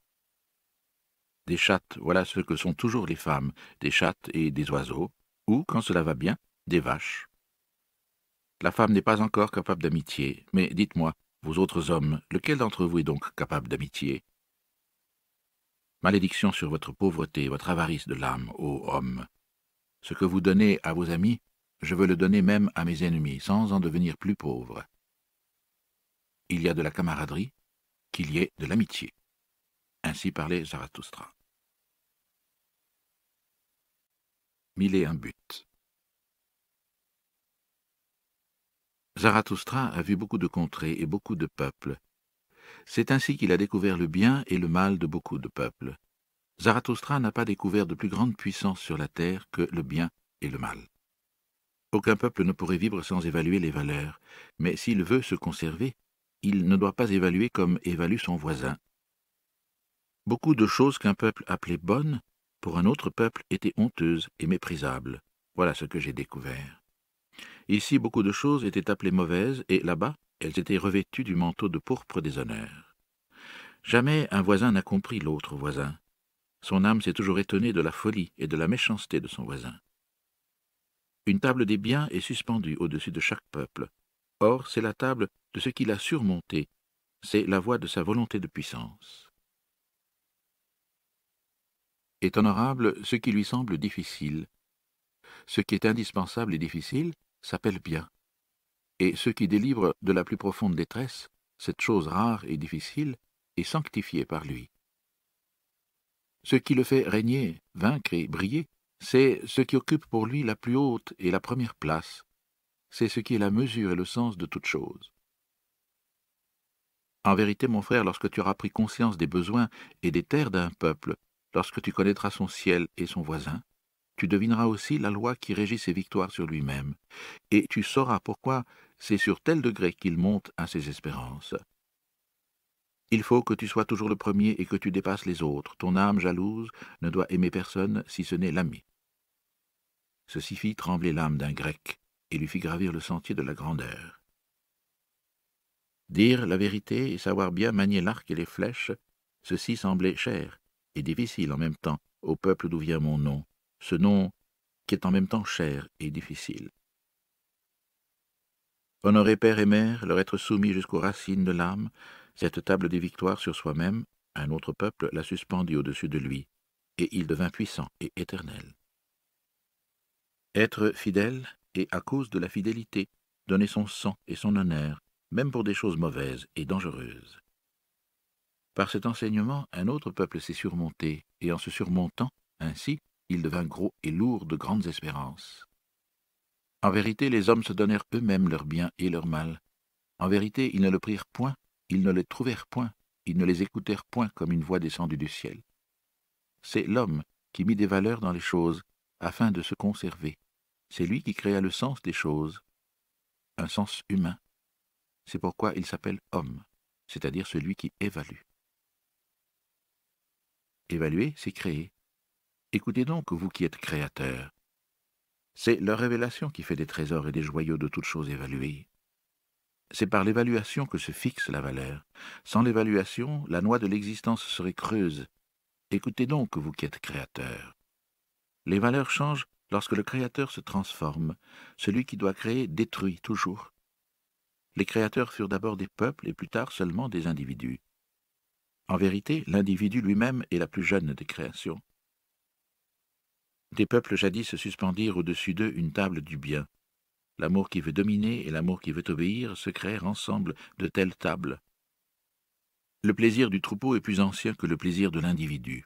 Speaker 1: Des chattes, voilà ce que sont toujours les femmes, des chattes et des oiseaux, ou, quand cela va bien, des vaches. La femme n'est pas encore capable d'amitié, mais dites-moi, vous autres hommes, lequel d'entre vous est donc capable d'amitié? Malédiction sur votre pauvreté et votre avarice de l'âme, ô homme. Ce que vous donnez à vos amis, je veux le donner même à mes ennemis, sans en devenir plus pauvre. Il y a de la camaraderie, qu'il y ait de l'amitié. Ainsi parlait Zarathustra. Mille et un buts. Zarathustra a vu beaucoup de contrées et beaucoup de peuples. C'est ainsi qu'il a découvert le bien et le mal de beaucoup de peuples. Zarathustra n'a pas découvert de plus grande puissance sur la terre que le bien et le mal. Aucun peuple ne pourrait vivre sans évaluer les valeurs, mais s'il veut se conserver, il ne doit pas évaluer comme évalue son voisin. Beaucoup de choses qu'un peuple appelait bonnes, pour un autre peuple étaient honteuses et méprisables. Voilà ce que j'ai découvert. Ici, beaucoup de choses étaient appelées mauvaises, et là-bas, elles étaient revêtues du manteau de pourpre des honneurs. Jamais un voisin n'a compris l'autre voisin. Son âme s'est toujours étonnée de la folie et de la méchanceté de son voisin. Une table des biens est suspendue au-dessus de chaque peuple. Or, c'est la table de ce qu'il a surmonté, c'est la voie de sa volonté de puissance. Est honorable ce qui lui semble difficile. Ce qui est indispensable et difficile s'appelle bien. Et ce qui délivre de la plus profonde détresse, cette chose rare et difficile, est sanctifié par lui. Ce qui le fait régner, vaincre et briller, c'est ce qui occupe pour lui la plus haute et la première place. C'est ce qui est la mesure et le sens de toute chose. En vérité, mon frère, lorsque tu auras pris conscience des besoins et des terres d'un peuple, lorsque tu connaîtras son ciel et son voisin, tu devineras aussi la loi qui régit ses victoires sur lui-même, et tu sauras pourquoi c'est sur tel degré qu'il monte à ses espérances. Il faut que tu sois toujours le premier et que tu dépasses les autres. Ton âme jalouse ne doit aimer personne si ce n'est l'ami. Ceci fit trembler l'âme d'un grec et lui fit gravir le sentier de la grandeur. Dire la vérité et savoir bien manier l'arc et les flèches, ceci semblait cher et difficile en même temps au peuple d'où vient mon nom, ce nom qui est en même temps cher et difficile. Honorer père et mère, leur être soumis jusqu'aux racines de l'âme, cette table des victoires sur soi-même, un autre peuple la suspendit au-dessus de lui, et il devint puissant et éternel. Être fidèle, et à cause de la fidélité, donner son sang et son honneur, même pour des choses mauvaises et dangereuses. Par cet enseignement, un autre peuple s'est surmonté, et en se surmontant, ainsi, il devint gros et lourd de grandes espérances. En vérité, les hommes se donnèrent eux-mêmes leur bien et leur mal. En vérité, ils ne le prirent point ils ne les trouvèrent point, ils ne les écoutèrent point comme une voix descendue du ciel. C'est l'homme qui mit des valeurs dans les choses, afin de se conserver. C'est lui qui créa le sens des choses, un sens humain. C'est pourquoi il s'appelle homme, c'est-à-dire celui qui évalue. Évaluer, c'est créer. Écoutez donc, vous qui êtes créateurs. C'est leur révélation qui fait des trésors et des joyaux de toutes choses évaluées. C'est par l'évaluation que se fixe la valeur. Sans l'évaluation, la noix de l'existence serait creuse. Écoutez donc, vous qui êtes créateur. Les valeurs changent lorsque le créateur se transforme. Celui qui doit créer détruit toujours. Les créateurs furent d'abord des peuples et plus tard seulement des individus. En vérité, l'individu lui-même est la plus jeune des créations. Des peuples jadis se suspendirent au-dessus d'eux une table du bien. L'amour qui veut dominer et l'amour qui veut obéir se créèrent ensemble de telles tables. Le plaisir du troupeau est plus ancien que le plaisir de l'individu.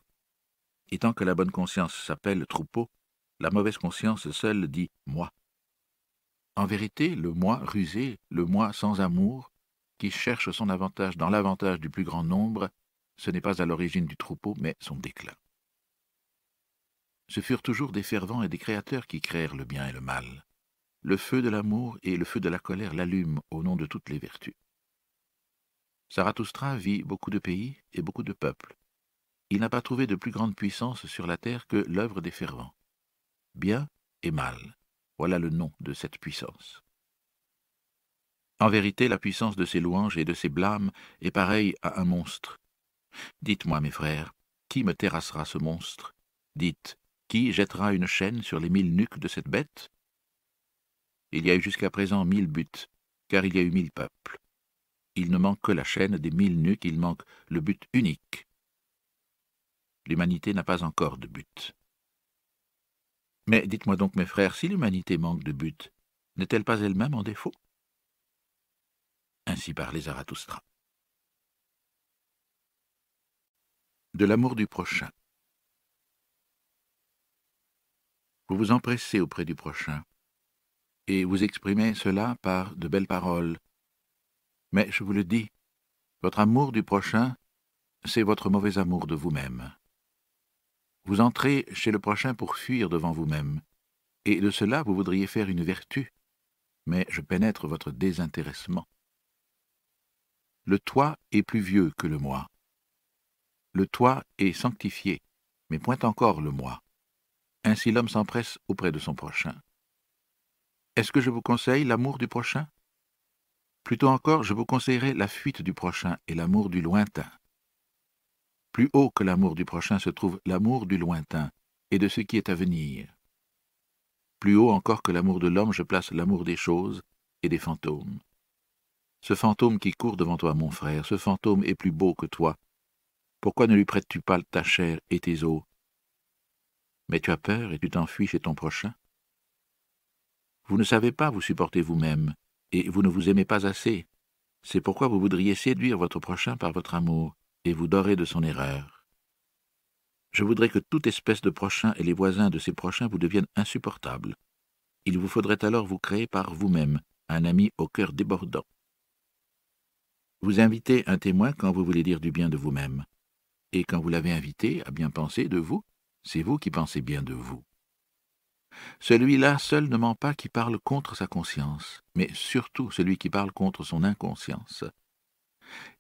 Speaker 1: Et tant que la bonne conscience s'appelle troupeau, la mauvaise conscience seule dit moi. En vérité, le moi rusé, le moi sans amour, qui cherche son avantage dans l'avantage du plus grand nombre, ce n'est pas à l'origine du troupeau, mais son déclin. Ce furent toujours des fervents et des créateurs qui créèrent le bien et le mal. le feu de l'amour et le feu de la colère l'allument au nom de toutes les vertus. Zarathustra vit beaucoup de pays et beaucoup de peuples. Il n'a pas trouvé de plus grande puissance sur la terre que l'œuvre des fervents. Bien et mal, voilà le nom de cette puissance. En vérité, la puissance de ses louanges et de ses blâmes est pareille à un monstre. Dites-moi, mes frères, qui me terrassera ce monstre? Dites, qui jettera une chaîne sur les mille nuques de cette bête? Il y a eu jusqu'à présent mille buts, car il y a eu mille peuples. Il ne manque que la chaîne des mille nuques, il manque le but unique. L'humanité n'a pas encore de but. Mais dites-moi donc, mes frères, si l'humanité manque de but, n'est-elle pas elle-même en défaut? Ainsi parlait Zarathustra. De l'amour du prochain. Vous vous empressez auprès du prochain, et vous exprimez cela par de belles paroles. Mais je vous le dis, votre amour du prochain, c'est votre mauvais amour de vous-même. Vous entrez chez le prochain pour fuir devant vous-même, et de cela vous voudriez faire une vertu, mais je pénètre votre désintéressement. Le toi est plus vieux que le moi. Le toi est sanctifié, mais point encore le moi. Ainsi l'homme s'empresse auprès de son prochain. Est-ce que je vous conseille l'amour du prochain? Plutôt encore, je vous conseillerais la fuite du prochain et l'amour du lointain. Plus haut que l'amour du prochain se trouve l'amour du lointain et de ce qui est à venir. Plus haut encore que l'amour de l'homme, je place l'amour des choses et des fantômes. Ce fantôme qui court devant toi, mon frère, ce fantôme est plus beau que toi. Pourquoi ne lui prêtes-tu pas ta chair et tes os? Mais tu as peur et tu t'enfuis chez ton prochain? Vous ne savez pas vous supporter vous-même, et vous ne vous aimez pas assez. C'est pourquoi vous voudriez séduire votre prochain par votre amour, et vous dorez de son erreur. Je voudrais que toute espèce de prochain et les voisins de ces prochains vous deviennent insupportables. Il vous faudrait alors vous créer par vous-même un ami au cœur débordant. Vous invitez un témoin quand vous voulez dire du bien de vous-même. Et quand vous l'avez invité à bien penser de vous, c'est vous qui pensez bien de vous. Celui-là seul ne ment pas qui parle contre sa conscience, mais surtout celui qui parle contre son inconscience.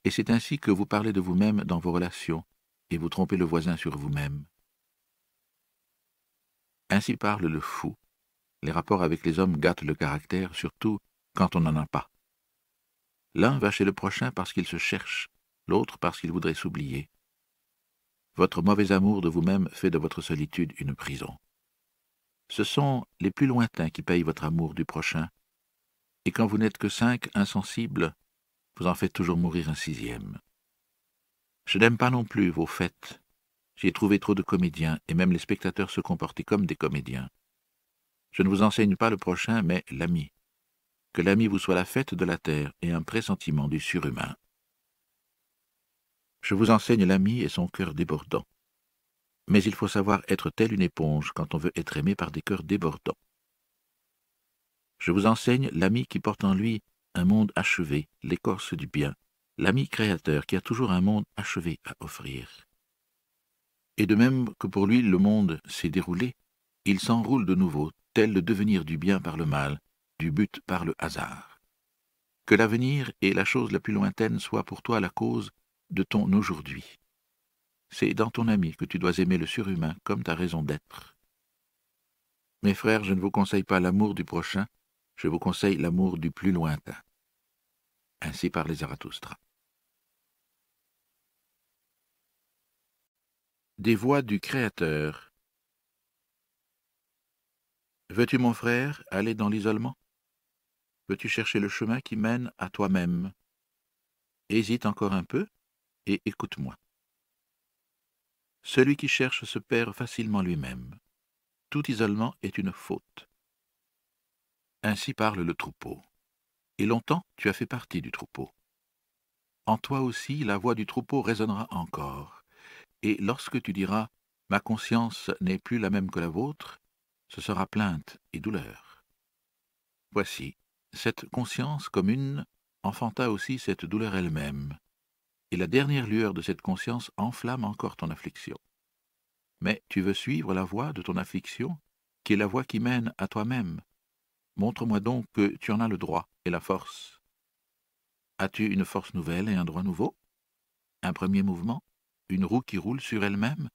Speaker 1: Et c'est ainsi que vous parlez de vous-même dans vos relations, et vous trompez le voisin sur vous-même. Ainsi parle le fou. Les rapports avec les hommes gâtent le caractère, surtout quand on n'en a pas. L'un va chez le prochain parce qu'il se cherche, l'autre parce qu'il voudrait s'oublier. Votre mauvais amour de vous-même fait de votre solitude une prison. Ce sont les plus lointains qui payent votre amour du prochain, et quand vous n'êtes que cinq insensibles, vous en faites toujours mourir un sixième. Je n'aime pas non plus vos fêtes. J'y ai trouvé trop de comédiens, et même les spectateurs se comportaient comme des comédiens. Je ne vous enseigne pas le prochain, mais l'ami que l'ami vous soit la fête de la terre et un pressentiment du surhumain. Je vous enseigne l'ami et son cœur débordant. Mais il faut savoir être telle une éponge quand on veut être aimé par des cœurs débordants. Je vous enseigne l'ami qui porte en lui un monde achevé, l'écorce du bien, l'ami créateur qui a toujours un monde achevé à offrir. Et de même que pour lui le monde s'est déroulé, il s'enroule de nouveau, tel le devenir du bien par le mal, du but par le hasard. Que l'avenir et la chose la plus lointaine soient pour toi la cause de ton aujourd'hui. C'est dans ton ami que tu dois aimer le surhumain comme ta raison d'être. Mes frères, je ne vous conseille pas l'amour du prochain, je vous conseille l'amour du plus lointain. Ainsi parlait Zarathustra. Des voix du Créateur. Veux-tu, mon frère, aller dans l'isolement? Veux-tu chercher le chemin qui mène à toi-même? Hésite encore un peu et écoute-moi. Celui qui cherche se perd facilement lui-même. Tout isolement est une faute. Ainsi parle le troupeau. Et longtemps tu as fait partie du troupeau. En toi aussi la voix du troupeau résonnera encore. Et lorsque tu diras Ma conscience n'est plus la même que la vôtre, ce sera plainte et douleur. Voici, cette conscience commune enfanta aussi cette douleur elle-même, et la dernière lueur de cette conscience enflamme encore ton affliction. Mais tu veux suivre la voie de ton affliction, qui est la voie qui mène à toi-même. Montre-moi donc que tu en as le droit et la force. As-tu une force nouvelle et un droit nouveau? Un premier mouvement? Une roue qui roule sur elle-même?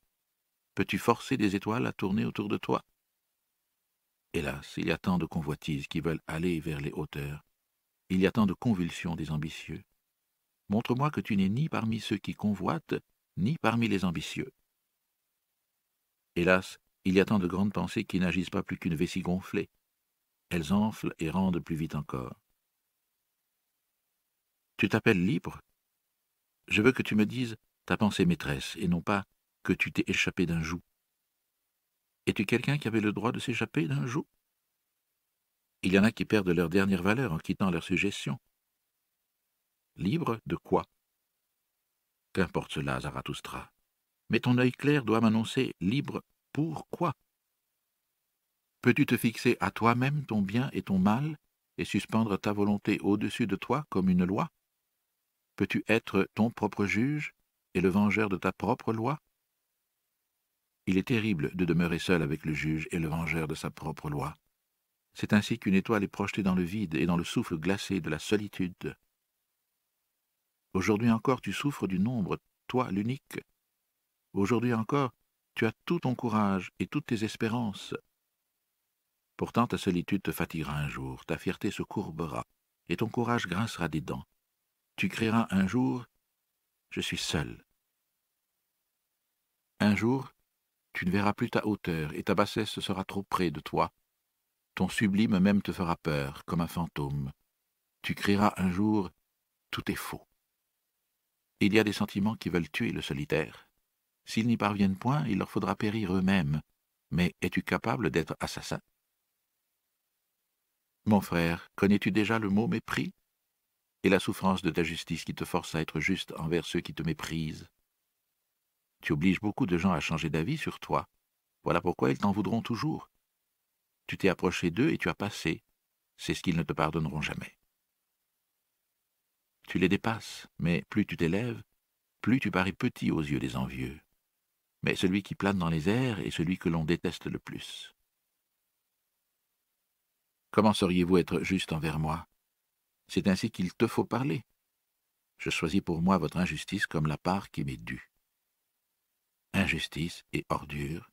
Speaker 1: Peux-tu forcer des étoiles à tourner autour de toi? Hélas, il y a tant de convoitises qui veulent aller vers les hauteurs. Il y a tant de convulsions des ambitieux. Montre-moi que tu n'es ni parmi ceux qui convoitent, ni parmi les ambitieux. Hélas, il y a tant de grandes pensées qui n'agissent pas plus qu'une vessie gonflée. Elles enflent et rendent plus vite encore. Tu t'appelles libre? Je veux que tu me dises ta pensée maîtresse, et non pas que tu t'es échappé d'un joug. Es-tu quelqu'un qui avait le droit de s'échapper d'un joug? Il y en a qui perdent leur dernière valeur en quittant leur suggestion. Libre de quoi? Qu'importe cela, Zarathustra. Mais ton œil clair doit m'annoncer libre pour quoi? Peux-tu te fixer à toi-même ton bien et ton mal et suspendre ta volonté au-dessus de toi comme une loi? Peux-tu être ton propre juge et le vengeur de ta propre loi? Il est terrible de demeurer seul avec le juge et le vengeur de sa propre loi. C'est ainsi qu'une étoile est projetée dans le vide et dans le souffle glacé de la solitude. Aujourd'hui encore tu souffres du nombre, toi l'unique. Aujourd'hui encore tu as tout ton courage et toutes tes espérances. Pourtant ta solitude te fatiguera un jour, ta fierté se courbera, et ton courage grincera des dents tu créeras un jour Je suis seul. Un jour, tu ne verras plus ta hauteur, et ta bassesse sera trop près de toi. Ton sublime même te fera peur, comme un fantôme. Tu crieras un jour Tout est faux. Il y a des sentiments qui veulent tuer le solitaire. S'ils n'y parviennent point, il leur faudra périr eux-mêmes. Mais es-tu capable d'être assassin? Mon frère, connais-tu déjà le mot mépris? Et la souffrance de ta justice qui te force à être juste envers ceux qui te méprisent. Tu obliges beaucoup de gens à changer d'avis sur toi. Voilà pourquoi ils t'en voudront toujours. Tu t'es approché d'eux et tu as passé. C'est ce qu'ils ne te pardonneront jamais. Tu les dépasses, mais plus tu t'élèves, plus tu parais petit aux yeux des envieux. Mais celui qui plane dans les airs est celui que l'on déteste le plus. Comment sauriez-vous être juste envers moi? C'est ainsi qu'il te faut parler. Je choisis pour moi votre injustice comme la part qui m'est due. Injustice et ordure,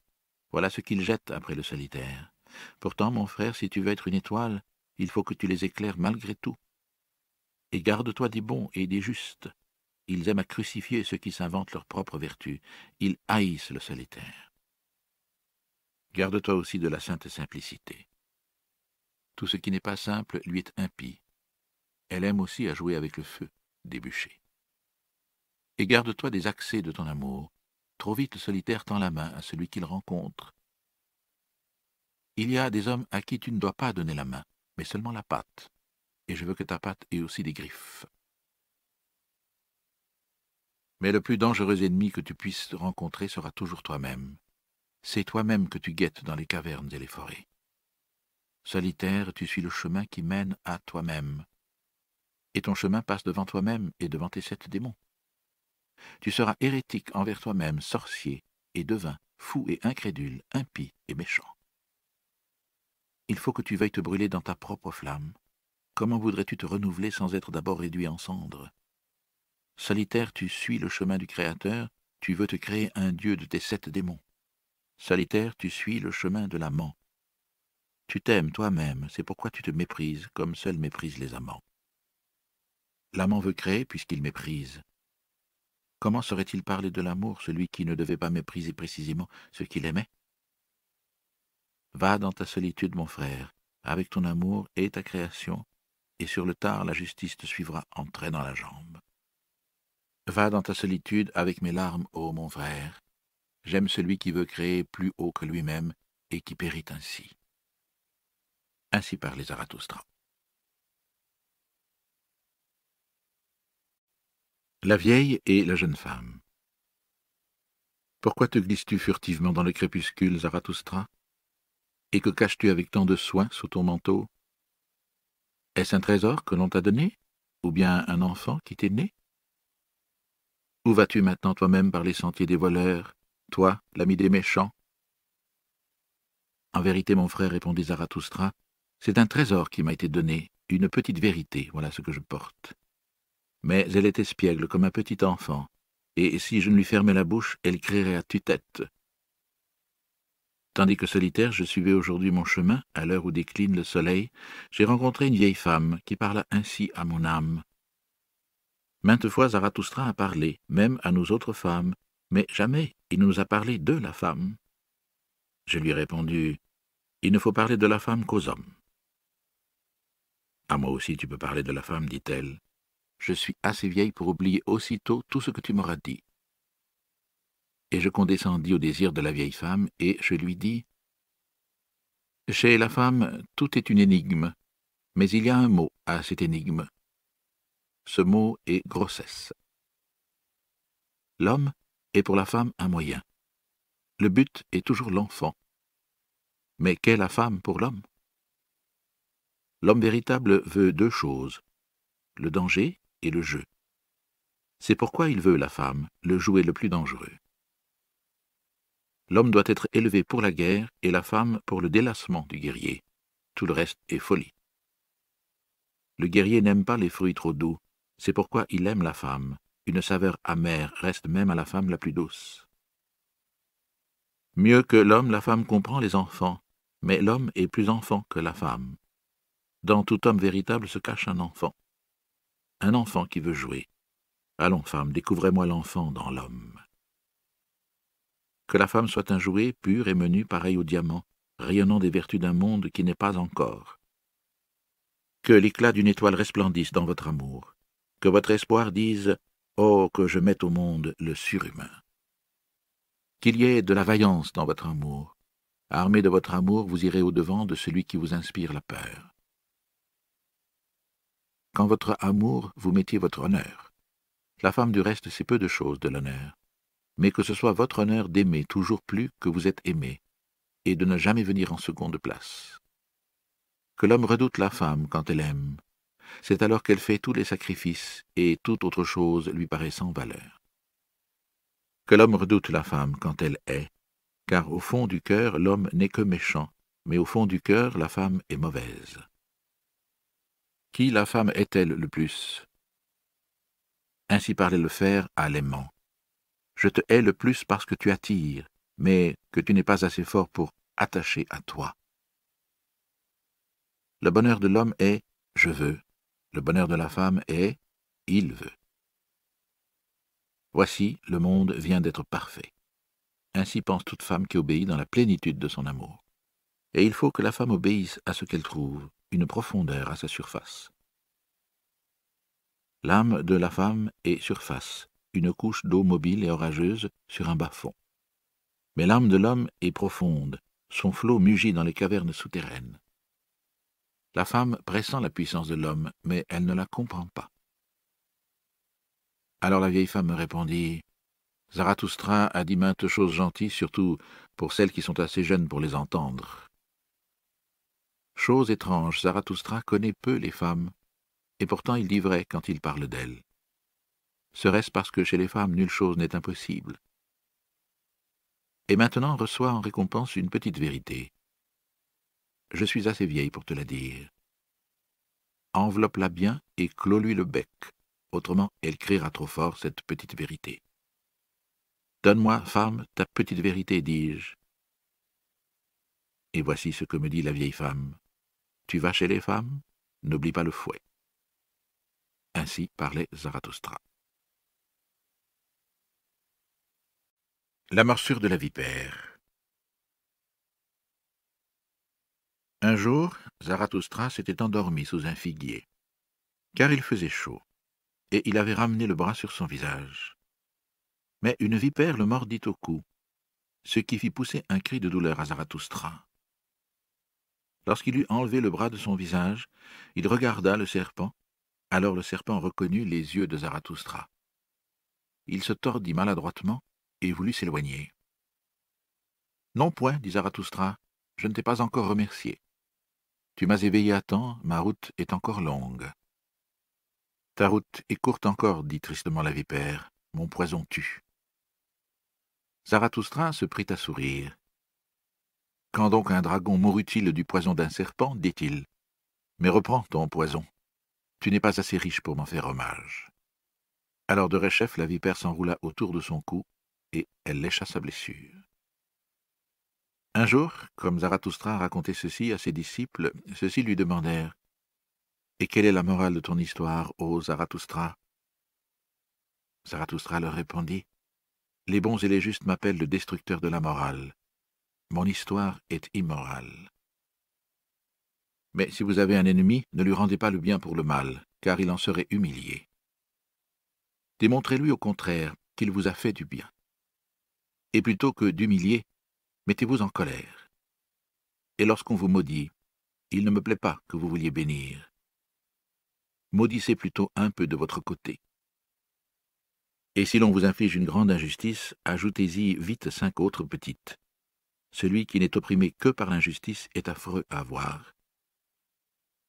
Speaker 1: voilà ce qu'ils jettent après le solitaire. Pourtant, mon frère, si tu veux être une étoile, il faut que tu les éclaires malgré tout. Et garde-toi des bons et des justes. Ils aiment à crucifier ceux qui s'inventent leur propre vertu. Ils haïssent le solitaire. Garde-toi aussi de la sainte simplicité. Tout ce qui n'est pas simple lui est impie. Elle aime aussi à jouer avec le feu, débuché. Et garde-toi des accès de ton amour. Trop vite le solitaire tend la main à celui qu'il rencontre. Il y a des hommes à qui tu ne dois pas donner la main, mais seulement la patte. Et je veux que ta patte ait aussi des griffes. Mais le plus dangereux ennemi que tu puisses rencontrer sera toujours toi-même. C'est toi-même que tu guettes dans les cavernes et les forêts. Solitaire, tu suis le chemin qui mène à toi-même et ton chemin passe devant toi-même et devant tes sept démons. Tu seras hérétique envers toi-même, sorcier et devin, fou et incrédule, impie et méchant. Il faut que tu veuilles te brûler dans ta propre flamme. Comment voudrais-tu te renouveler sans être d'abord réduit en cendres? Solitaire, tu suis le chemin du Créateur, tu veux te créer un dieu de tes sept démons. Solitaire, tu suis le chemin de l'amant. Tu t'aimes toi-même, c'est pourquoi tu te méprises, comme seuls méprisent les amants. L'amant veut créer puisqu'il méprise. Comment saurait-il parler de l'amour, celui qui ne devait pas mépriser précisément ce qu'il aimait? Va dans ta solitude, mon frère, avec ton amour et ta création, et sur le tard la justice te suivra en traînant la jambe. Va dans ta solitude avec mes larmes, ô mon frère. J'aime celui qui veut créer plus haut que lui-même et qui périt ainsi. Ainsi parlait Zarathustra. La vieille et la jeune femme. Pourquoi te glisses-tu furtivement dans le crépuscule, Zarathustra? Et que caches-tu avec tant de soin sous ton manteau? Est-ce un trésor que l'on t'a donné? Ou bien un enfant qui t'est né? Où vas-tu maintenant toi-même par les sentiers des voleurs, toi, l'ami des méchants? En vérité, mon frère, répondit Zarathustra, C'est un trésor qui m'a été donné, une petite vérité, voilà ce que je porte. Mais elle est espiègle comme un petit enfant, et si je ne lui fermais la bouche, elle crierait à tue-tête. Tandis que solitaire, je suivais aujourd'hui mon chemin, à l'heure où décline le soleil, j'ai rencontré une vieille femme qui parla ainsi à mon âme. Maintes fois Zarathustra a parlé, même à nous autres femmes, mais jamais il ne nous a parlé de la femme. Je lui ai répondu, Il ne faut parler de la femme qu'aux hommes. À moi aussi tu peux parler de la femme, dit-elle. Je suis assez vieille pour oublier aussitôt tout ce que tu m'auras dit et je condescendis au désir de la vieille femme, et je lui dis Chez la femme, tout est une énigme, mais il y a un mot à cette énigme. Ce mot est grossesse. L'homme est pour la femme un moyen. Le but est toujours l'enfant. Mais qu'est la femme pour l'homme? L'homme véritable veut deux choses, le danger et le jeu. C'est pourquoi il veut la femme, le jouet le plus dangereux. L'homme doit être élevé pour la guerre et la femme pour le délassement du guerrier. Tout le reste est folie. Le guerrier n'aime pas les fruits trop doux, c'est pourquoi il aime la femme. Une saveur amère reste même à la femme la plus douce. Mieux que l'homme, la femme comprend les enfants, mais l'homme est plus enfant que la femme. Dans tout homme véritable se cache un enfant. Un enfant qui veut jouer. Allons, femme, découvrez-moi l'enfant dans l'homme que la femme soit un jouet pur et menu pareil au diamant, rayonnant des vertus d'un monde qui n'est pas encore. Que l'éclat d'une étoile resplendisse dans votre amour, que votre espoir dise Oh, que je mette au monde le surhumain. Qu'il y ait de la vaillance dans votre amour. Armé de votre amour, vous irez au-devant de celui qui vous inspire la peur. Quand votre amour, vous mettiez votre honneur. La femme du reste, c'est peu de choses de l'honneur mais que ce soit votre honneur d'aimer toujours plus que vous êtes aimé, et de ne jamais venir en seconde place. Que l'homme redoute la femme quand elle aime, c'est alors qu'elle fait tous les sacrifices et toute autre chose lui paraît sans valeur. Que l'homme redoute la femme quand elle est, car au fond du cœur l'homme n'est que méchant, mais au fond du cœur la femme est mauvaise. Qui la femme est-elle le plus? Ainsi parlait le fer à l'aimant. Je te hais le plus parce que tu attires, mais que tu n'es pas assez fort pour attacher à toi. Le bonheur de l'homme est je veux, le bonheur de la femme est il veut. Voici, le monde vient d'être parfait. Ainsi pense toute femme qui obéit dans la plénitude de son amour. Et il faut que la femme obéisse à ce qu'elle trouve, une profondeur à sa surface. L'âme de la femme est surface, une couche d'eau mobile et orageuse sur un bas-fond. Mais l'âme de l'homme est profonde, son flot mugit dans les cavernes souterraines. La femme pressent la puissance de l'homme, mais elle ne la comprend pas. Alors la vieille femme me répondit Zarathustra a dit maintes choses gentilles, surtout pour celles qui sont assez jeunes pour les entendre. Chose étrange, Zarathustra connaît peu les femmes, et pourtant il dit vrai quand il parle d'elles. Serait-ce parce que chez les femmes nulle chose n'est impossible? Et maintenant reçois en récompense une petite vérité. Je suis assez vieille pour te la dire. Enveloppe-la bien et clôt-lui le bec, autrement elle criera trop fort cette petite vérité. Donne-moi, femme, ta petite vérité, dis-je. Et voici ce que me dit la vieille femme. Tu vas chez les femmes, n'oublie pas le fouet. Ainsi parlait Zarathustra. La morsure de la vipère. Un jour, Zarathustra s'était endormi sous un figuier, car il faisait chaud, et il avait ramené le bras sur son visage. Mais une vipère le mordit au cou, ce qui fit pousser un cri de douleur à Zarathustra. Lorsqu'il eut enlevé le bras de son visage, il regarda le serpent, alors le serpent reconnut les yeux de Zarathustra. Il se tordit maladroitement et voulut s'éloigner. Non point, dit Zarathustra, je ne t'ai pas encore remercié. Tu m'as éveillé à temps, ma route est encore longue. Ta route est courte encore, dit tristement la vipère, mon poison tue. Zarathustra se prit à sourire. Quand donc un dragon mourut-il du poison d'un serpent dit-il. Mais reprends ton poison. Tu n'es pas assez riche pour m'en faire hommage. Alors de Rechef, la vipère s'enroula autour de son cou, et elle lécha sa blessure. Un jour, comme Zarathustra racontait ceci à ses disciples, ceux-ci lui demandèrent Et quelle est la morale de ton histoire, ô Zarathustra? Zarathustra leur répondit Les bons et les justes m'appellent le destructeur de la morale. Mon histoire est immorale. Mais si vous avez un ennemi, ne lui rendez pas le bien pour le mal, car il en serait humilié. Démontrez-lui au contraire qu'il vous a fait du bien. Et plutôt que d'humilier, mettez-vous en colère. Et lorsqu'on vous maudit, il ne me plaît pas que vous vouliez bénir. Maudissez plutôt un peu de votre côté. Et si l'on vous inflige une grande injustice, ajoutez-y vite cinq autres petites. Celui qui n'est opprimé que par l'injustice est affreux à voir.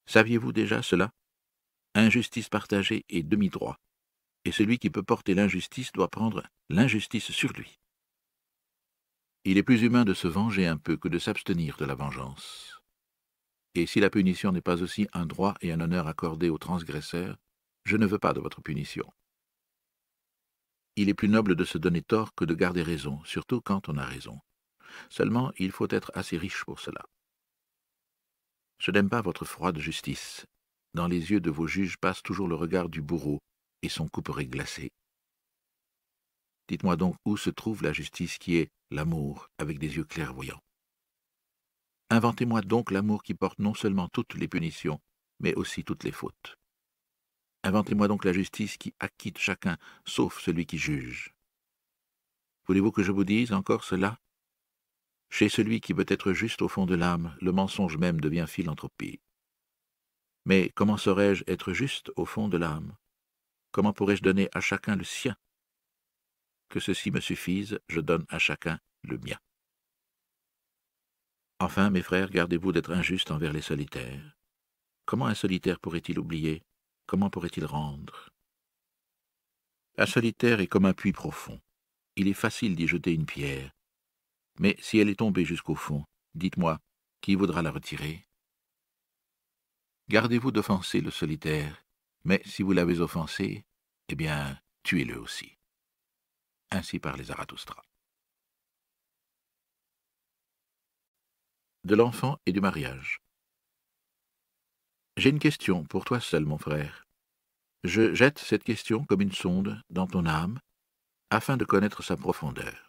Speaker 1: Saviez-vous déjà cela? Injustice partagée est demi-droit, et celui qui peut porter l'injustice doit prendre l'injustice sur lui. Il est plus humain de se venger un peu que de s'abstenir de la vengeance. Et si la punition n'est pas aussi un droit et un honneur accordés aux transgresseurs, je ne veux pas de votre punition. Il est plus noble de se donner tort que de garder raison, surtout quand on a raison. Seulement, il faut être assez riche pour cela. Je n'aime pas votre froide justice. Dans les yeux de vos juges passe toujours le regard du bourreau et son couperet glacé. Dites-moi donc où se trouve la justice qui est l'amour avec des yeux clairvoyants? Inventez-moi donc l'amour qui porte non seulement toutes les punitions, mais aussi toutes les fautes. Inventez-moi donc la justice qui acquitte chacun, sauf celui qui juge. Voulez-vous que je vous dise encore cela? Chez celui qui veut être juste au fond de l'âme, le mensonge même devient philanthropie. Mais comment saurais-je être juste au fond de l'âme? Comment pourrais-je donner à chacun le sien? Que ceci me suffise, je donne à chacun le mien. Enfin, mes frères, gardez-vous d'être injustes envers les solitaires. Comment un solitaire pourrait-il oublier? Comment pourrait-il rendre? Un solitaire est comme un puits profond. Il est facile d'y jeter une pierre. Mais si elle est tombée jusqu'au fond, dites-moi, qui voudra la retirer? Gardez-vous d'offenser le solitaire, mais si vous l'avez offensé, eh bien, tuez-le aussi ainsi par les Zarathustra. De l'enfant et du mariage. J'ai une question pour toi seul, mon frère. Je jette cette question comme une sonde dans ton âme, afin de connaître sa profondeur.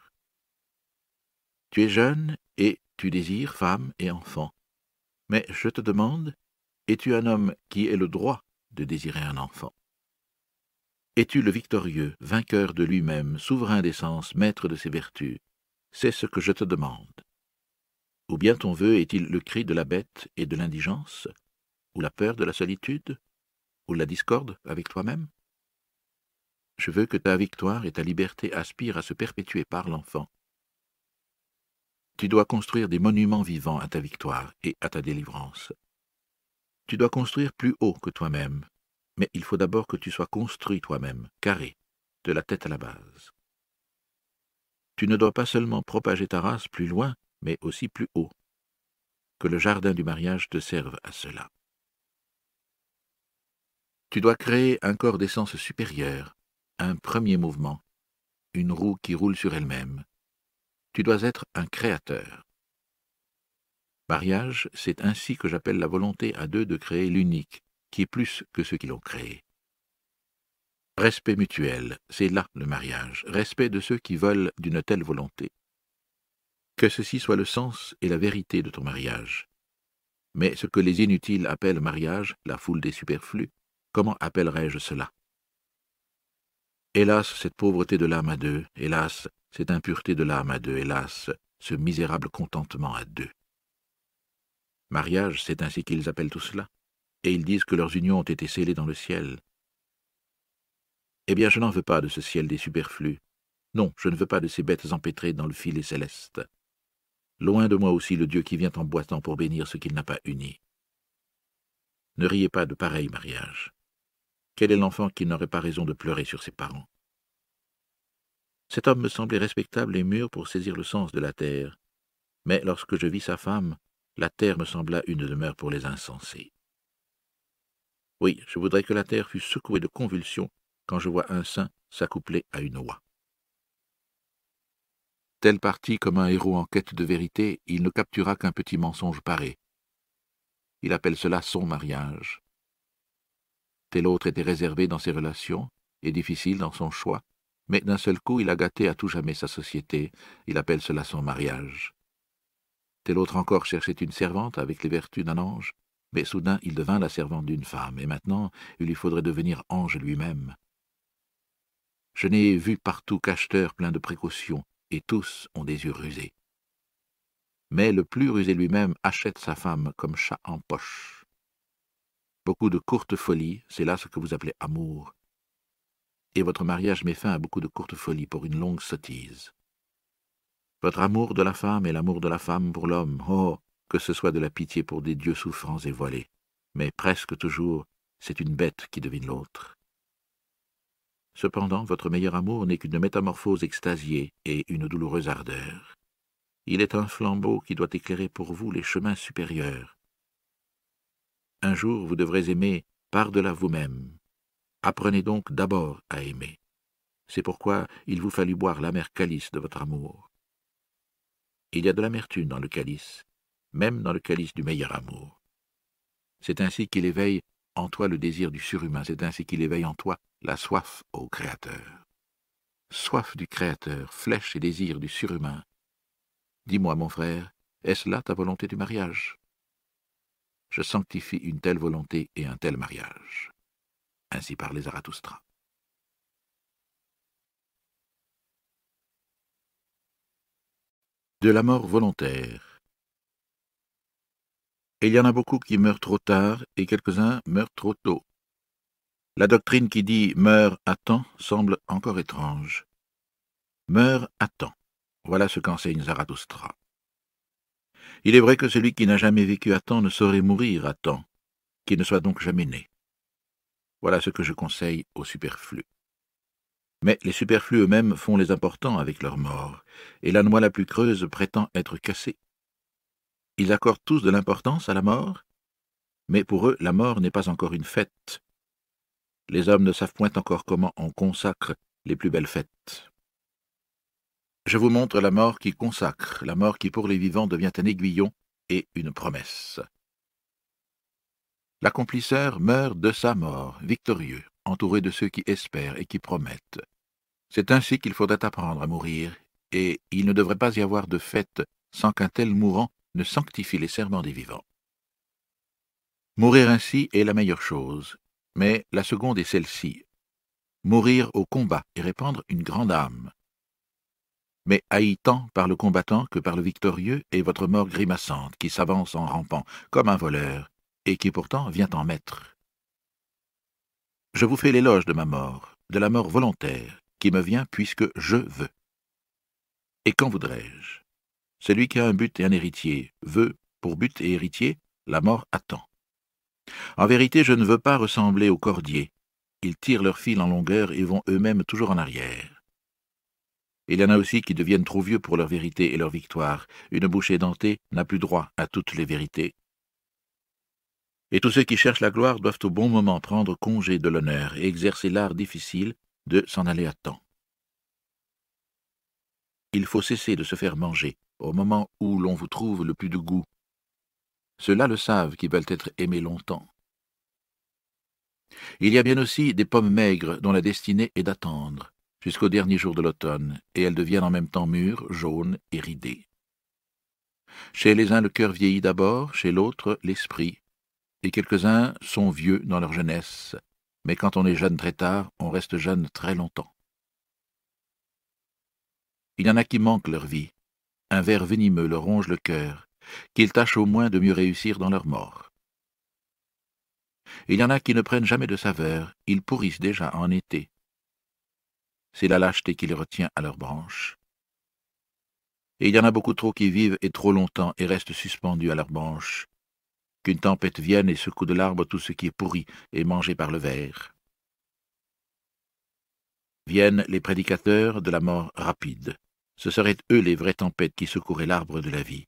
Speaker 1: Tu es jeune et tu désires femme et enfant. Mais je te demande, es-tu un homme qui ait le droit de désirer un enfant? Es-tu le victorieux, vainqueur de lui-même, souverain des sens, maître de ses vertus? C'est ce que je te demande. Ou bien ton vœu est-il le cri de la bête et de l'indigence? Ou la peur de la solitude? Ou la discorde avec toi-même? Je veux que ta victoire et ta liberté aspirent à se perpétuer par l'enfant. Tu dois construire des monuments vivants à ta victoire et à ta délivrance. Tu dois construire plus haut que toi-même, mais il faut d'abord que tu sois construit toi-même, carré, de la tête à la base. Tu ne dois pas seulement propager ta race plus loin, mais aussi plus haut. Que le jardin du mariage te serve à cela. Tu dois créer un corps d'essence supérieure, un premier mouvement, une roue qui roule sur elle-même. Tu dois être un créateur. Mariage, c'est ainsi que j'appelle la volonté à deux de créer l'unique, qui est plus que ceux qui l'ont créé. Respect mutuel, c'est là le mariage, respect de ceux qui veulent d'une telle volonté. Que ceci soit le sens et la vérité de ton mariage. Mais ce que les inutiles appellent mariage, la foule des superflus, comment appellerais-je cela? Hélas, cette pauvreté de l'âme à deux, hélas, cette impureté de l'âme à deux, hélas, ce misérable contentement à deux. Mariage, c'est ainsi qu'ils appellent tout cela et ils disent que leurs unions ont été scellées dans le ciel. Eh bien, je n'en veux pas de ce ciel des superflus. Non, je ne veux pas de ces bêtes empêtrées dans le filet céleste. Loin de moi aussi le Dieu qui vient en boitant pour bénir ce qu'il n'a pas uni. Ne riez pas de pareil mariage. Quel est l'enfant qui n'aurait pas raison de pleurer sur ses parents? Cet homme me semblait respectable et mûr pour saisir le sens de la terre, mais lorsque je vis sa femme, la terre me sembla une demeure pour les insensés. Oui, je voudrais que la terre fût secouée de convulsions quand je vois un saint s'accoupler à une oie. Tel parti comme un héros en quête de vérité, il ne captura qu'un petit mensonge paré. Il appelle cela son mariage. Tel autre était réservé dans ses relations et difficile dans son choix, mais d'un seul coup il a gâté à tout jamais sa société, il appelle cela son mariage. Tel autre encore cherchait une servante avec les vertus d'un ange, mais soudain il devint la servante d'une femme, et maintenant il lui faudrait devenir ange lui-même. Je n'ai vu partout qu'acheteurs pleins de précautions, et tous ont des yeux rusés. Mais le plus rusé lui-même achète sa femme comme chat en poche. Beaucoup de courtes folies, c'est là ce que vous appelez amour. Et votre mariage met fin à beaucoup de courtes folies pour une longue sottise. Votre amour de la femme et l'amour de la femme pour l'homme, oh, que ce soit de la pitié pour des dieux souffrants et voilés, mais presque toujours c'est une bête qui devine l'autre. Cependant, votre meilleur amour n'est qu'une métamorphose extasiée et une douloureuse ardeur. Il est un flambeau qui doit éclairer pour vous les chemins supérieurs. Un jour, vous devrez aimer par-delà vous-même. Apprenez donc d'abord à aimer. C'est pourquoi il vous fallut boire l'amer calice de votre amour. Il y a de l'amertume dans le calice, même dans le calice du meilleur amour. C'est ainsi qu'il éveille en toi le désir du surhumain, c'est ainsi qu'il éveille en toi la soif au Créateur. Soif du Créateur, flèche et désir du surhumain. Dis-moi, mon frère, est-ce là ta volonté du mariage? Je sanctifie une telle volonté et un tel mariage. Ainsi parlait Zarathustra. De la mort volontaire il y en a beaucoup qui meurent trop tard et quelques-uns meurent trop tôt. La doctrine qui dit meurs à temps semble encore étrange. Meurs à temps. Voilà ce qu'enseigne Zarathustra. Il est vrai que celui qui n'a jamais vécu à temps ne saurait mourir à temps, qui ne soit donc jamais né. Voilà ce que je conseille aux superflus. Mais les superflus eux-mêmes font les importants avec leur mort, et la noix la plus creuse prétend être cassée. Ils accordent tous de l'importance à la mort, mais pour eux la mort n'est pas encore une fête. Les hommes ne savent point encore comment on consacre les plus belles fêtes. Je vous montre la mort qui consacre, la mort qui pour les vivants devient un aiguillon et une promesse. L'accomplisseur meurt de sa mort, victorieux, entouré de ceux qui espèrent et qui promettent. C'est ainsi qu'il faudrait apprendre à mourir, et il ne devrait pas y avoir de fête sans qu'un tel mourant ne sanctifie les serments des vivants. Mourir ainsi est la meilleure chose, mais la seconde est celle-ci. Mourir au combat et répandre une grande âme. Mais haï tant par le combattant que par le victorieux est votre mort grimaçante qui s'avance en rampant comme un voleur et qui pourtant vient en maître. Je vous fais l'éloge de ma mort, de la mort volontaire, qui me vient puisque je veux. Et quand voudrais-je? Celui qui a un but et un héritier veut, pour but et héritier, la mort attend. En vérité, je ne veux pas ressembler aux cordiers. Ils tirent leur fil en longueur et vont eux-mêmes toujours en arrière. Il y en a aussi qui deviennent trop vieux pour leur vérité et leur victoire. Une bouche édentée n'a plus droit à toutes les vérités. Et tous ceux qui cherchent la gloire doivent au bon moment prendre congé de l'honneur et exercer l'art difficile de s'en aller à temps. Il faut cesser de se faire manger, au moment où l'on vous trouve le plus de goût. Ceux-là le savent qui veulent être aimés longtemps. Il y a bien aussi des pommes maigres dont la destinée est d'attendre jusqu'au dernier jour de l'automne, et elles deviennent en même temps mûres, jaunes et ridées. Chez les uns le cœur vieillit d'abord, chez l'autre l'esprit, et quelques-uns sont vieux dans leur jeunesse, mais quand on est jeune très tard, on reste jeune très longtemps. Il y en a qui manquent leur vie, un ver venimeux leur ronge le cœur, qu'ils tâchent au moins de mieux réussir dans leur mort. Il y en a qui ne prennent jamais de saveur, ils pourrissent déjà en été. C'est la lâcheté qui les retient à leurs branches. Et il y en a beaucoup trop qui vivent et trop longtemps et restent suspendus à leurs branches. Qu'une tempête vienne et secoue de l'arbre tout ce qui est pourri et mangé par le ver. Viennent les prédicateurs de la mort rapide ce seraient eux les vraies tempêtes qui secouraient l'arbre de la vie.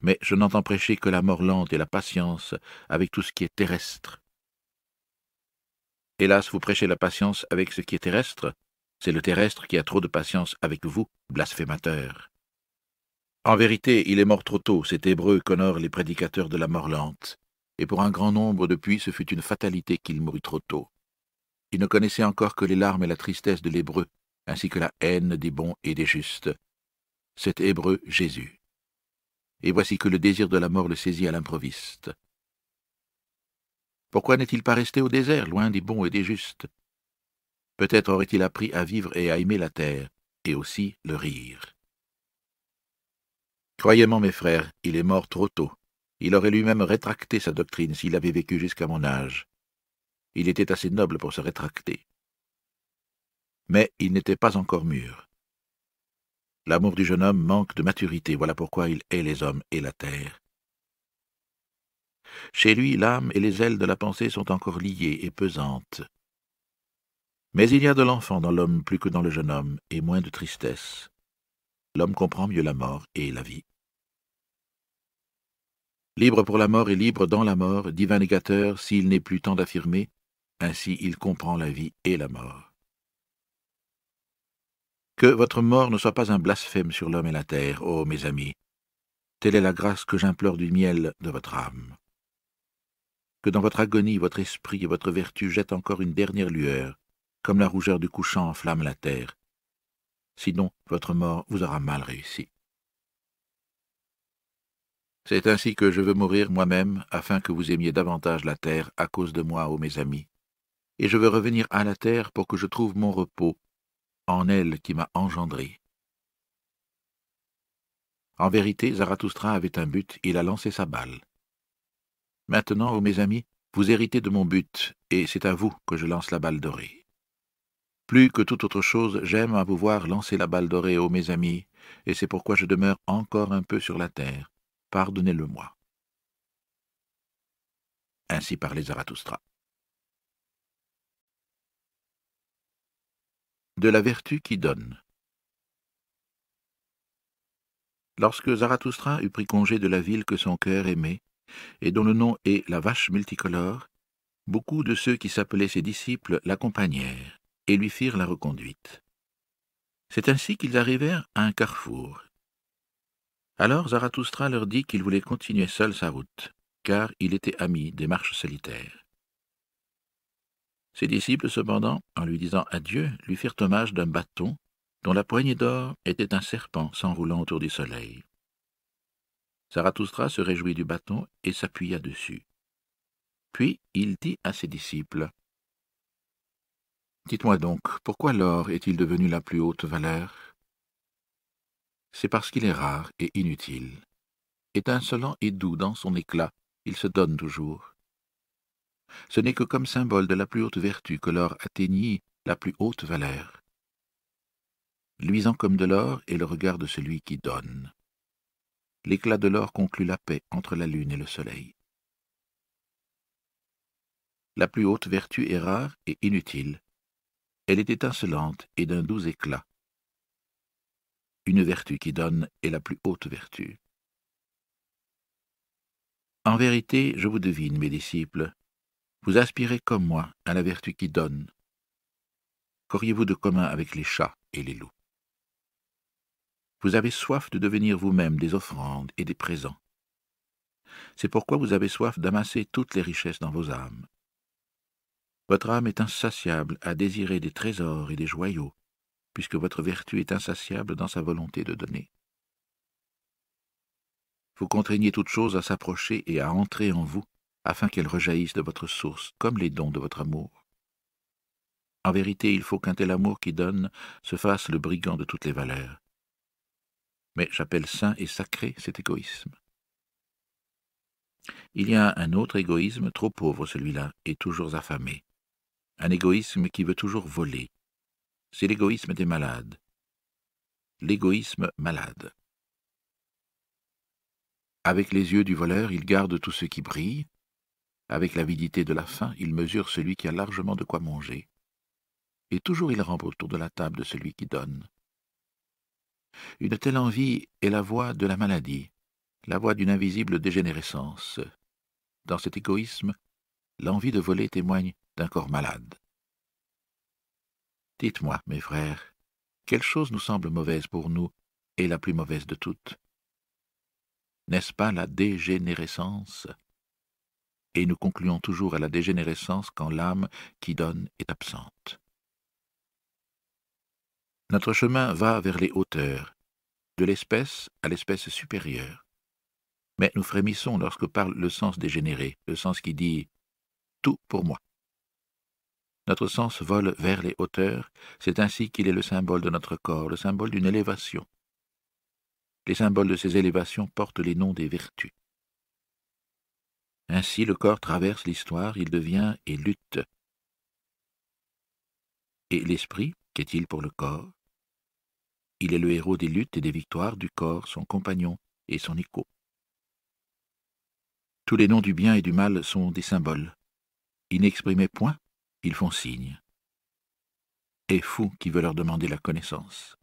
Speaker 1: Mais je n'entends prêcher que la mort lente et la patience avec tout ce qui est terrestre. Hélas, vous prêchez la patience avec ce qui est terrestre, c'est le terrestre qui a trop de patience avec vous, blasphémateur. En vérité, il est mort trop tôt, cet hébreu qu'honorent les prédicateurs de la mort lente, et pour un grand nombre depuis ce fut une fatalité qu'il mourut trop tôt. Il ne connaissait encore que les larmes et la tristesse de l'hébreu, ainsi que la haine des bons et des justes. Cet hébreu Jésus. Et voici que le désir de la mort le saisit à l'improviste. Pourquoi n'est-il pas resté au désert, loin des bons et des justes? Peut-être aurait-il appris à vivre et à aimer la terre, et aussi le rire. Croyez-moi, mes frères, il est mort trop tôt. Il aurait lui-même rétracté sa doctrine s'il avait vécu jusqu'à mon âge. Il était assez noble pour se rétracter. Mais il n'était pas encore mûr. L'amour du jeune homme manque de maturité, voilà pourquoi il hait les hommes et la terre. Chez lui, l'âme et les ailes de la pensée sont encore liées et pesantes. Mais il y a de l'enfant dans l'homme plus que dans le jeune homme, et moins de tristesse. L'homme comprend mieux la mort et la vie. Libre pour la mort et libre dans la mort, divin négateur, s'il n'est plus temps d'affirmer, ainsi il comprend la vie et la mort. Que votre mort ne soit pas un blasphème sur l'homme et la terre, ô mes amis. Telle est la grâce que j'implore du miel de votre âme. Que dans votre agonie, votre esprit et votre vertu jettent encore une dernière lueur, comme la rougeur du couchant enflamme la terre. Sinon, votre mort vous aura mal réussi. C'est ainsi que je veux mourir moi-même, afin que vous aimiez davantage la terre à cause de moi, ô mes amis. Et je veux revenir à la terre pour que je trouve mon repos en elle qui m'a engendré. En vérité, Zarathustra avait un but, il a lancé sa balle. Maintenant, ô mes amis, vous héritez de mon but, et c'est à vous que je lance la balle dorée. Plus que toute autre chose, j'aime à vous voir lancer la balle dorée, ô mes amis, et c'est pourquoi je demeure encore un peu sur la terre. Pardonnez-le-moi. Ainsi parlait Zarathustra. De la vertu qui donne. Lorsque Zarathustra eut pris congé de la ville que son cœur aimait, et dont le nom est la vache multicolore, beaucoup de ceux qui s'appelaient ses disciples l'accompagnèrent et lui firent la reconduite. C'est ainsi qu'ils arrivèrent à un carrefour. Alors Zarathustra leur dit qu'il voulait continuer seul sa route, car il était ami des marches solitaires. Ses disciples, cependant, en lui disant adieu, lui firent hommage d'un bâton dont la poignée d'or était un serpent s'enroulant autour du soleil. Zarathustra se réjouit du bâton et s'appuya dessus. Puis il dit à ses disciples Dites-moi donc, pourquoi l'or est-il devenu la plus haute valeur? C'est parce qu'il est rare et inutile. Étincelant et doux dans son éclat, il se donne toujours. Ce n'est que comme symbole de la plus haute vertu que l'or atteignit la plus haute valeur. Luisant comme de l'or est le regard de celui qui donne. L'éclat de l'or conclut la paix entre la lune et le soleil. La plus haute vertu est rare et inutile, elle est étincelante et d'un doux éclat. Une vertu qui donne est la plus haute vertu. En vérité, je vous devine, mes disciples, vous aspirez comme moi à la vertu qui donne. Qu'auriez-vous de commun avec les chats et les loups? Vous avez soif de devenir vous-même des offrandes et des présents. C'est pourquoi vous avez soif d'amasser toutes les richesses dans vos âmes. Votre âme est insatiable à désirer des trésors et des joyaux, puisque votre vertu est insatiable dans sa volonté de donner. Vous contraignez toute chose à s'approcher et à entrer en vous, afin qu'elle rejaillisse de votre source, comme les dons de votre amour. En vérité, il faut qu'un tel amour qui donne se fasse le brigand de toutes les valeurs. Mais j'appelle saint et sacré cet égoïsme. Il y a un autre égoïsme, trop pauvre celui-là, et toujours affamé un égoïsme qui veut toujours voler. C'est l'égoïsme des malades. L'égoïsme malade. Avec les yeux du voleur, il garde tout ce qui brille. Avec l'avidité de la faim, il mesure celui qui a largement de quoi manger. Et toujours il rampe autour de la table de celui qui donne. Une telle envie est la voix de la maladie, la voix d'une invisible dégénérescence. Dans cet égoïsme, l'envie de voler témoigne d'un corps malade. Dites-moi, mes frères, quelle chose nous semble mauvaise pour nous et la plus mauvaise de toutes? N'est-ce pas la dégénérescence? Et nous concluons toujours à la dégénérescence quand l'âme qui donne est absente. Notre chemin va vers les hauteurs, de l'espèce à l'espèce supérieure. Mais nous frémissons lorsque parle le sens dégénéré, le sens qui dit tout pour moi. Notre sens vole vers les hauteurs, c'est ainsi qu'il est le symbole de notre corps, le symbole d'une élévation. Les symboles de ces élévations portent les noms des vertus. Ainsi le corps traverse l'histoire, il devient et lutte. Et l'esprit, qu'est-il pour le corps? Il est le héros des luttes et des victoires du corps, son compagnon et son écho. Tous les noms du bien et du mal sont des symboles. Ils n'exprimaient point, ils font signe. Et fou qui veut leur demander la connaissance.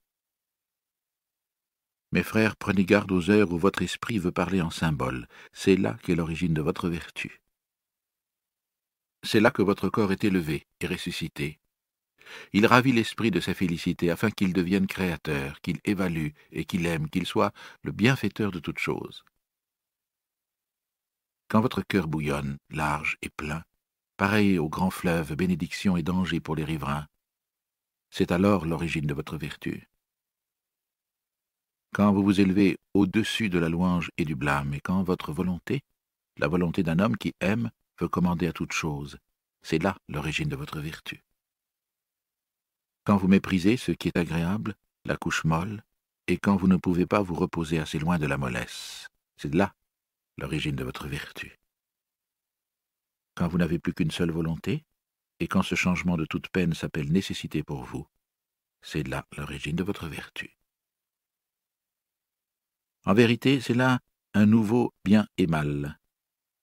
Speaker 1: Mes frères, prenez garde aux heures où votre esprit veut parler en symbole. C'est là qu'est l'origine de votre vertu. C'est là que votre corps est élevé et ressuscité. Il ravit l'esprit de sa félicité afin qu'il devienne créateur, qu'il évalue et qu'il aime, qu'il soit le bienfaiteur de toutes choses. Quand votre cœur bouillonne, large et plein, pareil au grand fleuve, bénédiction et danger pour les riverains. C'est alors l'origine de votre vertu. Quand vous vous élevez au-dessus de la louange et du blâme, et quand votre volonté, la volonté d'un homme qui aime, veut commander à toute chose, c'est là l'origine de votre vertu. Quand vous méprisez ce qui est agréable, la couche molle, et quand vous ne pouvez pas vous reposer assez loin de la mollesse, c'est là l'origine de votre vertu quand vous n'avez plus qu'une seule volonté, et quand ce changement de toute peine s'appelle nécessité pour vous, c'est là l'origine de votre vertu. En vérité, c'est là un nouveau bien et mal.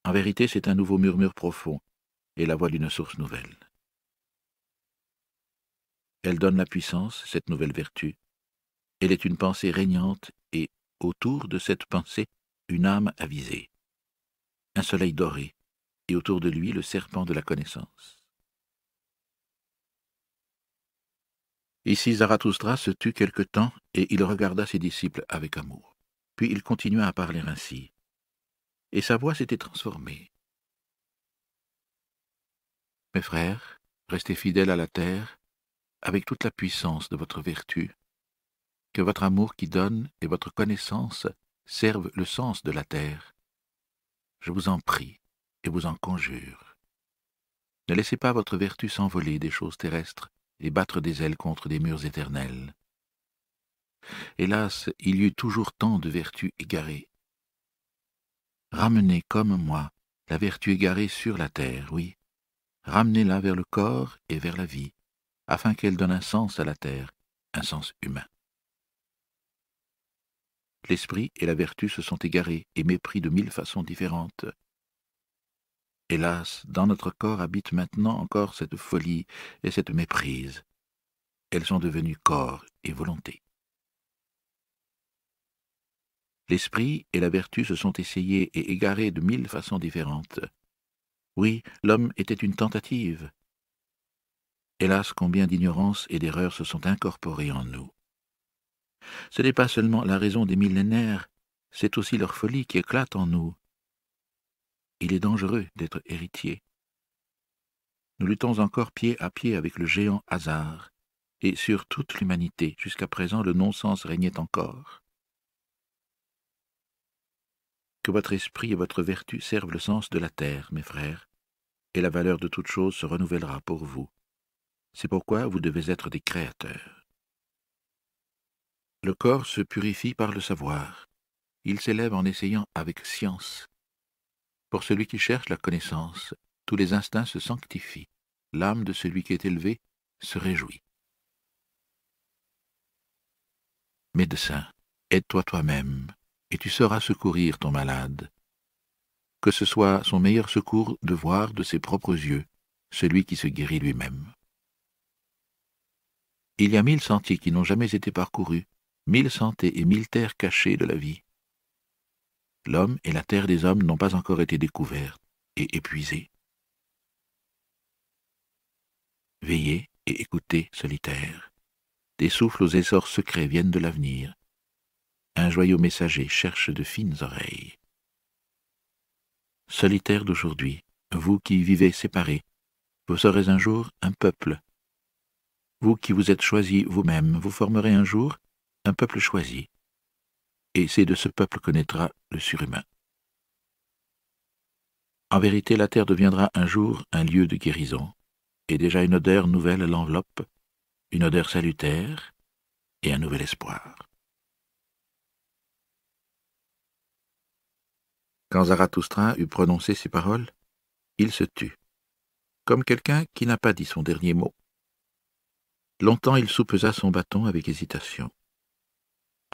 Speaker 1: En vérité, c'est un nouveau murmure profond et la voix d'une source nouvelle. Elle donne la puissance, cette nouvelle vertu. Elle est une pensée régnante et, autour de cette pensée, une âme avisée. Un soleil doré, et autour de lui le serpent de la connaissance. Ici Zarathustra se tut quelque temps, et il regarda ses disciples avec amour. Puis il continua à parler ainsi, et sa voix s'était transformée. Mes frères, restez fidèles à la terre, avec toute la puissance de votre vertu, que votre amour qui donne et votre connaissance servent le sens de la terre. Je vous en prie, et vous en conjure. Ne laissez pas votre vertu s'envoler des choses terrestres et battre des ailes contre des murs éternels. Hélas, il y eut toujours tant de vertus égarées. Ramenez comme moi la vertu égarée sur la terre, oui. Ramenez-la vers le corps et vers la vie, afin qu'elle donne un sens à la terre, un sens humain. L'esprit et la vertu se sont égarés et mépris de mille façons différentes. Hélas, dans notre corps habite maintenant encore cette folie et cette méprise. Elles sont devenues corps et volonté. L'esprit et la vertu se sont essayés et égarés de mille façons différentes. Oui, l'homme était une tentative. Hélas, combien d'ignorance et d'erreurs se sont incorporées en nous. Ce n'est pas seulement la raison des millénaires, c'est aussi leur folie qui éclate en nous, il est dangereux d'être héritier. Nous luttons encore pied à pied avec le géant hasard, et sur toute l'humanité, jusqu'à présent, le non-sens régnait encore. Que votre esprit et votre vertu servent le sens de la terre, mes frères, et la valeur de toute chose se renouvellera pour vous. C'est pourquoi vous devez être des créateurs. Le corps se purifie par le savoir. Il s'élève en essayant avec science pour celui qui cherche la connaissance, tous les instincts se sanctifient. L'âme de celui qui est élevé se réjouit. Médecin, aide-toi toi-même, et tu sauras secourir ton malade. Que ce soit son meilleur secours de voir de ses propres yeux celui qui se guérit lui-même. Il y a mille sentiers qui n'ont jamais été parcourus, mille sentiers et mille terres cachées de la vie l'homme et la terre des hommes n'ont pas encore été découverts et épuisés. Veillez et écoutez, solitaire. Des souffles aux essors secrets viennent de l'avenir. Un joyau messager cherche de fines oreilles. Solitaire d'aujourd'hui, vous qui vivez séparés, vous serez un jour un peuple. Vous qui vous êtes choisi vous-même, vous formerez un jour un peuple choisi. Et c'est de ce peuple que naîtra le surhumain. En vérité, la terre deviendra un jour un lieu de guérison, et déjà une odeur nouvelle l'enveloppe, une odeur salutaire et un nouvel espoir. Quand Zarathustra eut prononcé ces paroles, il se tut, comme quelqu'un qui n'a pas dit son dernier mot. Longtemps il soupesa son bâton avec hésitation.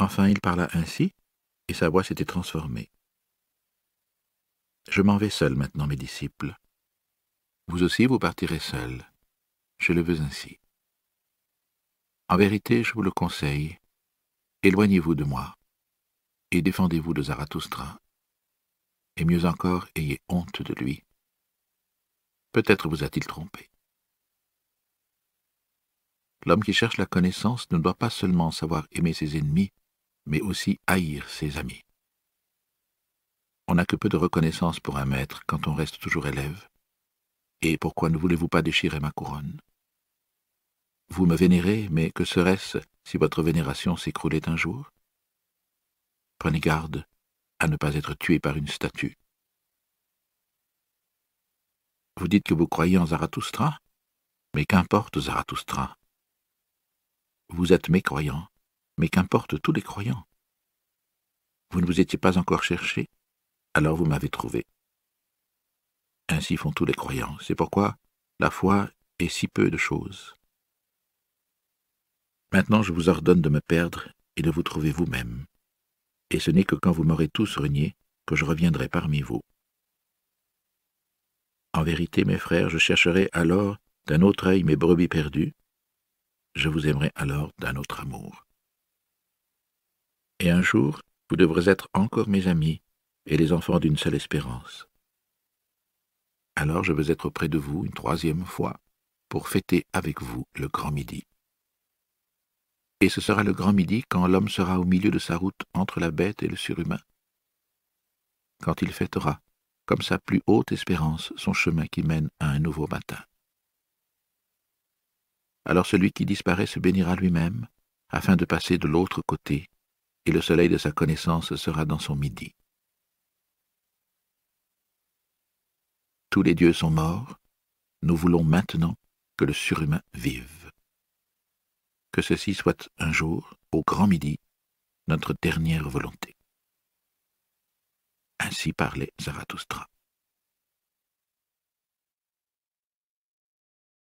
Speaker 1: Enfin il parla ainsi, et sa voix s'était transformée. Je m'en vais seul maintenant, mes disciples. Vous aussi, vous partirez seul. Je le veux ainsi. En vérité, je vous le conseille, éloignez-vous de moi, et défendez-vous de Zarathustra. Et mieux encore, ayez honte de lui. Peut-être vous a-t-il trompé. L'homme qui cherche la connaissance ne doit pas seulement savoir aimer ses ennemis, mais aussi haïr ses amis. On n'a que peu de reconnaissance pour un maître quand on reste toujours élève. Et pourquoi ne voulez-vous pas déchirer ma couronne? Vous me vénérez, mais que serait-ce si votre vénération s'écroulait un jour? Prenez garde à ne pas être tué par une statue. Vous dites que vous croyez en Zarathustra? Mais qu'importe Zarathustra? Vous êtes mécroyant, mais qu'importe tous les croyants Vous ne vous étiez pas encore cherché alors vous m'avez trouvé. Ainsi font tous les croyants. C'est pourquoi la foi est si peu de choses. Maintenant je vous ordonne de me perdre et de vous trouver vous-même. Et ce n'est que quand vous m'aurez tous renié que je reviendrai parmi vous. En vérité, mes frères, je chercherai alors d'un autre œil mes brebis perdues, je vous aimerai alors d'un autre amour. Et un jour, vous devrez être encore mes amis, et les enfants d'une seule espérance. Alors je veux être auprès de vous une troisième fois pour fêter avec vous le grand midi. Et ce sera le grand midi quand l'homme sera au milieu de sa route entre la bête et le surhumain, quand il fêtera, comme sa plus haute espérance, son chemin qui mène à un nouveau matin. Alors celui qui disparaît se bénira lui-même, afin de passer de l'autre côté, et le soleil de sa connaissance sera dans son midi. Tous les dieux sont morts, nous voulons maintenant que le surhumain vive. Que ceci soit un jour, au grand midi, notre dernière volonté. Ainsi parlait Zarathustra.